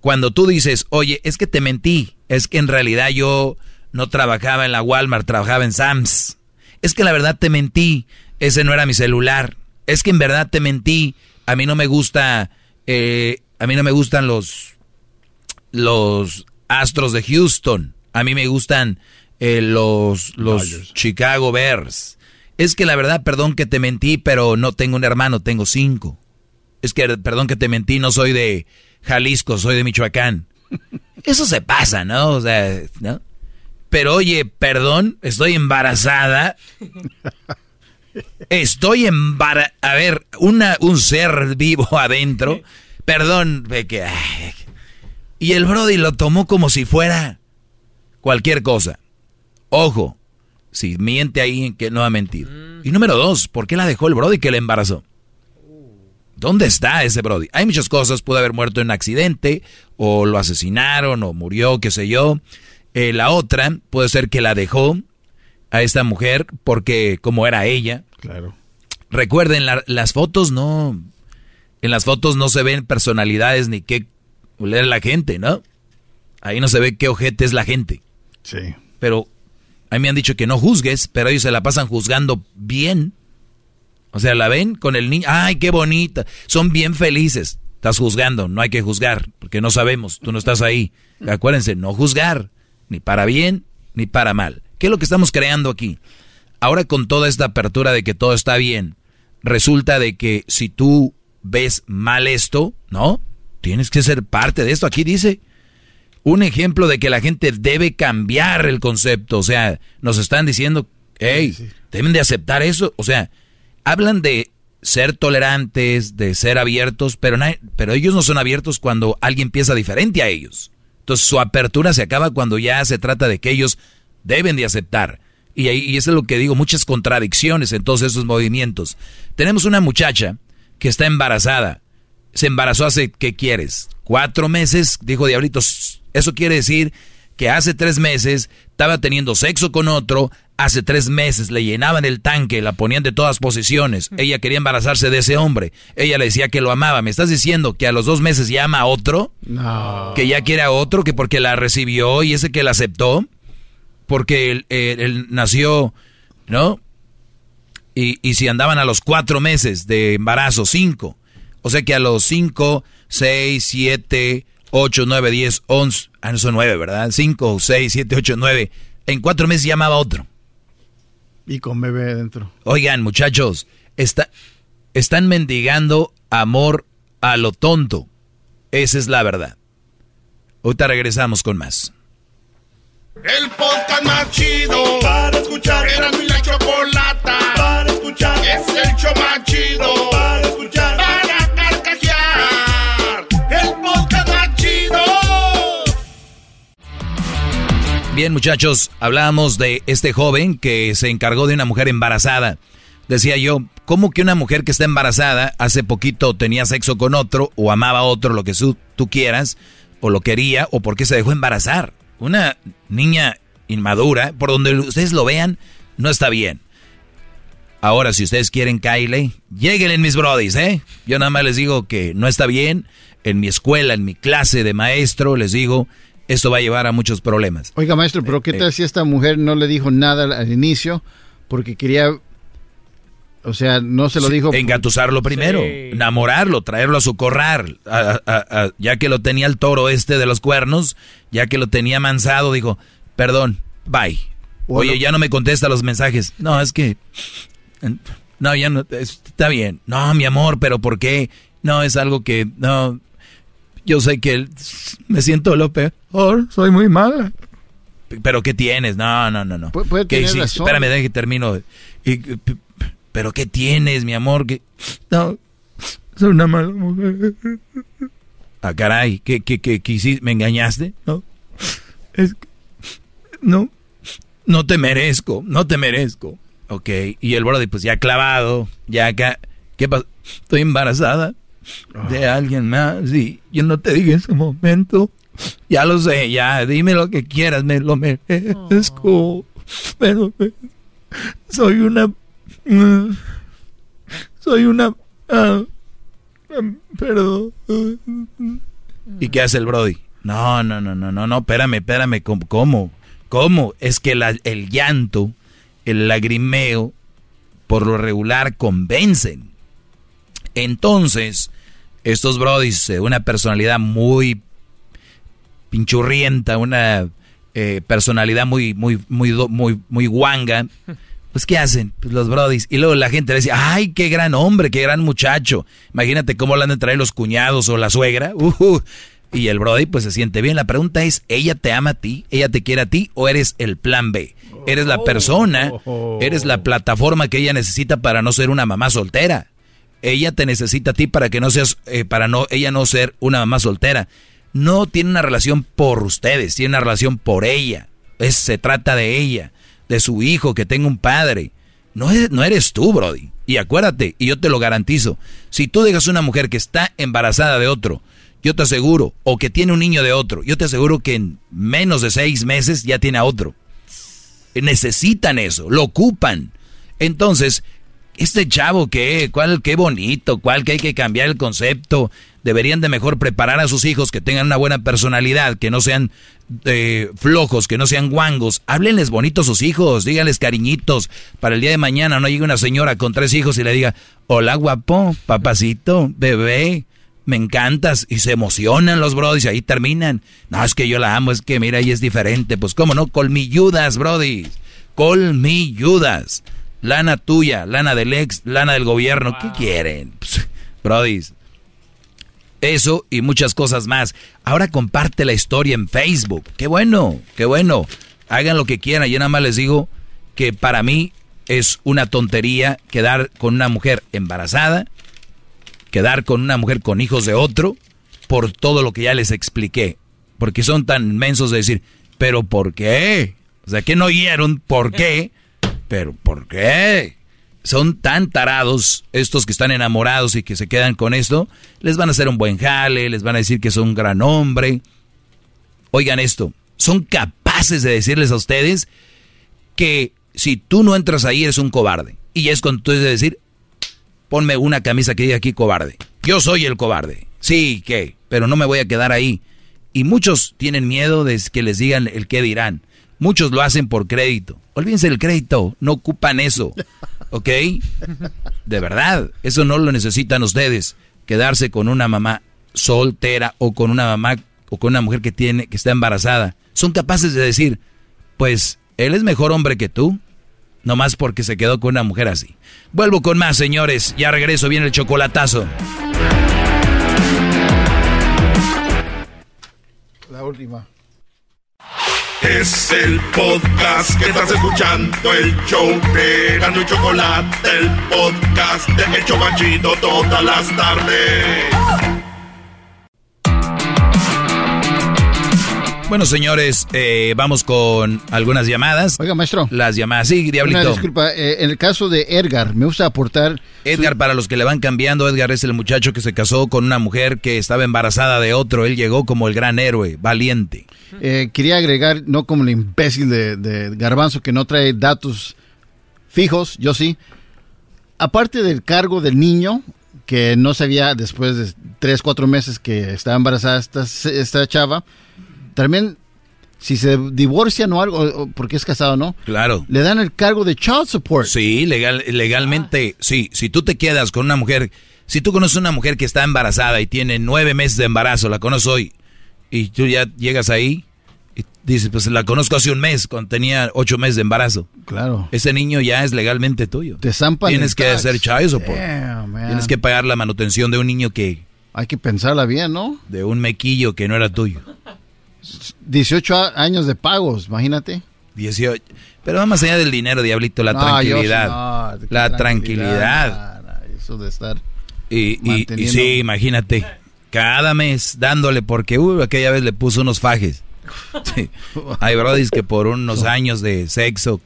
Cuando tú dices, oye, es que te mentí, es que en realidad yo no trabajaba en la Walmart, trabajaba en Sam's. Es que la verdad te mentí, ese no era mi celular. Es que en verdad te mentí, a mí no me gusta, eh, a mí no me gustan los los Astros de Houston. A mí me gustan eh, los, los Chicago Bears. Es que la verdad, perdón que te mentí, pero no tengo un hermano, tengo cinco. Es que, perdón que te mentí, no soy de Jalisco, soy de Michoacán. [LAUGHS] Eso se pasa, ¿no? O sea, ¿no? Pero oye, perdón, estoy embarazada. [LAUGHS] Estoy embarazada. A ver, una, un ser vivo [LAUGHS] adentro. Perdón, ve que... ay, y el Brody lo tomó como si fuera cualquier cosa. Ojo, si miente ahí, que no va a mentir. Y número dos, ¿por qué la dejó el Brody que le embarazó? ¿Dónde está ese Brody? Hay muchas cosas, pudo haber muerto en un accidente, o lo asesinaron, o murió, qué sé yo. Eh, la otra puede ser que la dejó a esta mujer porque como era ella. Claro. Recuerden, la- las fotos no... En las fotos no se ven personalidades ni qué leer la gente, ¿no? Ahí no se ve qué ojete es la gente. Sí. Pero a mí me han dicho que no juzgues, pero ellos se la pasan juzgando bien. O sea, la ven con el niño, ay, qué bonita. Son bien felices. Estás juzgando, no hay que juzgar, porque no sabemos, tú no estás ahí. Acuérdense, no juzgar, ni para bien, ni para mal. ¿Qué es lo que estamos creando aquí? Ahora con toda esta apertura de que todo está bien, resulta de que si tú ves mal esto, ¿no? Tienes que ser parte de esto. Aquí dice un ejemplo de que la gente debe cambiar el concepto. O sea, nos están diciendo, hey, deben de aceptar eso. O sea, hablan de ser tolerantes, de ser abiertos, pero, pero ellos no son abiertos cuando alguien piensa diferente a ellos. Entonces su apertura se acaba cuando ya se trata de que ellos deben de aceptar. Y, ahí, y eso es lo que digo, muchas contradicciones en todos esos movimientos. Tenemos una muchacha que está embarazada. Se embarazó hace, ¿qué quieres? Cuatro meses, dijo Diablitos. Eso quiere decir que hace tres meses estaba teniendo sexo con otro, hace tres meses le llenaban el tanque, la ponían de todas posiciones, ella quería embarazarse de ese hombre, ella le decía que lo amaba, ¿me estás diciendo que a los dos meses ya ama a otro? No. Que ya quiere a otro, que porque la recibió y ese que la aceptó, porque él, él- él nació, ¿no? Y, y si andaban a los cuatro meses de embarazo, cinco. O sea que a los cinco, seis, siete, ocho, nueve, diez, once. Ah, no son nueve, ¿verdad? Cinco, seis, siete, ocho, nueve. En cuatro meses llamaba a otro. Y con bebé dentro. Oigan, muchachos, está, están mendigando amor a lo tonto. Esa es la verdad. Ahorita regresamos con más. El podcast más chido para escuchar. Era mi la chocolata para escuchar. Es el show más chido Bien, muchachos, hablábamos de este joven que se encargó de una mujer embarazada. Decía yo, ¿cómo que una mujer que está embarazada hace poquito tenía sexo con otro o amaba a otro, lo que tú quieras, o lo quería, o por qué se dejó embarazar? Una niña inmadura, por donde ustedes lo vean, no está bien. Ahora, si ustedes quieren Kylie, lleguen mis brodis, ¿eh? Yo nada más les digo que no está bien. En mi escuela, en mi clase de maestro, les digo, esto va a llevar a muchos problemas. Oiga, maestro, pero ¿qué Eh, tal si esta mujer no le dijo nada al, inicio porque quería, o sea, no se lo Sí, dijo? Engatusarlo primero, enamorarlo, traerlo a su corral. A- a- a- ya que lo tenía el toro este de los cuernos, ya que lo tenía mansado, dijo, perdón, bye. Bueno. Oye, ya no me contesta los mensajes. No, es que... No, ya no... es- Está bien. No, mi amor, pero ¿por qué? No, es algo que... No... Yo sé que me siento lo peor. Soy muy mala. ¿Pero qué tienes? No, no, no, no. Pu- puede ¿Qué tener razón. Espérame, deje que termino. ¿Pero qué tienes, mi amor? ¿Qué? No, soy una mala mujer. Ah, caray, ¿qué, qué, qué, qué hiciste? ¿Me engañaste? No. Es que- no, no te merezco, no te merezco. Ok, y el brody pues ya clavado, ya acá, ¿Qué pasa? Estoy embarazada de alguien más y yo no te dije en ese momento. Ya lo sé, ya, dime lo que quieras, me lo merezco. Pero eh, soy una... soy una... ah, perdón. ¿Y qué hace el Brody? No, no, no, no, no, no, espérame, espérame, ¿cómo? ¿Cómo? ¿Cómo? Es que la- el llanto, el lagrimeo, por lo regular convencen. Entonces, estos brodis, eh, una personalidad muy pinchurrienta, una eh, personalidad muy, muy, muy, muy, muy guanga, pues ¿qué hacen? Pues los brodis. Y luego la gente le dice, ay, qué gran hombre, qué gran muchacho. Imagínate cómo le han de traer los cuñados o la suegra. Uh, y el brody pues se siente bien. La pregunta es, ¿ella te ama a ti? ¿Ella te quiere a ti? ¿O eres el plan B? Eres la persona, eres la plataforma que ella necesita para no ser una mamá soltera. Ella te necesita a ti para que no seas, eh, para no, ella no ser una mamá soltera. No tiene una relación por ustedes, tiene una relación por ella. Es, se trata de ella, de su hijo, que tenga un padre. No, es- no eres tú, Brody. Y acuérdate, y yo te lo garantizo, si tú dejas una mujer que está embarazada de otro, yo te aseguro, o que tiene un niño de otro, yo te aseguro que en menos de seis meses ya tiene a otro. Necesitan eso, lo ocupan. Entonces, este chavo que, cuál, qué bonito, cuál que hay que cambiar el concepto. Deberían de mejor preparar a sus hijos que tengan una buena personalidad, que no sean eh, flojos, que no sean guangos. Háblenles bonito a sus hijos, díganles cariñitos. Para el día de mañana no llegue una señora con tres hijos y le diga, hola guapo, papacito, bebé, me encantas. Y se emocionan los brodis y ahí terminan. No, es que yo la amo, es que mira, ella es diferente. Pues cómo no, colmilludas, brodis. Colmilludas. Lana tuya, lana del ex, lana del gobierno. ¿Qué quieren? [LAUGHS] Brodis. Eso y muchas cosas más. Ahora comparte la historia en Facebook. Qué bueno, qué bueno. Hagan lo que quieran. Yo nada más les digo que para mí es una tontería quedar con una mujer embarazada, quedar con una mujer con hijos de otro, por todo lo que ya les expliqué. Porque son tan mensos de decir, pero ¿por qué? O sea, que no oyeron por qué, pero ¿por qué? Son tan tarados estos que están enamorados y que se quedan con esto, les van a hacer un buen jale, les van a decir que son un gran hombre. Oigan esto, son capaces de decirles a ustedes que si tú no entras ahí eres un cobarde. Y es cuando tú debes decir, ponme una camisa que diga aquí cobarde. Yo soy el cobarde. Sí, ¿qué? Pero no me voy a quedar ahí. Y muchos tienen miedo de que les digan el qué dirán. Muchos lo hacen por crédito. Olvídense del crédito, no ocupan eso. ¿Ok? De verdad, eso no lo necesitan ustedes. Quedarse con una mamá soltera o con una mamá o con una mujer que tiene que está embarazada. Son capaces de decir, pues él es mejor hombre que tú. Nomás porque se quedó con una mujer así. Vuelvo con más, señores. Ya regreso, viene el chocolatazo. La última. Es el podcast que estás escuchando, el show de Gano y Chocolate, el podcast de El Chobachito todas las tardes. Bueno, señores, eh, vamos con algunas llamadas. Oiga, maestro. Las llamadas. Sí, Una Diablito. disculpa, eh, en el caso de Edgar, me gusta aportar. Edgar, para los que le van cambiando, Edgar es el muchacho que se casó con una mujer que estaba embarazada de otro. Él llegó como el gran héroe, valiente. Eh, quería agregar, no como el imbécil de, de Garbanzo que no trae datos fijos, yo sí. Aparte del cargo del niño, que no sabía después de tres, cuatro meses que estaba embarazada esta, esta chava, también si se divorcian o algo, porque es casado, ¿no? Claro. Le dan el cargo de child support. Sí, legal, legalmente, sí. Si tú te quedas con una mujer, si tú conoces una mujer que está embarazada y tiene nueve meses de embarazo, la conoces hoy, y tú ya llegas ahí y dices, pues la conozco hace un mes, cuando tenía ocho meses de embarazo. Claro. Ese niño ya es legalmente tuyo. Te zampan Tienes que tax. hacer child support. Damn, man. Tienes que pagar la manutención de un niño que... Hay que pensarla bien, ¿no? De un mequillo que no era tuyo. 18 a- años de pagos, imagínate. 18. Pero va más allá del dinero, diablito, la No, yo sí, tranquilidad. no, ¿de qué la tranquilidad. Eso de estar. Y, y- sí, imagínate, cada mes dándole, porque uy, aquella vez le puso unos fajes. [LAUGHS] Sí. Hay brodis que por unos [LAUGHS] años de sexo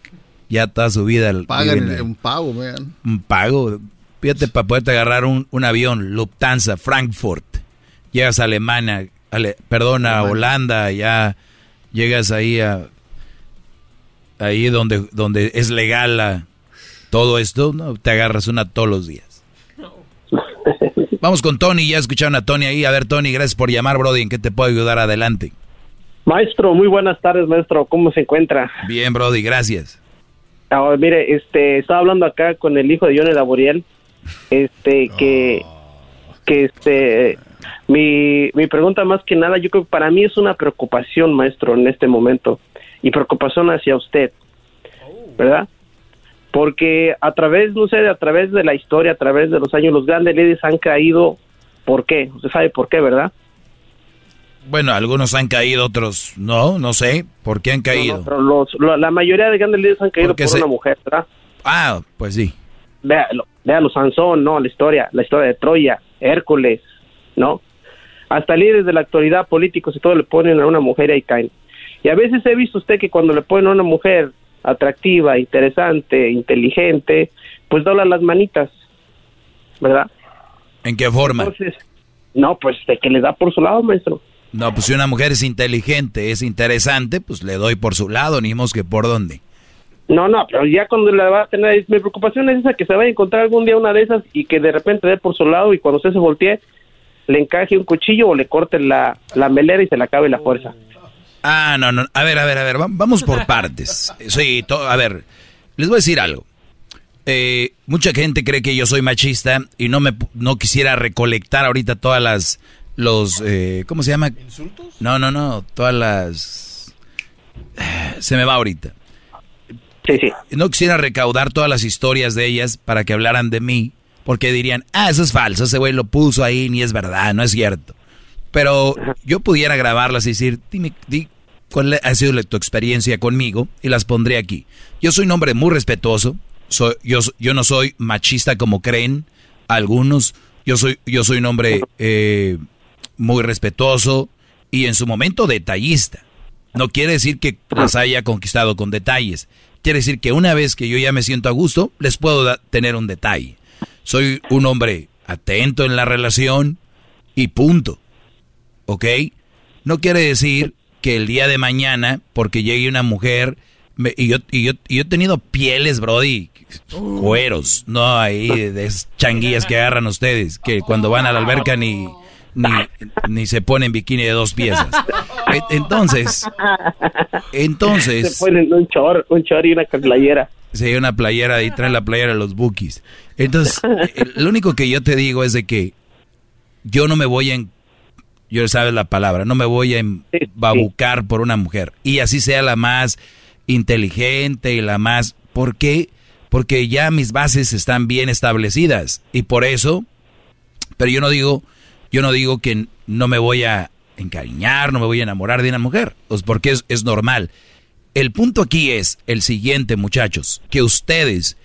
ya toda su vida Pagan un pago, man. un pago. Fíjate, para poderte agarrar un, un avión, Lufthansa, Frankfurt. Llegas a Alemania, ale- perdón, a Holanda, ya llegas ahí a... Ahí donde, donde es legal la- todo esto, ¿no? Te agarras una todos los días. [LAUGHS] Vamos con Tony, ya escucharon a Tony ahí. A ver, Tony, gracias por llamar, Brody. ¿En qué te puedo ayudar? Adelante. Maestro, muy buenas tardes, maestro. ¿Cómo se encuentra? Bien, Brody, gracias. Ah, mire, este, estaba hablando acá con el hijo de Johnny Laboriel, este, que, que este, mi, mi pregunta más que nada, yo creo que para mí es una preocupación, maestro, en este momento, y preocupación hacia usted, ¿verdad? Porque a través, no sé, a través de la historia, a través de los años, los grandes líderes han caído, ¿por qué? Usted sabe por qué, ¿verdad? Bueno, algunos han caído, otros no, no sé. ¿Por qué han caído? No, no, pero los, lo- la mayoría de grandes líderes han caído Porque por se- una mujer, ¿verdad? Ah, pues sí. véalo, véalo, Sansón, no, la historia, la historia de Troya, Hércules, ¿no? Hasta líderes de la actualidad, políticos y todo le ponen a una mujer y ahí caen. Y a veces he visto usted que cuando le ponen a una mujer atractiva, interesante, inteligente, pues dobla las manitas, ¿verdad? ¿En qué forma? Entonces, no, pues de que le da por su lado, maestro. No, pues si una mujer es inteligente, es interesante, pues le doy por su lado, ni que por dónde. No, no, pero ya cuando la va a tener, mi preocupación es esa que se vaya a encontrar algún día una de esas y que de repente dé por su lado y cuando usted se voltee le encaje un cuchillo o le corte la, la melera y se le acabe la fuerza. Ah, no, no. A ver, a ver, a ver, va- vamos por partes. [LAUGHS] Sí, a ver, les voy a decir algo. Eh, mucha gente cree que yo soy machista y no me pu- no quisiera recolectar ahorita todas las los eh, ¿cómo se llama? ¿Insultos? No, no, no, todas las se me va ahorita. Sí, sí. No quisiera recaudar todas las historias de ellas para que hablaran de mí, porque dirían, ah, eso es falso, ese güey lo puso ahí, ni es verdad, no es cierto. Pero yo pudiera grabarlas y decir, dime, di cuál ha sido tu experiencia conmigo y las pondré aquí. Yo soy un hombre muy respetuoso, soy, yo, yo no soy machista como creen algunos, yo soy, yo soy un hombre eh, muy respetuoso y en su momento detallista. No quiere decir que las haya conquistado con detalles. Quiere decir que una vez que yo ya me siento a gusto, les puedo tener un detalle. Soy un hombre atento en la relación y punto. ¿Ok? No quiere decir que el día de mañana, porque llegue una mujer, me- y, yo, y, yo, y yo he tenido pieles, Brody, cueros, no ahí de, esas changuillas que agarran ustedes, que cuando van a la alberca ni, ni, ni se ponen bikini de dos piezas. Entonces, entonces... Se ponen un chor, un chor y una playera. Sí, una playera y traen la playera de los bookies. Entonces, eh, lo único que yo te digo es de que yo no me voy a, yo sabes la palabra, no me voy a babucar por una mujer. Y así sea la más inteligente y la más... ¿Por qué? Porque ya mis bases están bien establecidas. Y por eso, pero yo no digo, yo no digo que no me voy a encariñar, no me voy a enamorar de una mujer. Pues porque es, es normal. El punto aquí es el siguiente, muchachos, que ustedes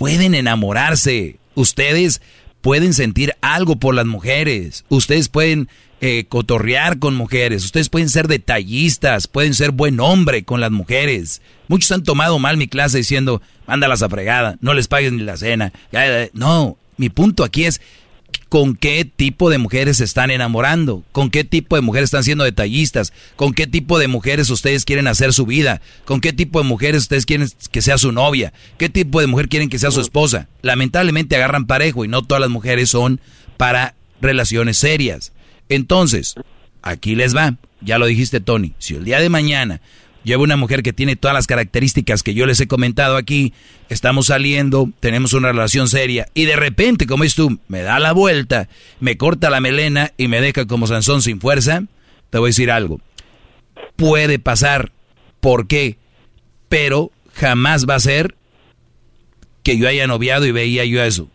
pueden enamorarse, ustedes pueden sentir algo por las mujeres, ustedes pueden eh, cotorrear con mujeres, ustedes pueden ser detallistas, pueden ser buen hombre con las mujeres. Muchos han tomado mal mi clase diciendo, mándalas a fregada, no les pagues ni la cena. No, mi punto aquí es con qué tipo de mujeres se están enamorando, con qué tipo de mujeres están siendo detallistas, con qué tipo de mujeres ustedes quieren hacer su vida, con qué tipo de mujeres ustedes quieren que sea su novia, qué tipo de mujer quieren que sea su esposa. Lamentablemente agarran parejo y no todas las mujeres son para relaciones serias. Entonces, aquí les va, ya lo dijiste Tony, si el día de mañana llevo una mujer que tiene todas las características que yo les he comentado aquí, estamos saliendo, tenemos una relación seria y de repente, como es tú, me da la vuelta, me corta la melena y me deja como Sansón sin fuerza, te voy a decir algo. Puede pasar, ¿por qué? Pero jamás va a ser que yo haya noviado y veía yo eso.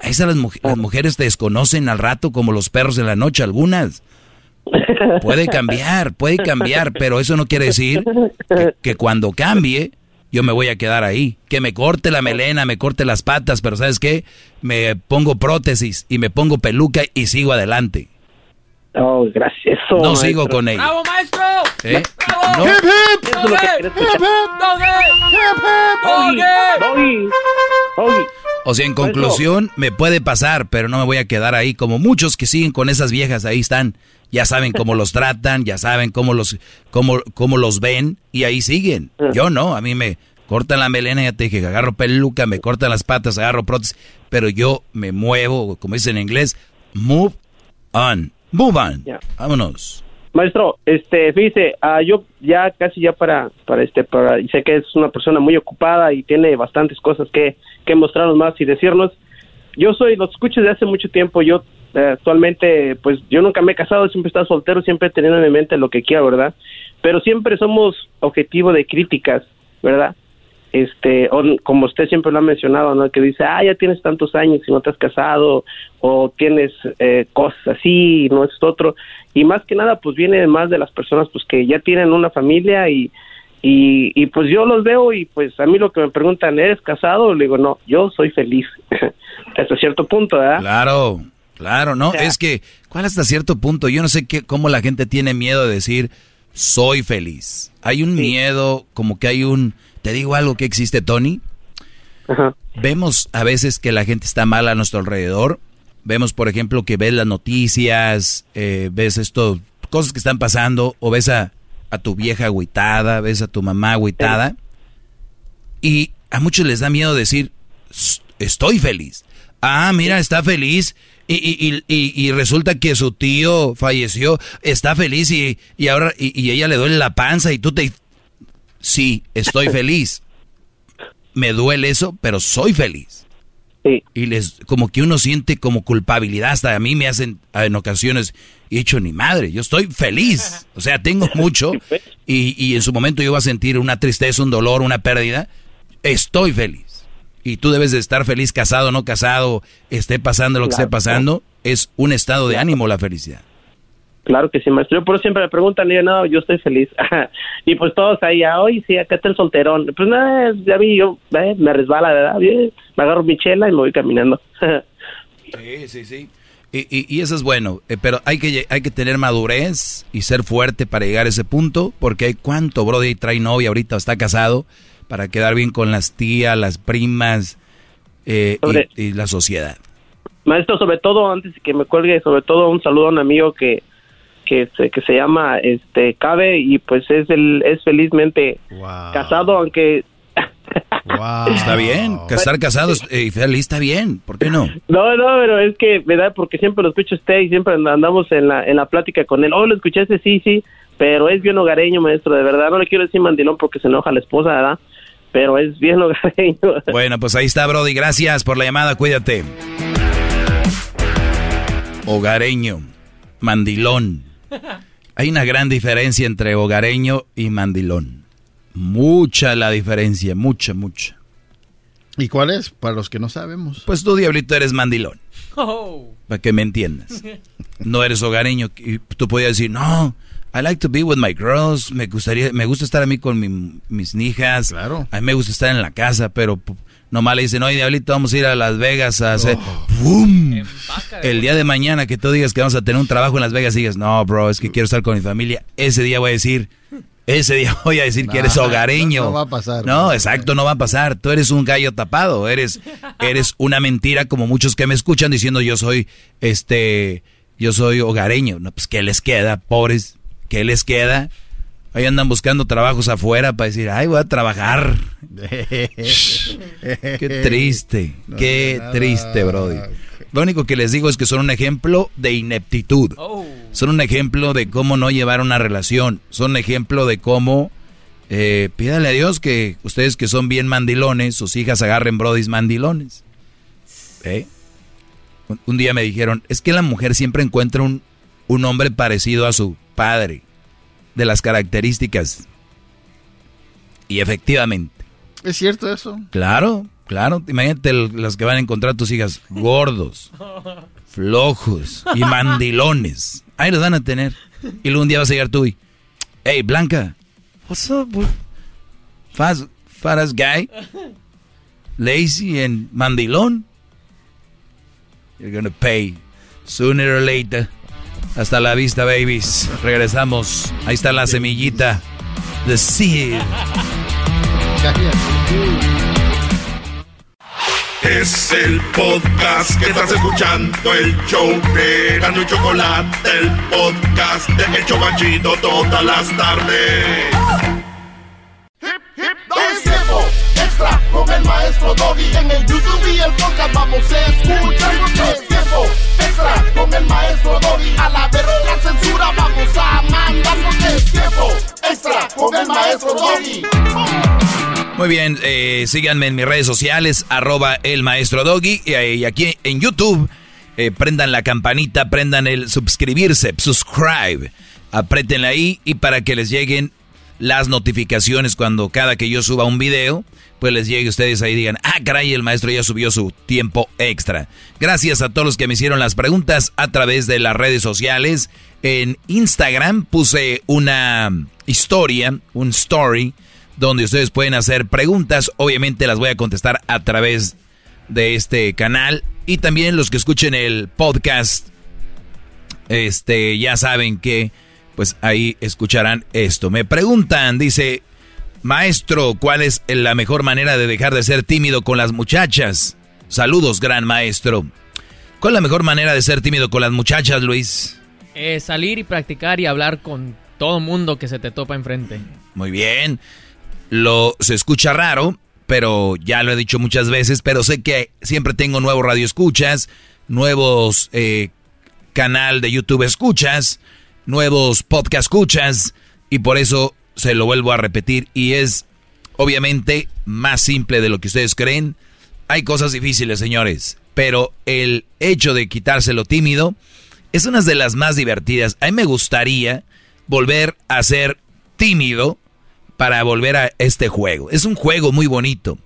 A esas las, muj- las mujeres te desconocen al rato como los perros de la noche algunas. Puede cambiar, puede cambiar, pero eso no quiere decir que, que cuando cambie yo me voy a quedar ahí. Que me corte la melena, me corte las patas, pero ¿sabes qué? Me pongo prótesis y me pongo peluca y sigo adelante. Oh, gracias. Eso, No maestro. sigo con ella. ¡Bravo, maestro! ¿Eh? O sea, en conclusión, me puede pasar, pero no me voy a quedar ahí como muchos que siguen con esas viejas, ahí están. Ya saben cómo los [LAUGHS] tratan, ya saben cómo los, cómo, cómo los ven y ahí siguen. Yo no, a mí me cortan la melena, ya te dije, agarro peluca, me cortan las patas, agarro prótesis, pero yo me muevo, como dicen en inglés, move on, move on. Vámonos. Maestro, este, fíjese, ah, yo ya casi ya para, para este, para, y sé que es una persona muy ocupada y tiene bastantes cosas que, que mostrarnos más y decirnos. Yo soy, los escucho desde hace mucho tiempo, yo eh, actualmente, pues yo nunca me he casado, siempre he estado soltero, siempre he tenido en mente lo que quiero, ¿verdad? Pero siempre somos objetivo de críticas, ¿verdad? Este, o, como usted siempre lo ha mencionado, ¿no? Que dice, ah, ya tienes tantos años y no te has casado, o tienes eh, cosas así, no es otro. Y más que nada, pues viene más de las personas pues que ya tienen una familia y, y, y pues yo los veo y pues a mí lo que me preguntan, ¿eres casado? Le digo, no, yo soy feliz. [LAUGHS] Hasta cierto punto, ¿verdad? Claro, claro, ¿no? Es que, ¿cuál hasta cierto punto? Yo no sé qué, cómo la gente tiene miedo de decir, soy feliz. Hay un miedo, como que hay un... ¿Te digo algo que existe, Tony? Vemos a veces que la gente está mal a nuestro alrededor. Vemos, por ejemplo, que ves las noticias, eh, ves esto, cosas que están pasando, o ves a, a tu vieja agüitada, ves a tu mamá agüitada. Y a muchos les da miedo decir, "S- estoy feliz. Ah, mira, está feliz. Y, y, y, y- y resulta que su tío falleció, está feliz y, y ahora, y, y ella le duele la panza y tú te... Sí, estoy feliz. Me duele eso, pero soy feliz. Y les, como que uno siente como culpabilidad, hasta a mí me hacen ah, en ocasiones, y he dicho, ni madre, yo estoy feliz. O sea, tengo mucho y, y en su momento yo voy a sentir una tristeza, un dolor, una pérdida. Estoy feliz. Y tú debes de estar feliz, casado, no casado, esté pasando lo que esté pasando. Es un estado de ánimo la felicidad. Claro que sí, maestro. Yo por eso siempre me preguntan, y yo, no, yo estoy feliz. [LAUGHS] y pues todos ahí, ah, hoy sí, acá está el solterón. Pues nada, ya vi, yo eh, me resbala, ¿verdad? Bien, me agarro mi chela y me voy caminando. [LAUGHS] Sí, sí, sí. Y, y- y eso es bueno, eh, pero hay que, hay que tener madurez y ser fuerte para llegar a ese punto, porque hay cuánto Brody trae novia ahorita, está casado, para quedar bien con las tías, las primas eh, y- Sobre- y, la sociedad. Maestro, sobre todo, antes de que me cuelgue, sobre todo un saludo a un amigo que que se, que se llama este Cabe y pues es el es felizmente casado aunque Está bien, estar casado eh, y feliz está bien, ¿por qué no? no no pero es que verdad porque siempre lo escucho a usted y siempre andamos en la en la plática con él oh lo escuchaste sí sí pero es bien hogareño maestro de verdad no le quiero decir mandilón porque se enoja la esposa verdad pero es bien [LAUGHS] hogareño Bueno, pues ahí está Brody, gracias por la llamada, cuídate. Hogareño, mandilón. [LAUGHS] Hay una gran diferencia entre hogareño y mandilón. Mucha la diferencia, mucha, mucha. ¿Y cuál es? Para los que no sabemos. Pues tú, Diablito, eres mandilón, para que me entiendas. [LAUGHS] No eres hogareño. Y tú podías decir, no, I like to be with my girls. Me gustaría, me gusta estar a mí con mi- mis hijas. Claro. A mí me gusta estar en la casa, pero nomás le dicen, oye, Diablito, vamos a ir a Las Vegas a hacer... ¡Bum! El día de mañana que tú digas que vamos a tener un trabajo en Las Vegas digas, no, bro, es que quiero estar con mi familia. Ese día voy a decir... Ese día [LAUGHS] voy a decir que No, eres hogareño. no va a pasar. No, exacto, no va a pasar. Tú eres un gallo tapado, eres, eres una mentira como muchos que me escuchan diciendo yo soy, este, yo soy hogareño. No, pues ¿qué les queda, pobres? ¿Qué les queda? Ahí andan buscando trabajos afuera para decir, ay, voy a trabajar. [LAUGHS] Qué triste, No, qué nada. triste, Brody. Lo único que les digo es que son un ejemplo de ineptitud. Son un ejemplo de cómo no llevar una relación. Son un ejemplo de cómo eh, pídale a Dios que ustedes que son bien mandilones, sus hijas agarren brodis mandilones. ¿Eh? Un, un día me dijeron, es que la mujer siempre encuentra un, un hombre parecido a su padre, de las características. Y efectivamente, ¿Es cierto eso? claro, claro, imagínate el- las que van a encontrar tus hijas, gordos, flojos y mandilones. Ahí los van a tener. Y luego un día vas a llegar tú y, hey, Blanca, what's up, bro? Fast, fat ass guy, lazy and mandilón. You're gonna pay sooner or later. Hasta la vista, babies. Regresamos. Ahí está la semillita. The seed. Es el podcast que estás escuchando, el show de Gano y Chocolate, el podcast de El Chocachito todas las tardes. Es tiempo extra con el maestro Doggy. En el YouTube y el podcast vamos a escuchar. Es tiempo extra con el maestro Doggy. A la verga censura vamos a mandar. Es tiempo extra con el maestro Doggy. Muy bien, eh, síganme en mis redes sociales, arroba el maestro Doggy. Y, aquí en YouTube, eh, prendan la campanita, prendan el suscribirse, subscribe. Apriétenle ahí y para que les lleguen las notificaciones cuando cada que yo suba un video, pues les llegue a ustedes ahí y digan, ah, caray, el maestro ya subió su tiempo extra. Gracias a todos los que me hicieron las preguntas a través de las redes sociales. En Instagram puse una historia, un story, donde ustedes pueden hacer preguntas. Obviamente las voy a contestar a través de este canal. Y también los que escuchen el podcast, este, ya saben que, pues ahí escucharán esto. Me preguntan, dice, maestro, ¿cuál es la mejor manera de dejar de ser tímido con las muchachas? Saludos, gran maestro. ¿Cuál es la mejor manera de ser tímido con las muchachas, Luis? Eh, salir y practicar y hablar con todo mundo que se te topa enfrente. Muy bien. Lo se escucha raro, pero ya lo he dicho muchas veces, pero sé que siempre tengo nuevos radioescuchas, nuevos eh, canal de YouTube escuchas, nuevos podcast escuchas, y por eso se lo vuelvo a repetir, y es obviamente más simple de lo que ustedes creen. Hay cosas difíciles, señores, pero el hecho de quitárselo tímido es una de las más divertidas. A mí me gustaría volver a ser tímido para volver a este juego. Es un juego muy bonito.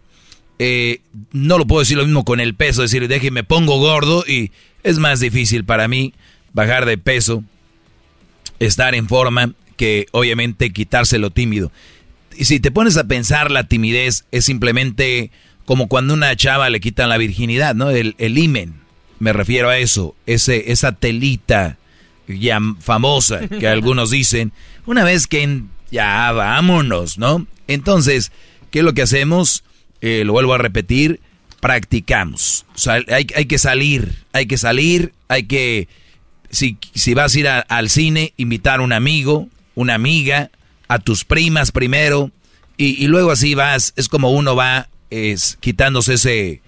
Eh, no lo puedo decir lo mismo con el peso, decir, déjeme, pongo gordo y es más difícil para mí bajar de peso, estar en forma, que obviamente quitárselo tímido. Y si te pones a pensar, la timidez es simplemente como cuando a una chava le quitan la virginidad, ¿no? El, el imen, me refiero a eso, ese, esa telita ya famosa que [LAUGHS] algunos dicen, una vez que en- ya vámonos, ¿no? Entonces, ¿qué es lo que hacemos? Eh, lo vuelvo a repetir, practicamos. O sea, hay, hay que salir, hay que salir, hay que, si, si vas a ir a- al cine, invitar a un amigo, una amiga, a tus primas primero, y, y luego así vas, es como uno va es, quitándose ese, e-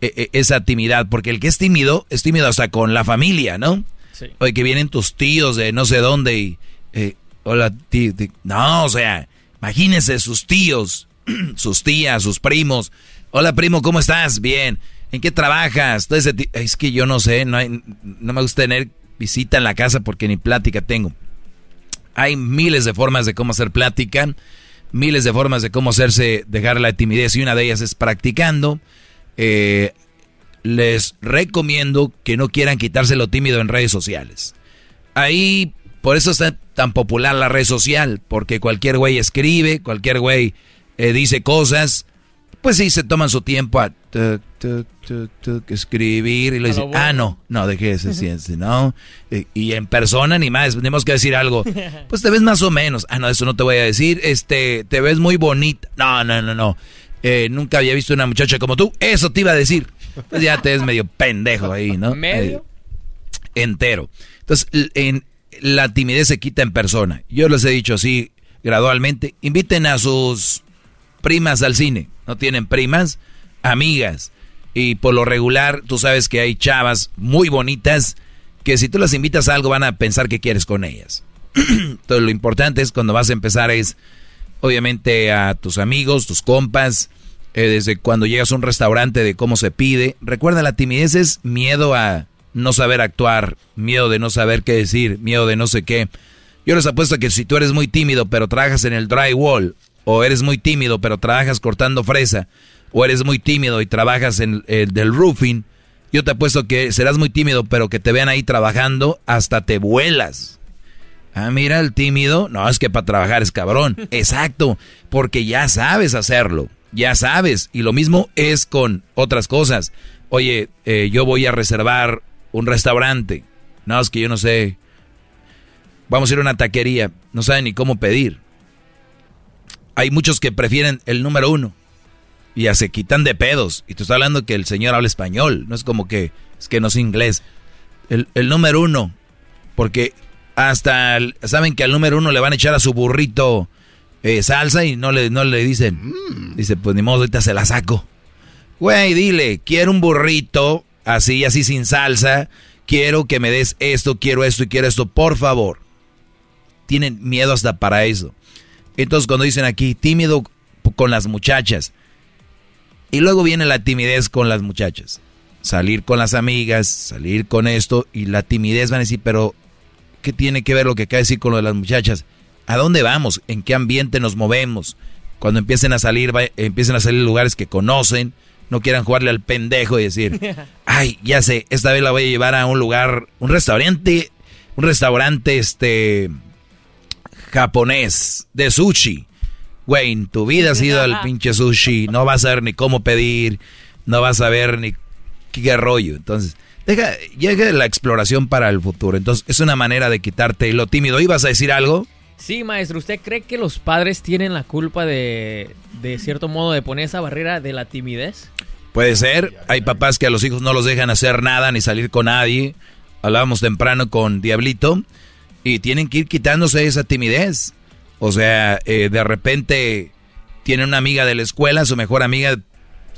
e- esa timidez, porque el que es tímido, es tímido hasta con la familia, ¿no? Sí. Oye, que vienen tus tíos de no sé dónde y, eh, hola, tío, tío. No, o sea, imagínense sus tíos, [CLEARS THROAT] sus tías, sus primos. Hola, primo, ¿cómo estás? Bien. ¿En qué trabajas? Todo ese es que yo no sé, no, hay- no me gusta tener visita en la casa porque ni plática tengo. Hay miles de formas de cómo hacer plática, miles de formas de cómo hacerse, dejar la timidez y una de ellas es practicando. Eh, les recomiendo que no quieran quitarse lo tímido en redes sociales. Ahí, por eso está tan popular la red social, porque cualquier güey escribe, cualquier güey eh, dice cosas, pues sí, se toman su tiempo a tuc, tuc, tuc, tuc, escribir y le dicen, ah, no, no, deje ese ciencia, ¿no? Eh, Y en persona ni más, tenemos que decir algo. [LAUGHS] Pues te ves más o menos. Ah, no, eso no te voy a decir. Este, te ves muy bonita. No, no, no, no. Eh, nunca había visto una muchacha como tú. Eso te iba a decir. Pues ya te ves medio pendejo ahí, ¿no? [LAUGHS] ¿Medio? Eh, entero. Entonces, en, la timidez se quita en persona. Yo les he dicho así gradualmente. Inviten a sus primas al cine. ¿No tienen primas? Amigas. Y por lo regular, tú sabes que hay chavas muy bonitas que si tú las invitas a algo van a pensar que quieres con ellas. [CLEARS THROAT] Entonces lo importante es cuando vas a empezar es, obviamente, a tus amigos, tus compas, eh, desde cuando llegas a un restaurante de cómo se pide. Recuerda, la timidez es miedo a no saber actuar, miedo de no saber qué decir, miedo de no sé qué. Yo les apuesto que si tú eres muy tímido pero trabajas en el drywall, o eres muy tímido pero trabajas cortando fresa, o eres muy tímido y trabajas en el del roofing, yo te apuesto que serás muy tímido pero que te vean ahí trabajando hasta te vuelas. Ah, mira el tímido. No, es que para trabajar es cabrón. [LAUGHS] Exacto, porque ya sabes hacerlo, ya sabes. Y lo mismo es con otras cosas. Oye, eh, yo voy a reservar un restaurante. No, es que yo no sé. Vamos a ir a una taquería. No saben ni cómo pedir. Hay muchos que prefieren el número uno. Y ya se quitan de pedos. Y tú estás hablando que el señor habla español. No es como que es que no es inglés. El, el número uno. Porque hasta el- saben que al número uno le van a echar a su burrito eh, salsa y no le, no le dicen. Dice, pues ni modo, ahorita se la saco. Güey, dile, quiero un burrito así, así sin salsa. Quiero que me des esto, quiero esto y quiero esto, por favor. Tienen miedo hasta para eso. Entonces cuando dicen aquí, tímido con las muchachas. Y luego viene la timidez con las muchachas. Salir con las amigas, salir con esto y la timidez van a decir, pero ¿qué tiene que ver lo que acaba de decir con lo de las muchachas? ¿A dónde vamos? ¿En qué ambiente nos movemos? Cuando empiecen a salir, va- empiecen a salir lugares que conocen, no quieran jugarle al pendejo y decir, [LAUGHS] ay, ya sé, esta vez la voy a llevar a un lugar, un restaurante, un restaurante este japonés de sushi. Güey, en tu vida has ido al pinche sushi, no vas a ver ni cómo pedir, no vas a ver ni qué rollo. Entonces, deja, llega la exploración para el futuro. Entonces, es una manera de quitarte lo tímido. ¿Ibas a decir algo? Sí, maestro, ¿usted cree que los padres tienen la culpa de, de cierto modo, de poner esa barrera de la timidez? Puede ser. Hay papás que a los hijos no los dejan hacer nada ni salir con nadie. Hablábamos temprano con Diablito. Y tienen que ir quitándose esa timidez. O sea, eh, de repente tiene una amiga de la escuela, su mejor amiga,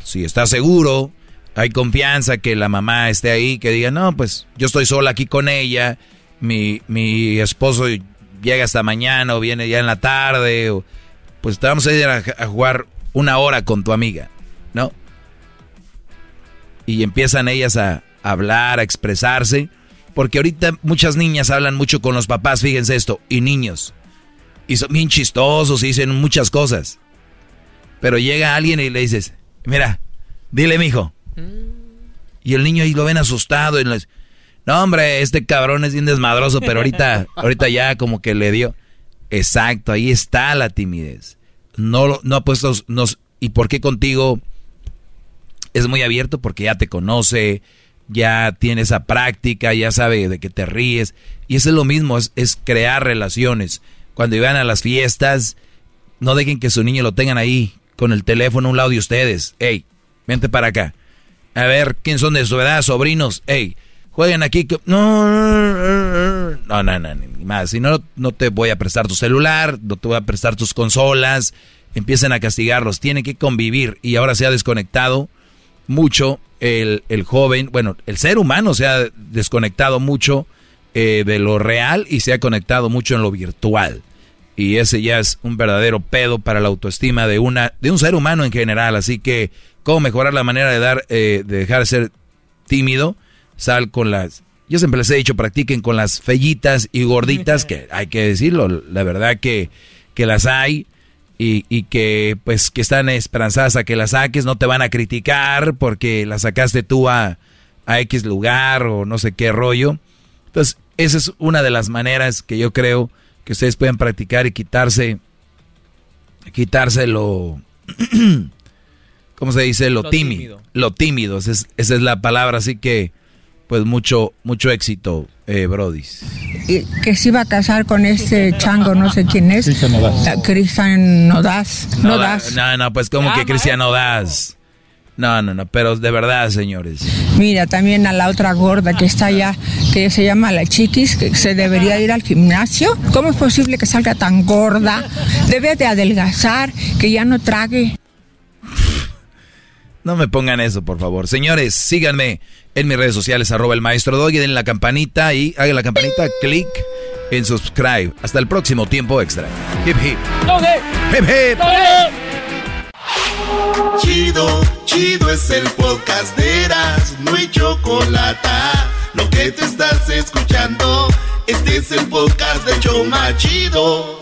si está seguro, hay confianza que la mamá esté ahí, que diga, no, pues yo estoy sola aquí con ella, mi, mi esposo llega hasta mañana o viene ya en la tarde, o, pues te vamos a ir a, a jugar una hora con tu amiga, ¿no? y empiezan ellas a hablar, a expresarse, porque ahorita muchas niñas hablan mucho con los papás, fíjense esto, y niños, y son bien chistosos y dicen muchas cosas, pero llega alguien y le dices, mira, dile mijo, y el niño ahí lo ven asustado y les, no hombre, este cabrón es bien desmadroso, pero ahorita, [LAUGHS] ahorita ya como que le dio, exacto, ahí está la timidez, no, no ha puesto, nos, ¿y por qué contigo? es muy abierto porque ya te conoce, ya tiene esa práctica, ya sabe de qué te ríes. Y eso es lo mismo, es, es crear relaciones. Cuando iban a las fiestas, no dejen que su niño lo tengan ahí con el teléfono a un lado de ustedes. Ey, vente para acá. A ver, ¿quién son de su edad? Sobrinos. Ey, jueguen aquí. que- No, no, no, no, ni más. Si no, no te voy a prestar tu celular, no te voy a prestar tus consolas. Empiecen a castigarlos. Tienen que convivir. Y ahora se ha desconectado mucho el, el joven, bueno, el ser humano se ha desconectado mucho eh, de lo real y se ha conectado mucho en lo virtual. Y ese ya es un verdadero pedo para la autoestima de una de un ser humano en general. Así que, ¿cómo mejorar la manera de dar, eh, de dejar de ser tímido? Sal con las. Yo siempre les he dicho, practiquen con las fellitas y gorditas, que hay que decirlo, la verdad que, que las hay y, y que pues que están esperanzadas a que las saques, no te van a criticar porque la sacaste tú a, a X lugar o no sé qué rollo. Entonces, esa es una de las maneras que yo creo que ustedes pueden practicar y quitarse, quitarse lo, [CLEARS THROAT] ¿cómo se dice? Lo, Lo tímido. tímido. Lo tímido, esa es, esa es la palabra, así que pues mucho, mucho éxito, eh, Brody. y que se iba a casar con este chango, no sé quién es. Cristian Nodaz. Cristian Nodaz. No, Nodaz. no, no, pues como que Cristiano Das. No, no, no, pero de verdad, señores. Mira, también a la otra gorda que está allá, que se llama la chiquis, que se debería ir al gimnasio. ¿Cómo es posible que salga tan gorda? Debe de adelgazar, que ya no trague. No me pongan eso, por favor. Señores, síganme en mis redes sociales, arroba el maestro Doggy, den la campanita y hagan la campanita, clic en subscribe. Hasta el próximo tiempo extra. Hip hip. Hip hip. Chido, chido es el podcast de Eras, no hay chocolate. Lo que te estás escuchando, este es el podcast de Choma Chido.